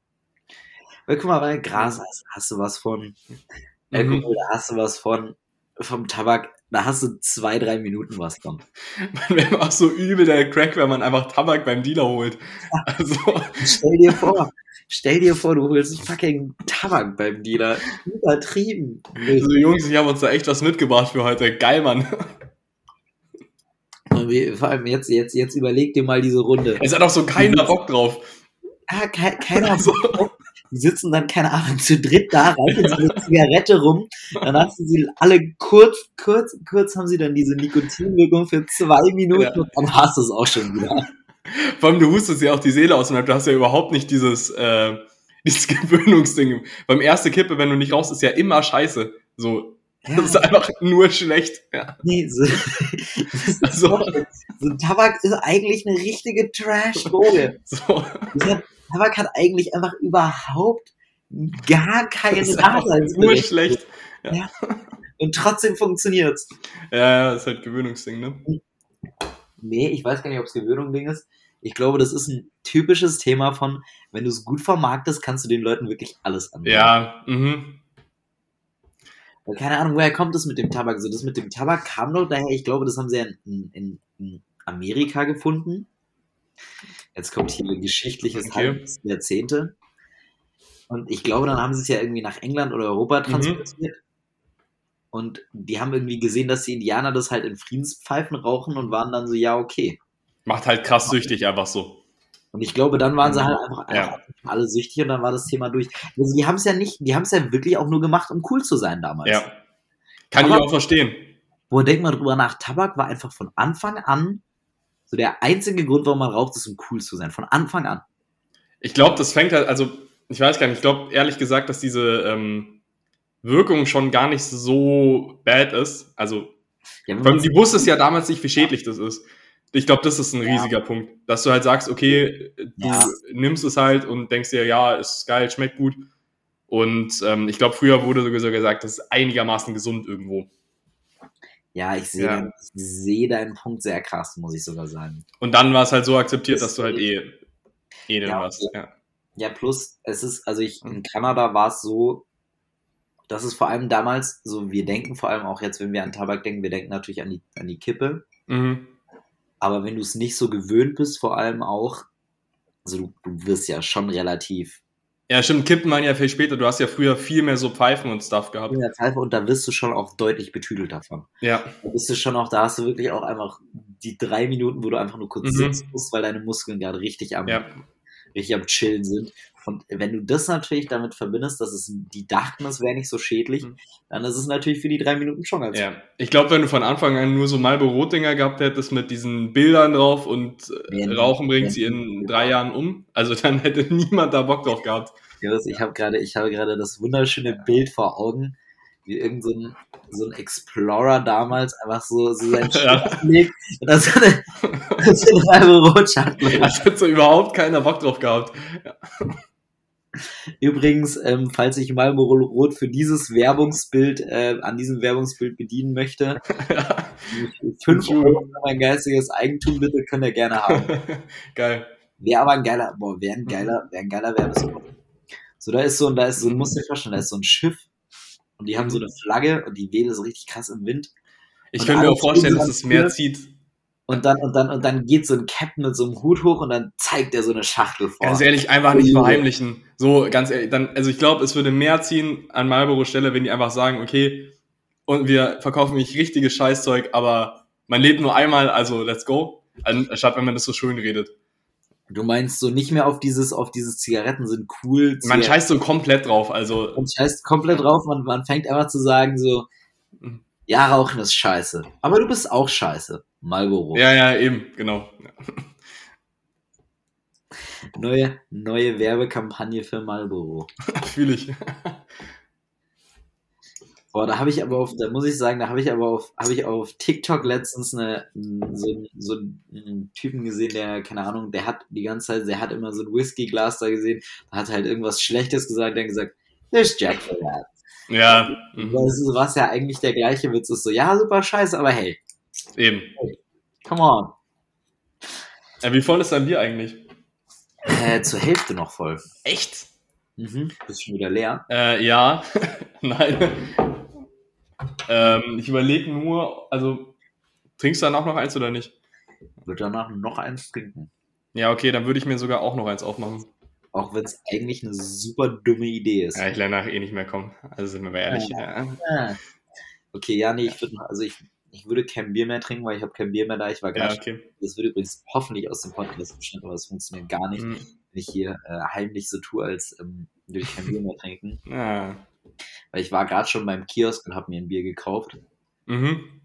Speaker 2: Weil guck mal, bei Gras hast, hast du was von, mhm. da hast du was von, vom Tabak da hast du zwei, drei Minuten was von.
Speaker 1: Man wäre auch so übel der Crack, wenn man einfach Tabak beim Dealer holt. Also.
Speaker 2: Stell dir vor, stell dir vor, du holst fucking Tabak beim Dealer. Übertrieben.
Speaker 1: Also Jungs, ich habe uns da echt was mitgebracht für heute. Geil, Mann.
Speaker 2: vor allem jetzt, jetzt, jetzt überleg dir mal diese Runde.
Speaker 1: Es hat auch so keiner Bock drauf.
Speaker 2: Ah, ke keiner also. Bock die sitzen dann, keine Ahnung, zu dritt da, reichen so eine Zigarette rum, dann hast du sie alle kurz, kurz, kurz haben sie dann diese Nikotinwirkung für zwei Minuten ja. und dann hast du es auch schon wieder.
Speaker 1: Vor allem, du hustest ja auch die Seele aus Leib, du hast ja überhaupt nicht dieses, äh, dieses Gewöhnungsding. Beim ersten Kippe, wenn du nicht raus, ist ja immer scheiße. So, ja. Das ist einfach nur schlecht. Ja. Nee, so,
Speaker 2: so. so Tabak ist eigentlich eine richtige Trash-Droge. So. Tabak hat eigentlich einfach überhaupt gar keine Nachteile.
Speaker 1: Nur schlecht.
Speaker 2: Ja. ja. Und trotzdem funktioniert's.
Speaker 1: Ja, ja, ist halt Gewöhnungsding, ne?
Speaker 2: Nee, ich weiß gar nicht, ob es Gewöhnungsding ist. Ich glaube, das ist ein typisches Thema von, wenn du es gut vermarktest, kannst du den Leuten wirklich alles
Speaker 1: anbieten. Ja, mhm.
Speaker 2: Keine Ahnung, woher kommt das mit dem Tabak? So, das mit dem Tabak kam doch daher, ich glaube, das haben sie ja in, in, in Amerika gefunden. Jetzt kommt hier ein geschichtliches okay. Jahrzehnte. Und ich glaube, dann haben sie es ja irgendwie nach England oder Europa mhm. transportiert. Mhm. Und die haben irgendwie gesehen, dass die Indianer das halt in Friedenspfeifen rauchen und waren dann so, ja, okay.
Speaker 1: Macht halt krass süchtig einfach so.
Speaker 2: Und ich glaube, dann waren sie halt einfach, ja. einfach alle süchtig und dann war das Thema durch. Also die haben es ja nicht, die haben es ja wirklich auch nur gemacht, um cool zu sein damals.
Speaker 1: Ja. Kann Tabak, ich auch verstehen.
Speaker 2: Wo denkt man drüber nach, Tabak war einfach von Anfang an so der einzige Grund, warum man raucht, ist, um cool zu sein. Von Anfang an.
Speaker 1: Ich glaube, das fängt halt, also ich weiß gar nicht, ich glaube ehrlich gesagt, dass diese ähm, Wirkung schon gar nicht so bad ist. Also, ja, die wusste es ja damals nicht, wie schädlich das ist. Ich glaube, das ist ein riesiger ja. Punkt, dass du halt sagst, okay, du ja. nimmst es halt und denkst dir, ja, ist geil, schmeckt gut. Und ähm, ich glaube, früher wurde sogar gesagt, das ist einigermaßen gesund irgendwo.
Speaker 2: Ja, ich sehe ja. seh deinen Punkt sehr krass, muss ich sogar sagen.
Speaker 1: Und dann war es halt so akzeptiert, das dass du halt eh, eh ja, hast.
Speaker 2: Ja. ja, plus, es ist, also ich, in Kanada war es so, dass es vor allem damals, so wir denken vor allem auch jetzt, wenn wir an Tabak denken, wir denken natürlich an die, an die Kippe. Mhm. Aber wenn du es nicht so gewöhnt bist, vor allem auch, also du, du wirst ja schon relativ.
Speaker 1: Ja, stimmt, Kippen waren ja viel später. Du hast ja früher viel mehr so Pfeifen und Stuff gehabt.
Speaker 2: Ja, Pfeife und da wirst du schon auch deutlich betüdelt davon.
Speaker 1: Ja.
Speaker 2: Da bist du schon auch, da hast du wirklich auch einfach die drei Minuten, wo du einfach nur kurz mhm. sitzen musst, weil deine Muskeln gerade richtig am, ja. richtig am Chillen sind. Und wenn du das natürlich damit verbindest, dass es, die dachten, es wäre nicht so schädlich, mhm. dann ist es natürlich für die drei Minuten schon ganz
Speaker 1: Ja, ich glaube, wenn du von Anfang an nur so Marlboro Rotdinger gehabt hättest mit diesen Bildern drauf und äh, Rauchen bringt sie in drei Jahren um, also dann hätte niemand da Bock drauf gehabt.
Speaker 2: Ich habe gerade, ich habe gerade das wunderschöne Bild vor Augen, wie irgend so ein, so ein Explorer damals einfach so, so sein Schiff legt und dann so eine, so eine Marlboro Rotschachtel.
Speaker 1: Da hat so überhaupt keiner Bock drauf gehabt. Ja.
Speaker 2: Übrigens, ähm, falls ich Marlboro Rot für dieses Werbungsbild, äh, an diesem Werbungsbild bedienen möchte, ja. 5 Euro für mein geistiges Eigentum, bitte könnt ihr gerne haben.
Speaker 1: Geil.
Speaker 2: Wäre aber ein geiler, boah, wäre ein geiler, wäre ein geiler Werbespot. So, da ist so, da ist so, du musst dir vorstellen, da ist so ein Schiff und die haben so eine Flagge und die wedelt so richtig krass im Wind.
Speaker 1: Ich könnte mir auch vorstellen, dass es mehr zieht
Speaker 2: und dann, und dann, und dann geht so ein Captain mit so einem Hut hoch und dann zeigt er so eine Schachtel vor.
Speaker 1: Ganz ehrlich, einfach nicht verheimlichen. So, ganz ehrlich, dann, also ich glaube, es würde mehr ziehen an Marlboro Stelle, wenn die einfach sagen, okay, und wir verkaufen nicht richtiges Scheißzeug, aber man lebt nur einmal, also let's go. Anstatt wenn man das so schön redet.
Speaker 2: Du meinst so nicht mehr auf dieses, auf dieses Zigaretten sind cool.
Speaker 1: Man scheißt so komplett drauf, also.
Speaker 2: Man scheißt komplett drauf, man, man fängt einfach zu sagen so. Ja, Rauchen ist scheiße. Aber du bist auch scheiße. Marlboro.
Speaker 1: Ja, ja, eben, genau.
Speaker 2: Neue, neue Werbekampagne für Marlboro.
Speaker 1: Fühle ich.
Speaker 2: Boah, da habe ich aber auf, da muss ich sagen, da habe ich aber auf, habe ich auf TikTok letztens eine, so, so einen Typen gesehen, der, keine Ahnung, der hat die ganze Zeit, der hat immer so ein Whiskyglas da gesehen, hat halt irgendwas Schlechtes gesagt, der hat gesagt, there's Jack for that.
Speaker 1: Ja.
Speaker 2: Mhm. Was ja eigentlich der gleiche Witz ist, so, ja, super scheiße, aber hey,
Speaker 1: Eben.
Speaker 2: Come on.
Speaker 1: Ja, wie voll ist dein Bier eigentlich?
Speaker 2: Äh, zur Hälfte noch voll.
Speaker 1: Echt?
Speaker 2: Mhm. Bist schon wieder leer?
Speaker 1: Äh, ja. Nein. ähm, ich überlege nur, also trinkst du danach noch eins oder nicht?
Speaker 2: Würde danach noch eins trinken.
Speaker 1: Ja, okay, dann würde ich mir sogar auch noch eins aufmachen.
Speaker 2: Auch wenn es eigentlich eine super dumme Idee ist.
Speaker 1: Ja, ich lerne nachher eh nicht mehr kommen. Also sind wir mal ehrlich. Ja.
Speaker 2: Ja. Okay, ja, nee, ich würde also ich ich würde kein Bier mehr trinken, weil ich habe kein Bier mehr da. Ich war
Speaker 1: Ja,
Speaker 2: gerade.
Speaker 1: okay.
Speaker 2: Das wird übrigens hoffentlich aus dem Podcast geschnitten, aber es funktioniert gar nicht,
Speaker 1: Mhm.
Speaker 2: wenn ich hier äh, heimlich so tue, als ähm, würde ich kein Bier mehr trinken.
Speaker 1: Ah.
Speaker 2: Weil ich war gerade schon beim Kiosk und habe mir ein Bier gekauft.
Speaker 1: Mhm.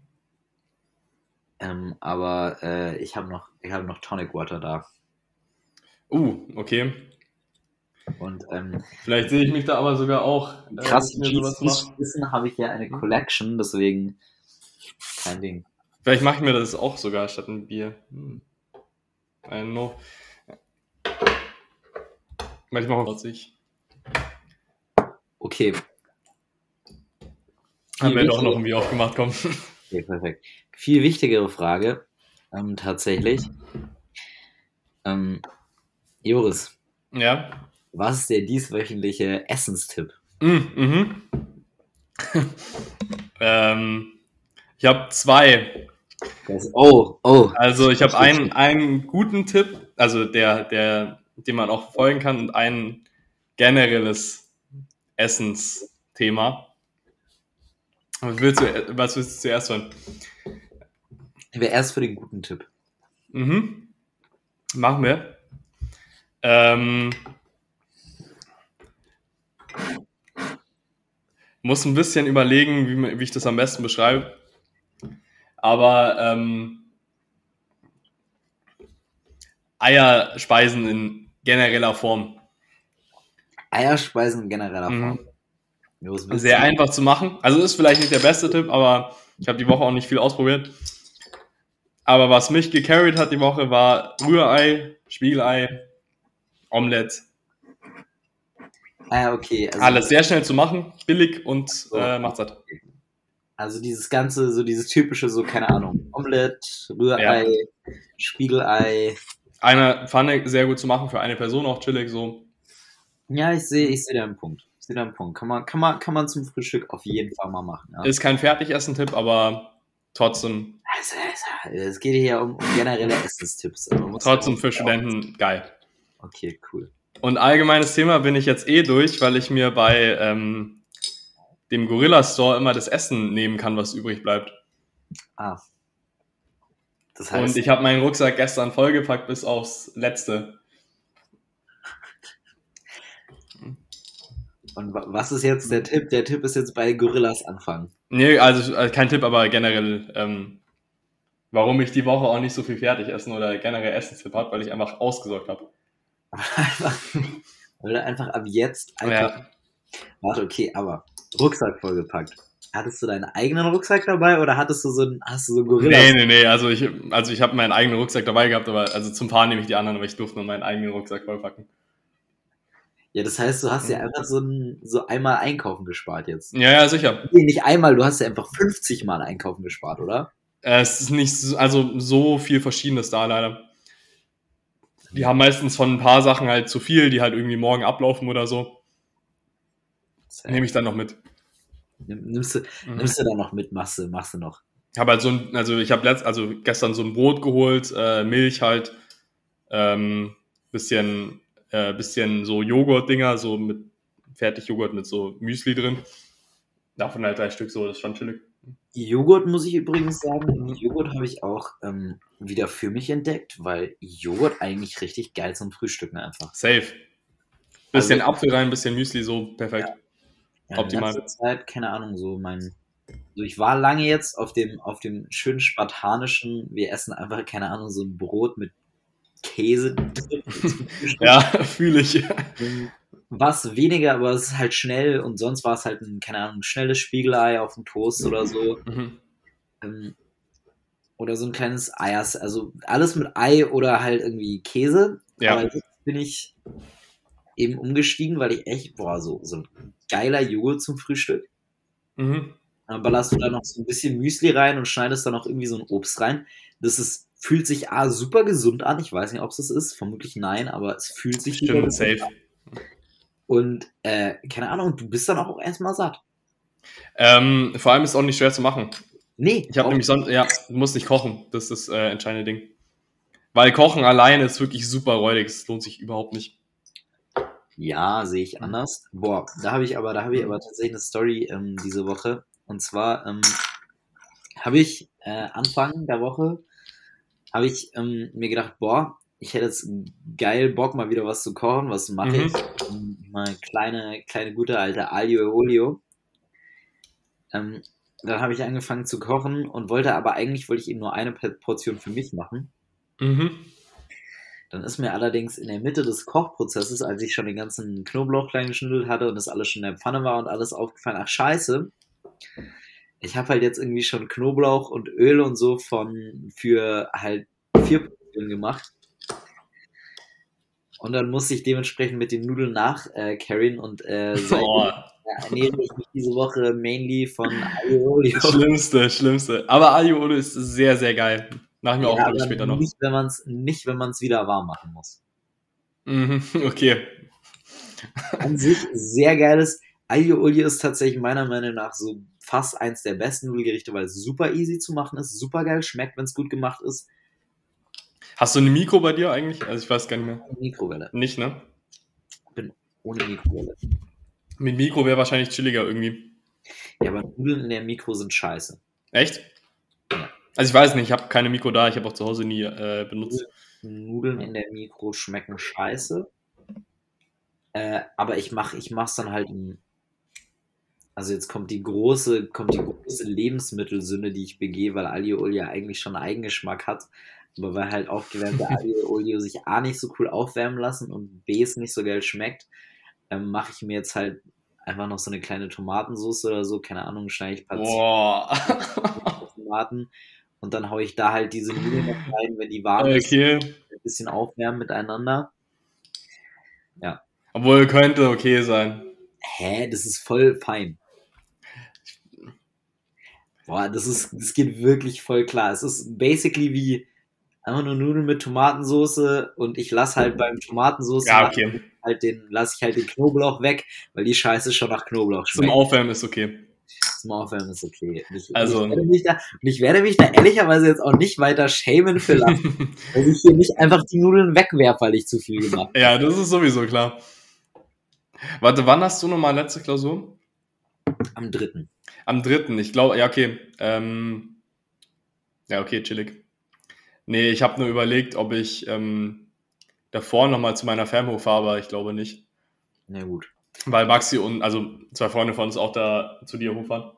Speaker 2: Ähm, aber äh, ich habe noch, ich habe noch Tonic Water da.
Speaker 1: Uh, okay.
Speaker 2: Und ähm,
Speaker 1: Vielleicht sehe ich mich da aber sogar auch. äh,
Speaker 2: krass. Wissen habe ich ja eine Collection, deswegen kein Ding.
Speaker 1: Vielleicht mache ich mir das auch sogar statt ein Bier. Hm. I don't know. Manchmal auch ich.
Speaker 2: Okay,
Speaker 1: Haben wir doch noch ein Bier aufgemacht, komm.
Speaker 2: okay perfekt. Viel wichtigere Frage, ähm, tatsächlich. Ähm, Joris,
Speaker 1: Ja.
Speaker 2: Was ist der dieswöchentliche Essenstipp?
Speaker 1: Mm, mhm. ähm, ich habe zwei.
Speaker 2: Das, oh, oh,
Speaker 1: Also ich habe einen, einen guten Tipp, also der, der, den man auch verfolgen kann, und ein generelles Essensthema. Was willst du, was willst du zuerst hören?
Speaker 2: ich wäre erst für den guten Tipp.
Speaker 1: Mhm. Machen wir. Ähm, muss ein bisschen überlegen, wie, wie ich das am besten beschreibe. Aber ähm, Eierspeisen in genereller Form.
Speaker 2: Eierspeisen in genereller
Speaker 1: Mhm.
Speaker 2: Form. Willst
Speaker 1: Sehr einfach zu machen. Also ist vielleicht nicht der beste Tipp, aber ich habe die Woche auch nicht viel ausprobiert. Aber was mich gecarried hat die Woche war Rührei, Spiegelei, Omelette.
Speaker 2: Ah, okay. Also,
Speaker 1: Alles sehr schnell zu machen, billig und
Speaker 2: So.
Speaker 1: äh, macht satt.
Speaker 2: Also dieses ganze, so dieses typische, so, keine Ahnung, Omelette, Rührei, Spiegelei.
Speaker 1: Eine Pfanne sehr gut zu machen für eine Person, auch chillig so.
Speaker 2: Ja, ich sehe, ich sehe da einen Punkt. Ich sehe da einen Punkt. Kann man, kann man, kann man zum Frühstück auf jeden Fall mal machen. Ja.
Speaker 1: Ist kein Fertigessen-Tipp, aber trotzdem,
Speaker 2: Also, also, es geht hier um, um generelle Essenstipps. muss
Speaker 1: trotzdem
Speaker 2: ja
Speaker 1: für Studenten geil.
Speaker 2: Okay, cool.
Speaker 1: Und allgemeines Thema bin ich jetzt eh durch, weil ich mir bei ähm, dem Gorilla Store immer das Essen nehmen kann, was übrig bleibt.
Speaker 2: Ah. Das heißt,
Speaker 1: Und ich habe meinen Rucksack gestern vollgepackt bis aufs letzte.
Speaker 2: und wa- was ist jetzt der Tipp? Der Tipp ist jetzt bei Gorillas anfangen.
Speaker 1: Nee, also äh, kein Tipp, aber generell, ähm, warum ich die Woche auch nicht so viel fertig essen oder generell Essenstipp habe, weil ich einfach ausgesorgt habe.
Speaker 2: Einfach, weil einfach ab jetzt einfach.
Speaker 1: Ja.
Speaker 2: Warte, okay, aber Rucksack vollgepackt. Hattest du deinen eigenen Rucksack dabei oder hattest du so ein, hast du so Gorillas?
Speaker 1: Nee, nee, nee, also ich, also ich habe meinen eigenen Rucksack dabei gehabt, aber also zum Fahren nehme ich die anderen, aber ich durfte nur meinen eigenen Rucksack vollpacken.
Speaker 2: Ja, das heißt, du hast ja einfach so, ein, so einmal einkaufen gespart jetzt.
Speaker 1: Ja, ja, sicher.
Speaker 2: Nee, nicht einmal, du hast ja einfach 50 Mal einkaufen gespart, oder?
Speaker 1: Es ist nicht so, also so viel Verschiedenes da leider. Die haben meistens von ein paar Sachen halt zu viel, die halt irgendwie morgen ablaufen oder so. Nehme ich dann noch mit.
Speaker 2: Nimm, nimmst, du, nimmst du da noch mit, machst du, machst du noch.
Speaker 1: habe halt so ein, also ich habe letzt, also gestern so ein Brot geholt, äh, Milch halt, ähm, bisschen, äh, bisschen so Joghurt-Dinger, so mit Fertigjoghurt mit so Müsli drin. Davon halt drei Stück so, das ist schon chillig.
Speaker 2: Joghurt muss ich übrigens sagen, Joghurt habe ich auch ähm, wieder für mich entdeckt, weil Joghurt eigentlich richtig geil zum Frühstücken einfach.
Speaker 1: Safe. Bisschen
Speaker 2: Also-
Speaker 1: Apfel rein, bisschen Müsli, so perfekt.
Speaker 2: Ja,
Speaker 1: Optimal.
Speaker 2: In Zeit, keine Ahnung, so mein. So ich war lange jetzt auf dem, auf dem schönen spartanischen, wir essen einfach, keine Ahnung, so ein Brot mit Käse.
Speaker 1: Ja, fühle ich.
Speaker 2: Was weniger, aber es ist halt schnell und sonst war es halt ein, keine Ahnung, ein schnelles Spiegelei auf dem Toast oder so.
Speaker 1: Mhm.
Speaker 2: Ähm, oder so ein kleines Eiers, also alles mit Ei oder halt irgendwie Käse.
Speaker 1: Ja.
Speaker 2: Aber jetzt bin ich eben umgestiegen, weil ich echt, boah, so, so ein geiler Joghurt zum Frühstück.
Speaker 1: Mhm.
Speaker 2: Dann ballerst du da noch so ein bisschen Müsli rein und schneidest da noch irgendwie so ein Obst rein. Das ist, fühlt sich A, super gesund an. Ich weiß nicht, ob es das ist. Vermutlich nein, aber es fühlt sich
Speaker 1: Stimmt, safe.
Speaker 2: an. Und, äh, keine Ahnung, du bist dann auch erstmal satt.
Speaker 1: Ähm, vor allem ist es auch nicht schwer zu machen.
Speaker 2: Nee,
Speaker 1: Ich habe nämlich sonst, ja, du musst nicht kochen. Das ist das äh, entscheidende Ding. Weil Kochen alleine ist wirklich super räudig. Es lohnt sich überhaupt nicht.
Speaker 2: Ja, sehe ich anders. Boah, da habe ich aber, da habe ich aber tatsächlich eine Story ähm, diese Woche. Und zwar, ähm, habe ich äh, Anfang der Woche, habe ich ähm, mir gedacht, boah, ich hätte jetzt geil Bock, mal wieder was zu kochen. Was mache mhm. ich? Mal kleine, kleine gute alte Aglio e Olio. Ähm, dann habe ich angefangen zu kochen und wollte aber eigentlich wollte ich eben nur eine Portion für mich machen. Mhm. Dann ist mir allerdings in der Mitte des Kochprozesses, als ich schon den ganzen Knoblauch klein geschnittelt hatte und das alles schon in der Pfanne war und alles aufgefallen, ach scheiße, ich habe halt jetzt irgendwie schon Knoblauch und Öl und so von für halt vier Portionen gemacht. Und dann musste ich dementsprechend mit den Nudeln nachcarryen äh, und äh, seitdem ernähre ich mich diese Woche mainly von Aglio Olio.
Speaker 1: Schlimmste, schlimmste. Aber Aglio Olio ist sehr, sehr geil. Nach mir ja, auch später noch.
Speaker 2: Nicht, wenn man es nicht, wenn man es wieder warm machen muss.
Speaker 1: Mhm, okay.
Speaker 2: An sich sehr geiles. Aglio Olio ist tatsächlich meiner Meinung nach so fast eins der besten Nudelgerichte, weil es super easy zu machen ist, super geil schmeckt, wenn es gut gemacht ist.
Speaker 1: Hast du eine Mikro bei dir eigentlich? Also ich weiß gar nicht mehr.
Speaker 2: Mikrowelle.
Speaker 1: Nicht, ne?
Speaker 2: Ich bin ohne Mikrowelle.
Speaker 1: Mit Mikro wäre wahrscheinlich chilliger irgendwie.
Speaker 2: Ja, aber Nudeln in der Mikro sind scheiße.
Speaker 1: Echt? Ja. Also ich weiß nicht, ich habe keine Mikro da, ich habe auch zu Hause nie äh, benutzt.
Speaker 2: Nudeln in der Mikro schmecken scheiße. Äh, aber ich mache ich mach's dann halt in, also jetzt kommt die große, kommt die große Lebensmittelsünde, die ich begehe, weil Aglio Olio eigentlich schon einen Eigengeschmack hat. Aber weil halt auch gewärmte Aglio Olio sich A nicht so cool aufwärmen lassen und B es nicht so geil schmeckt, ähm, mache ich mir jetzt halt einfach noch so eine kleine Tomatensauce oder so, keine Ahnung, schneide ich ein paar Tomaten und dann haue ich da halt diese Nudeln rein, wenn die warm
Speaker 1: okay.
Speaker 2: ist, ein bisschen aufwärmen miteinander. Ja.
Speaker 1: Obwohl könnte okay sein.
Speaker 2: Hä, das ist voll fein. Boah, das ist, das geht wirklich voll klar. Es ist basically wie einfach nur Nudeln mit Tomatensauce und ich lasse halt beim Tomatensauce
Speaker 1: ja, okay
Speaker 2: halt den, lasse ich halt den Knoblauch weg, weil die Scheiße schon nach Knoblauch
Speaker 1: schmeckt. Zum Aufwärmen ist okay.
Speaker 2: Zum Aufwärmen ist okay. Ich,
Speaker 1: also,
Speaker 2: ich werde, mich da, und ich werde mich da ehrlicherweise jetzt auch nicht weiter schämen für lassen, dass ich hier nicht einfach die Nudeln wegwerfe, weil ich zu viel gemacht habe.
Speaker 1: Ja, das ist sowieso klar. Warte, wann hast du nochmal letzte Klausur?
Speaker 2: Am dritten.
Speaker 1: Am dritten, ich glaube, ja, okay. Ähm, ja, okay, chillig. Nee, ich habe nur überlegt, ob ich ähm, davor nochmal zu meiner Fernhof fahre, aber ich glaube nicht.
Speaker 2: Na gut.
Speaker 1: Weil Maxi und, also zwei Freunde von uns auch da zu dir hochfahren.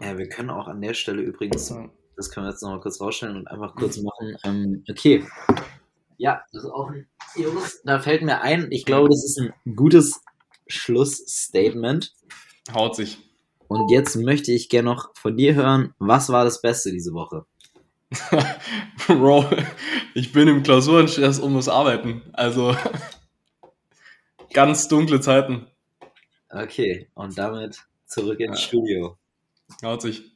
Speaker 2: Ja, wir können auch an der Stelle übrigens, das können wir jetzt nochmal kurz rausstellen und einfach kurz machen. Ähm, okay. Ja, das ist auch ein Jungs, da fällt mir ein, ich glaube, das ist ein gutes Schlussstatement.
Speaker 1: Haut sich.
Speaker 2: Und jetzt möchte ich gerne noch von dir hören, was war das Beste diese Woche?
Speaker 1: Bro, ich bin im Klausurenstress und muss arbeiten. Also ganz dunkle Zeiten.
Speaker 2: Okay, und damit zurück ins ja. Studio.
Speaker 1: Haut sich.